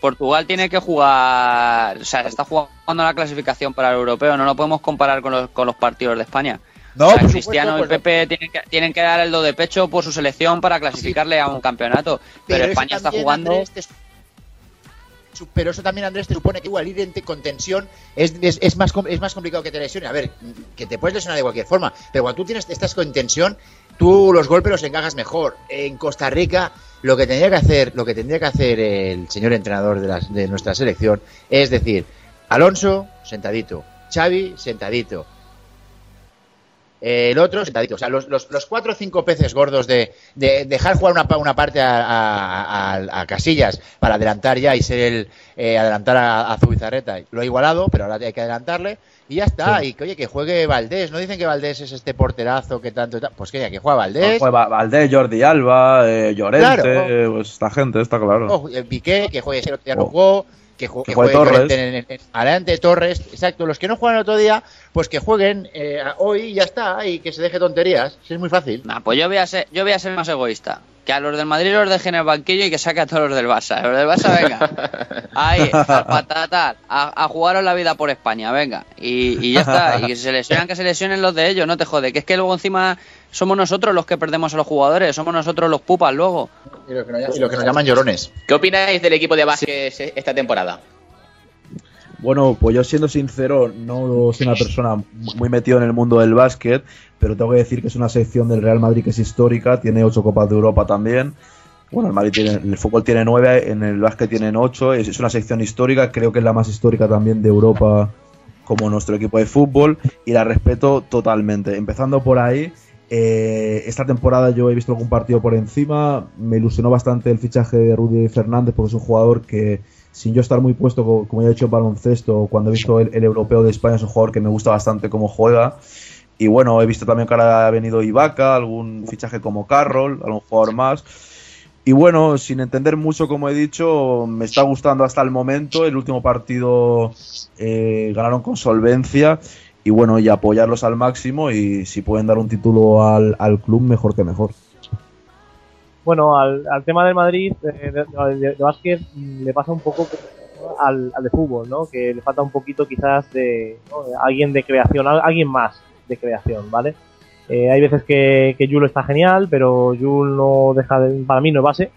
S12: Portugal tiene que jugar. O sea, está jugando la clasificación para el europeo. No lo podemos comparar con los, con los partidos de España.
S13: No,
S12: O sea,
S13: por
S12: Cristiano
S13: supuesto,
S12: y Pepe tienen que, tienen que dar el do de pecho por su selección para clasificarle a un campeonato. Pero, España está jugando.
S13: Andrés, te su- pero eso también, Andrés, te supone que igual ir en te- con tensión es, es, es más, com- es más complicado que te lesiones. A ver, que te puedes lesionar de cualquier forma, pero cuando tú tienes, estás con tensión, tú los golpes los encajas mejor. En Costa Rica, lo que tendría que hacer, lo que tendría que hacer el señor entrenador de, las- de nuestra selección es decir, Alonso, sentadito, Xavi, sentadito, el otro sentadito. O sea, los, los, los cuatro o cinco peces gordos de, de dejar jugar una, una parte a, a- Casillas para adelantar ya y ser el eh, adelantar a, Zubizarreta. Lo ha igualado, pero ahora hay que adelantarle y ya está. Y que oye, que juegue Valdés. No dicen que Valdés es este porterazo que tanto. ta- Pues que, que juega Valdés.
S10: Va- Valdés, Jordi Alba, eh, Llorente,
S13: Claro.
S10: eh, pues esta gente, está claro.
S13: Eh, Piqué, que juegue ese ya no
S10: Oh.
S13: jugó, que, ju-
S10: Que
S13: que
S10: juegue Torres.
S13: Llorente en- en- adelante, Torres, exacto. Los que no juegan el otro día, pues que jueguen eh, hoy y ya está, y que se deje tonterías. Sí, es muy fácil.
S12: Nah, pues yo voy, a ser, yo voy a ser más egoísta. Que a los del Madrid los dejen en el banquillo y que saque a todos los del Barça. Los del Barça, venga. Ahí, al patatal. A, a jugaros la vida por España, venga. Y, y ya está. Y que se lesionan, que se lesionen los de ellos, no te jode. Que es que luego encima somos nosotros los que perdemos a los jugadores. Somos nosotros los pupas luego.
S13: Y lo que nos, y lo que nos llaman llorones.
S1: ¿Qué opináis del equipo de básquet esta temporada?
S10: Bueno, pues yo siendo sincero, no soy una persona muy metido en el mundo del básquet, pero tengo que decir que es una sección del Real Madrid que es histórica, tiene ocho copas de Europa también. Bueno, el Madrid tiene, en el fútbol tiene nueve, en el básquet tienen ocho, es, es una sección histórica, creo que es la más histórica también de Europa como nuestro equipo de fútbol y la respeto totalmente. Empezando por ahí, eh, esta temporada yo he visto algún partido por encima, me ilusionó bastante el fichaje de Rudy Fernández porque es un jugador que sin yo estar muy puesto, co- como ya he dicho baloncesto, cuando he visto el, el europeo de España, es un jugador que me gusta bastante cómo juega. Y bueno, he visto también que ahora ha venido Ibaka, algún fichaje como Carroll, algún jugador más. Y bueno, sin entender mucho, como he dicho, me está gustando hasta el momento. El último partido eh, ganaron con solvencia. Y bueno, y apoyarlos al máximo. Y si pueden dar un título al, al club, mejor que mejor.
S11: Bueno, al, al tema del Madrid, eh, de, de- básquet, mm, le pasa un poco al, al de fútbol, ¿no? Que le falta un poquito quizás de alguien de creación, al- alguien más de creación, ¿vale? Eh, hay veces que, que Jul está genial, pero Jul no deja de, para mí no es base.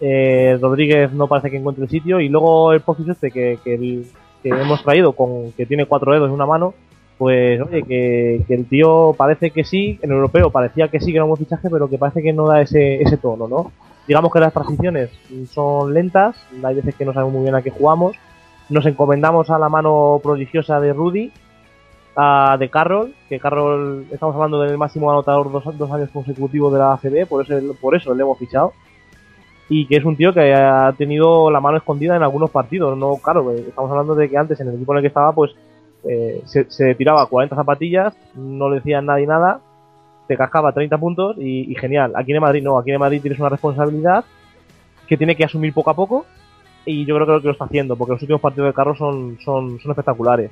S11: Eh, Rodríguez no parece que encuentre el sitio y luego el Pozus este que, que, que hemos traído con que tiene cuatro dedos y una mano, pues oye, que, que el tío parece que sí, en europeo parecía que sí que era un fichaje, pero que parece que no da ese, ese tono, ¿no? Digamos que las transiciones son lentas, hay veces que no sabemos muy bien a qué jugamos, nos encomendamos a la mano prodigiosa de Rudy, a- de Carroll, que Carroll, estamos hablando del máximo anotador dos, dos años consecutivos de la ACB, por eso, por eso le hemos fichado, y que es un tío que ha tenido la mano escondida en algunos partidos, no, claro, eh, estamos hablando de que antes en el equipo en el que estaba, pues eh, se, tiraba 40 zapatillas, no le decían nadie nada, te cascaba 30 puntos y, genial. Aquí en Madrid no, aquí en Madrid tienes una responsabilidad que tiene que asumir poco a poco y yo creo que lo está haciendo porque los últimos partidos de Carlos son, espectaculares.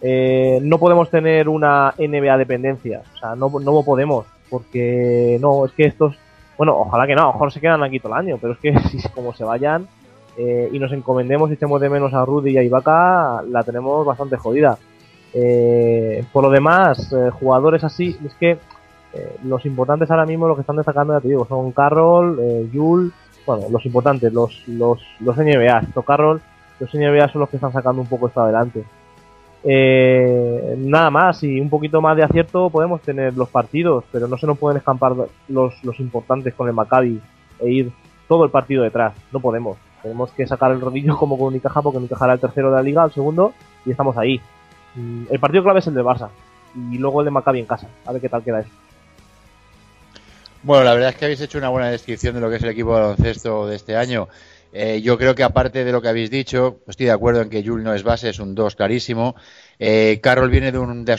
S11: Eh, no podemos tener una NBA dependencia, o sea, no, no podemos porque no, es que estos, bueno, ojalá que no, lo mejor se quedan aquí todo el año, pero es que si como se vayan eh, y nos encomendemos y echemos de menos a Rudy y a Ibaka, la tenemos bastante jodida. Eh, por lo demás, eh, jugadores así, es que eh, los importantes ahora mismo, los que están destacando, ya te digo, son Carroll, eh, Yul, bueno, los importantes, los, los, los NBA, esto Carroll, los NBA son los que están sacando un poco esto adelante. Eh, nada más y un poquito más de acierto podemos tener los partidos, pero no se nos pueden escampar los, los importantes con el Maccabi e ir todo el partido detrás. No podemos. Tenemos que sacar el rodillo como con Unicaja porque Unicaja era el tercero de la liga, el segundo, y estamos ahí. Mm, El partido clave es el de Barça y luego el de Maccabi en casa. A ver qué tal queda eso.
S13: Bueno, la verdad es que habéis hecho una buena descripción de lo que es el equipo de baloncesto de este año. Eh, yo creo que aparte de lo que habéis dicho, estoy de acuerdo en que Jules no es base, es un 2 clarísimo. Eh, Carroll viene de, un, de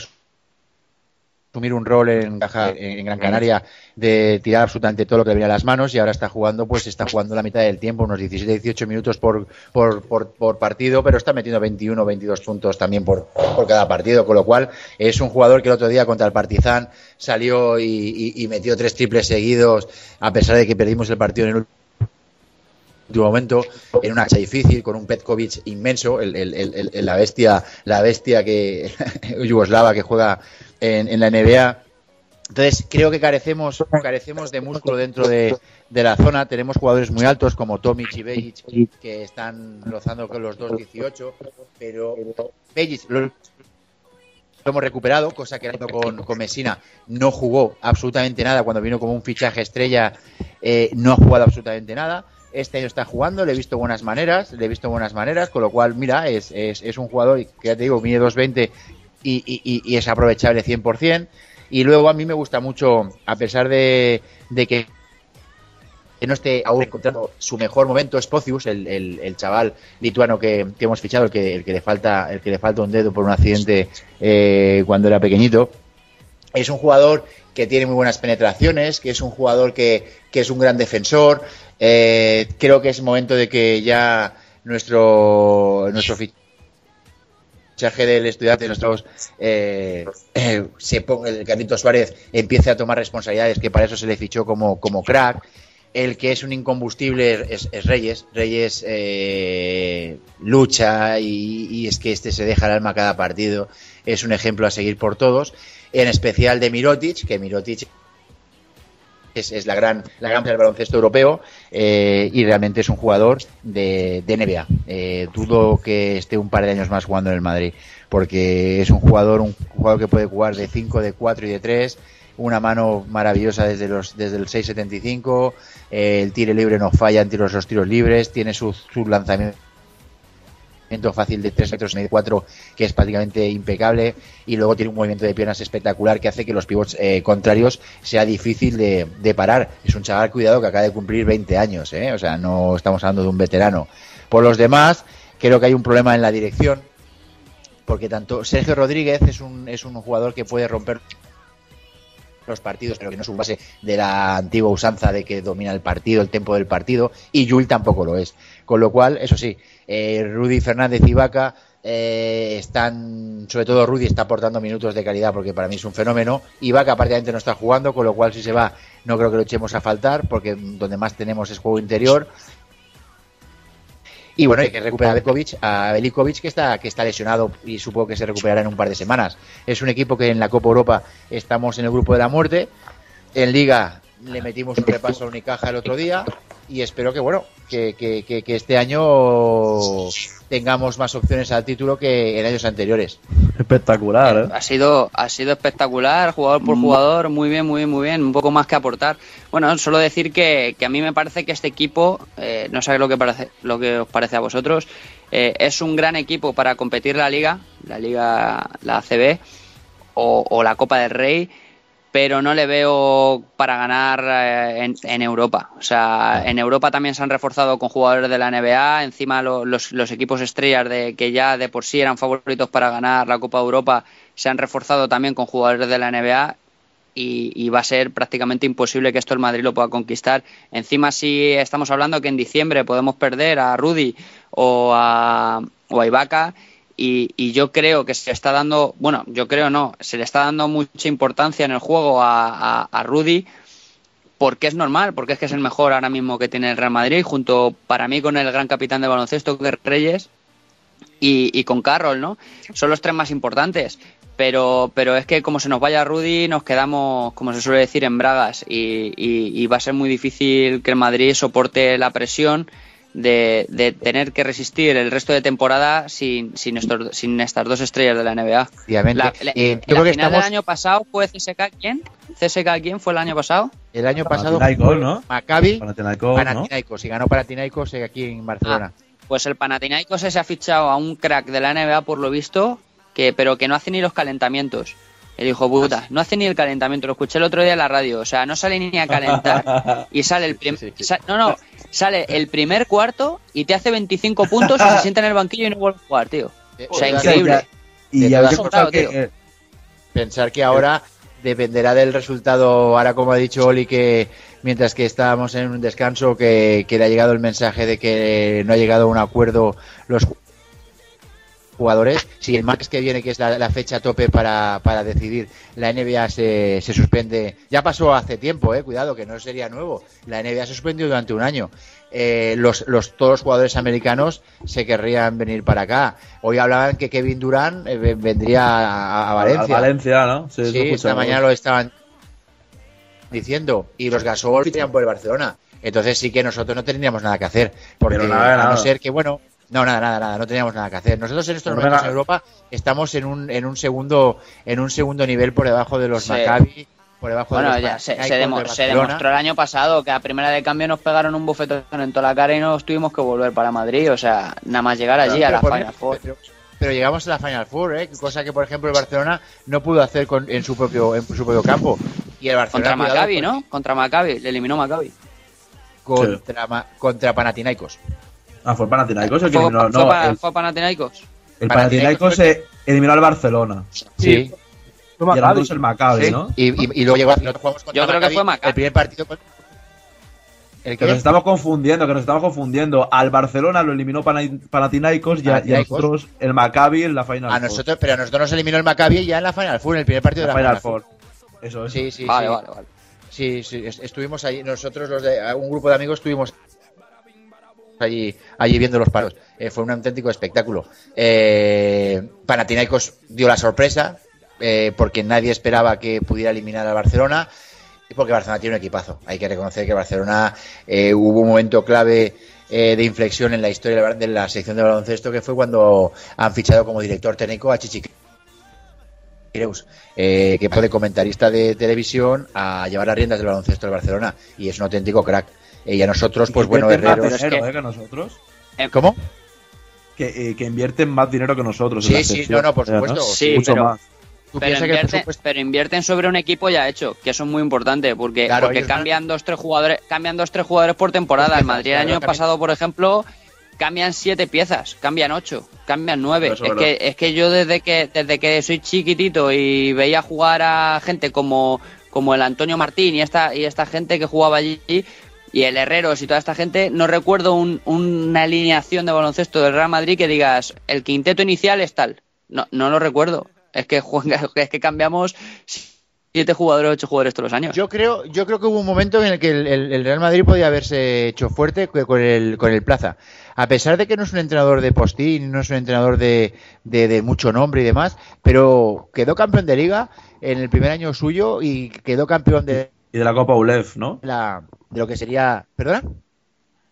S13: asumir un rol en, Caja- en Gran Canaria de tirar absolutamente todo lo que le viene a las manos y ahora está jugando, pues está jugando la mitad del tiempo, unos 17-18 minutos por, por, por, por partido, pero está metiendo 21 22 puntos también por, por cada partido, con lo cual es un jugador que el otro día contra el Partizan salió y, y- y metió tres triples seguidos, a pesar de que perdimos el partido en el último momento en una hacha difícil con un Petkovic inmenso el- el- la bestia la bestia que yugoslava que juega en, la NBA entonces creo que carecemos carecemos de músculo dentro de, de la zona tenemos jugadores muy altos como Tomic y Bejic que están rozando con los 2.18 pero Bejic lo, hemos recuperado, cosa que con, con Messina no jugó absolutamente nada. Cuando vino como un fichaje estrella, eh, no ha jugado absolutamente nada. Este año está jugando, le he visto buenas maneras, le he visto buenas maneras, con lo cual, mira, es, es, es un jugador que ya te digo, mide 2.20 y, y, es aprovechable 100%. Y luego a mí me gusta mucho, a pesar de, que no esté aún encontrando su mejor momento es Pocius, el, el- el chaval lituano que, que hemos fichado, el que, el que le falta, el que le falta un dedo por un accidente eh, cuando era pequeñito. Es un jugador que tiene muy buenas penetraciones, que es un jugador que, que es un gran defensor. Eh, creo que es momento de que ya nuestro nuestro fichaje del estudiante, nuestros eh, eh, se ponga, el Carlitos Suárez empiece a tomar responsabilidades, que para eso se le fichó como, como crack. El que es un incombustible es, es Reyes. Reyes eh, lucha y, y es que este se deja el alma cada partido. Es un ejemplo a seguir por todos. En especial de Mirotic, que Mirotic es, es la gran la gran del baloncesto europeo eh, y realmente es un jugador de, de NBA. Eh, dudo que esté un par de años más jugando en el Madrid, porque es un jugador un jugador que puede jugar de 5, de 4 y de 3 una mano maravillosa desde los desde el 6.75, eh, el tiro libre no falla en tiros los tiros libres, tiene su, su fácil de 3 metros y medio, 4 que es prácticamente impecable y luego tiene un movimiento de piernas espectacular que hace que los pivots eh, contrarios sea difícil de, parar. Es un chaval, cuidado, que acaba de cumplir 20 años, ¿eh? o sea, no estamos hablando de un veterano. Por los demás, creo que hay un problema en la dirección porque tanto Sergio Rodríguez es un, es un jugador que puede romper los partidos, pero que no es un base de la antigua usanza de que domina el partido, el tiempo del partido, y Yul tampoco lo es. Con lo cual, eso sí, eh, Rudy Fernández y Vaca eh, están, sobre todo Rudy está aportando minutos de calidad porque para mí es un fenómeno, y Vaca no está jugando, con lo cual si se va no creo que lo echemos a faltar porque donde más tenemos es juego interior. Y bueno, hay que recuperar a Bekovic, a Belikovic que está, que está lesionado y supongo que se recuperará en un par de semanas. Es un equipo que en la Copa Europa estamos en el grupo de la muerte. En Liga le metimos un repaso a Unicaja el otro día y espero que bueno que, que, que, que este año tengamos más opciones al título que en años anteriores.
S10: Espectacular, ¿eh?
S12: Ha sido, ha sido espectacular, jugador por jugador, muy bien, muy bien, muy bien, un poco más que aportar. Bueno, solo decir que, que a mí me parece que este equipo, eh, no sé lo que, parece, lo que os parece a vosotros, eh, es un gran equipo para competir la liga, la liga, la ACB o, o la Copa del Rey, pero no le veo para ganar eh, en, en Europa. O sea, en Europa también se han reforzado con jugadores de la NBA, encima lo- los, los equipos estrellas de que ya de por sí eran favoritos para ganar la Copa de Europa se han reforzado también con jugadores de la NBA y, y va a ser prácticamente imposible que esto el Madrid lo pueda conquistar. Encima si estamos hablando que en diciembre podemos perder a Rudy o a, o a Ibaka y, y yo creo que se está dando, bueno, yo creo no, se le está dando mucha importancia en el juego a, a, Rudy porque es normal, porque es que es el mejor ahora mismo que tiene el Real Madrid, junto para mí con el gran capitán de baloncesto que es Reyes y, y con Carroll, ¿no? Son los tres más importantes. Pero, pero es que como se nos vaya Rudy, nos quedamos, como se suele decir, en bragas y, y- y va a ser muy difícil que el Madrid soporte la presión de, de tener que resistir el resto de temporada sin, sin, estos- sin estas dos estrellas de la NBA.
S13: Obviamente.
S12: La, la-
S13: Eh,
S12: en
S13: creo
S12: la
S13: que
S12: final
S13: estamos-
S12: del año pasado fue CSK quién? CSK quién fue el año pasado?
S13: El año pasado
S10: Panathinaikos,
S13: fue
S10: ¿no?
S13: Maccabi,
S10: Panathinaikos, ¿no?
S13: Panathinaikos, y ganó Panathinaikos eh, aquí en Barcelona.
S12: Pues el Panathinaikos se ha fichado a un crack de la NBA por lo visto, que pero que no hace ni los calentamientos. El hijo puta, no hace ni el calentamiento, lo escuché el otro día en la radio, o sea, no sale ni a calentar y sale el primer no, no, sale el primer cuarto y te hace 25 puntos y se sienta en el banquillo y no vuelve a jugar, tío. O sea,
S13: Eh,
S12: increíble.
S10: Y que,
S12: tío.
S10: que-
S13: Pensar que ahora dependerá del resultado, ahora como ha dicho Oli, que mientras que estábamos en un descanso, que, que le ha llegado el mensaje de que no ha llegado a un acuerdo los jugadores, si el martes que viene, que es la, la fecha tope para, para decidir, la NBA se, se suspende, ya pasó hace tiempo, eh, cuidado, que no sería nuevo, la NBA se suspendió durante un año. Eh, los, los, todos los jugadores americanos se querrían venir para acá. Hoy hablaban que Kevin Durant eh, ve- vendría a, a Valencia.
S10: A Valencia, ¿no? Sí,
S13: esta mañana lo estaban diciendo. Y los Gasol ficharían por el Barcelona. Entonces sí que nosotros no tendríamos nada que hacer. Porque
S10: nada,
S13: a no ser que, bueno, no, nada, nada, nada, no teníamos nada que hacer. Nosotros en estos
S10: No,
S13: momentos en Europa estamos en un, en un segundo, en un segundo nivel por debajo de los
S12: Sí.
S13: Maccabi, por debajo
S12: Bueno,
S13: de los
S12: ya se, se
S13: de
S12: se demostró el año pasado que a primera de cambio nos pegaron un bofetón en toda la cara y nos tuvimos que volver para Madrid. O sea, nada más llegar allí a la Final Four.
S13: Pero, pero llegamos a la Final Four, ¿eh? cosa que por ejemplo el Barcelona no pudo hacer con- en su propio en su propio campo. Y el Barcelona
S12: Contra Maccabi, ¿no? Contra Maccabi, le eliminó Maccabi.
S13: Contra, Ma- contra Panathinaikos.
S10: Ah, fue Panathinaikos el que
S12: Fue,
S10: eliminó.
S12: fue
S10: No,
S12: pa-
S10: el,
S12: fue Panathinaikos.
S10: el Panathinaikos se eliminó al Barcelona.
S13: Sí.
S10: Y el otro es el Maccabi,
S13: Sí.
S10: ¿no?
S13: Y, y- y luego llegó, nosotros jugamos contra
S12: Yo creo que
S13: Maccabi,
S12: fue Maccabi.
S13: El primer partido con- ¿El
S10: Que nos estamos confundiendo, que nos estamos confundiendo. Al Barcelona lo eliminó Pana- Panathinaikos y a, y a
S13: Panathinaikos.
S10: nosotros el Maccabi en la Final
S13: A
S10: Four.
S13: nosotros, pero a nosotros nos eliminó el Maccabi ya en la Final Four, en el primer partido
S10: La
S13: de la
S10: Final
S13: Final,
S10: Four. Eso es.
S13: Sí, sí,
S12: Vale,
S13: sí.
S12: vale, vale.
S13: Sí, sí, est- estuvimos allí, nosotros los de un grupo de amigos estuvimos allí, allí viendo los paros. Eh, fue un auténtico espectáculo. Eh, dio la sorpresa eh, porque nadie esperaba que pudiera eliminar al Barcelona y porque Barcelona tiene un equipazo. Hay que reconocer que Barcelona eh, hubo un momento clave eh, de inflexión en la historia de la sección de baloncesto que fue cuando han fichado como director técnico a Chichi Creus, eh, que fue de comentarista de televisión a llevar las riendas del baloncesto del Barcelona y es un auténtico crack. Eh, y a nosotros, pues bueno,
S10: Invierten más
S13: herreros.
S10: dinero,
S12: que-
S10: eh, que nosotros.
S13: ¿Cómo?
S10: Que, eh, que invierten más dinero que nosotros. en
S13: Sí,
S10: la
S13: sí,
S10: sección.
S13: no, no, por
S10: ¿no?
S13: supuesto.
S12: Sí,
S10: Mucho
S12: pero-
S10: más.
S12: Pero, invierten,
S13: presupuesto-
S12: pero invierten sobre un equipo ya hecho, que eso es muy importante, porque,
S13: Claro,
S12: porque
S13: van-
S12: cambian dos tres jugadores, cambian dos tres jugadores por temporada. El Madrid el año pasado, por ejemplo, cambian siete piezas, cambian ocho, cambian nueve. Es
S10: es
S12: que, es que yo desde que, desde que soy chiquitito y veía jugar a gente como, como el Antonio Martín y esta, y esta gente que jugaba allí, y el Herreros y toda esta gente, no recuerdo un- una alineación de baloncesto del Real Madrid que digas, el quinteto inicial es tal. No, no lo recuerdo. Es que, juega- es que cambiamos siete jugadores, ocho jugadores todos los años.
S13: Yo creo, yo creo que hubo un momento en el que el, el- el Real Madrid podía haberse hecho fuerte co- con el, con el Plaza. A pesar de que no es un entrenador de postín, no es un entrenador de, de- de mucho nombre y demás, pero quedó campeón de liga en el primer año suyo y quedó campeón de
S10: Y de la Copa ULEF, ¿no?
S13: la de lo que sería, ¿perdona?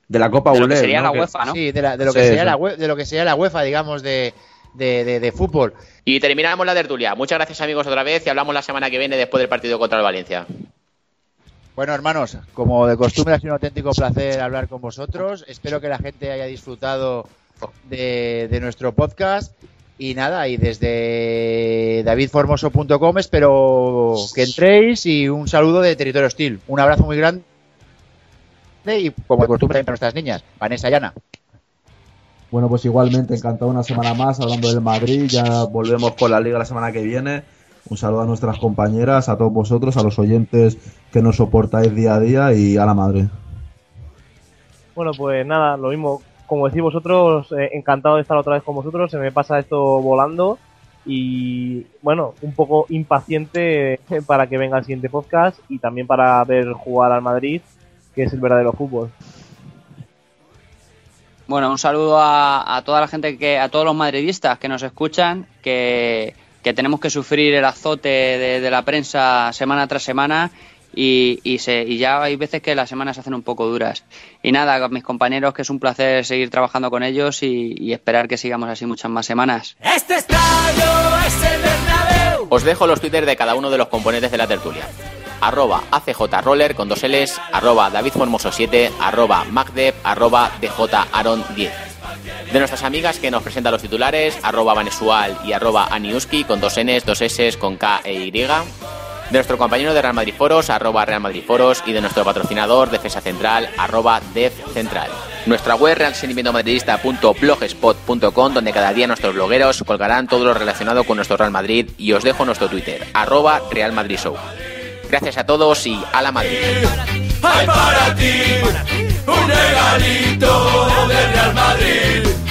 S10: De la Copa
S12: De lo que
S10: ULEF.
S12: sería
S10: ¿no?
S12: la UEFA, ¿no?
S13: Sí, de, la- de lo que sería la UE de lo que sería la UEFA, digamos, de, de, de- de fútbol.
S1: Y terminamos la tertulia. Muchas gracias amigos otra vez y hablamos la semana que viene después del partido contra el Valencia.
S13: Bueno, hermanos, como de costumbre ha sido un auténtico placer hablar con vosotros. Espero que la gente haya disfrutado de, nuestro podcast. Y nada, y desde davidformoso.com espero que entréis y un saludo de Territorio Hostil. Un abrazo muy grande y como de costumbre para nuestras niñas, Vanessa y Ana.
S14: Bueno, pues igualmente encantado una semana más hablando del Madrid. Ya
S10: Volvemos con la liga la semana que viene. Un saludo a nuestras compañeras, a todos vosotros, a los oyentes que nos soportáis día a día y a la madre.
S11: Bueno, pues nada, lo mismo. Como decís vosotros, eh, encantado de estar otra vez con vosotros. Se me pasa esto volando. Y bueno, un poco impaciente para que venga el siguiente podcast y también para ver jugar al Madrid, que es el verdadero fútbol.
S12: Bueno, un saludo a, a toda la gente que, a todos los madridistas que nos escuchan, que, que tenemos que sufrir el azote de, de la prensa semana tras semana y, y, se, y ya hay veces que las semanas se hacen un poco duras. Y nada, con mis compañeros, que es un placer seguir trabajando con ellos y, y esperar que sigamos así muchas más semanas.
S3: Este estadio es el Bernabéu.
S1: Os dejo los twitters de cada uno de los componentes de la tertulia. Arroba ACJRoller con dos L's, arroba DavidFormoso7, arroba MacDev, arroba DJAron10. De nuestras amigas que nos presentan los titulares, arroba Vanesual y arroba Aniuski con dos Ns, dos S con K e Y. De nuestro compañero de Real Madrid Foros, arroba Real Madrid Foros, y de nuestro patrocinador, Defensa Central, arroba Def Central. Nuestra web, realsentimientomadridista.blogspot.com, donde cada día nuestros blogueros colgarán todo lo relacionado con nuestro Real Madrid, y os dejo nuestro Twitter, arroba Real Madrid Show. Gracias a todos y a la Madrid.
S3: Un regalito del Real Madrid.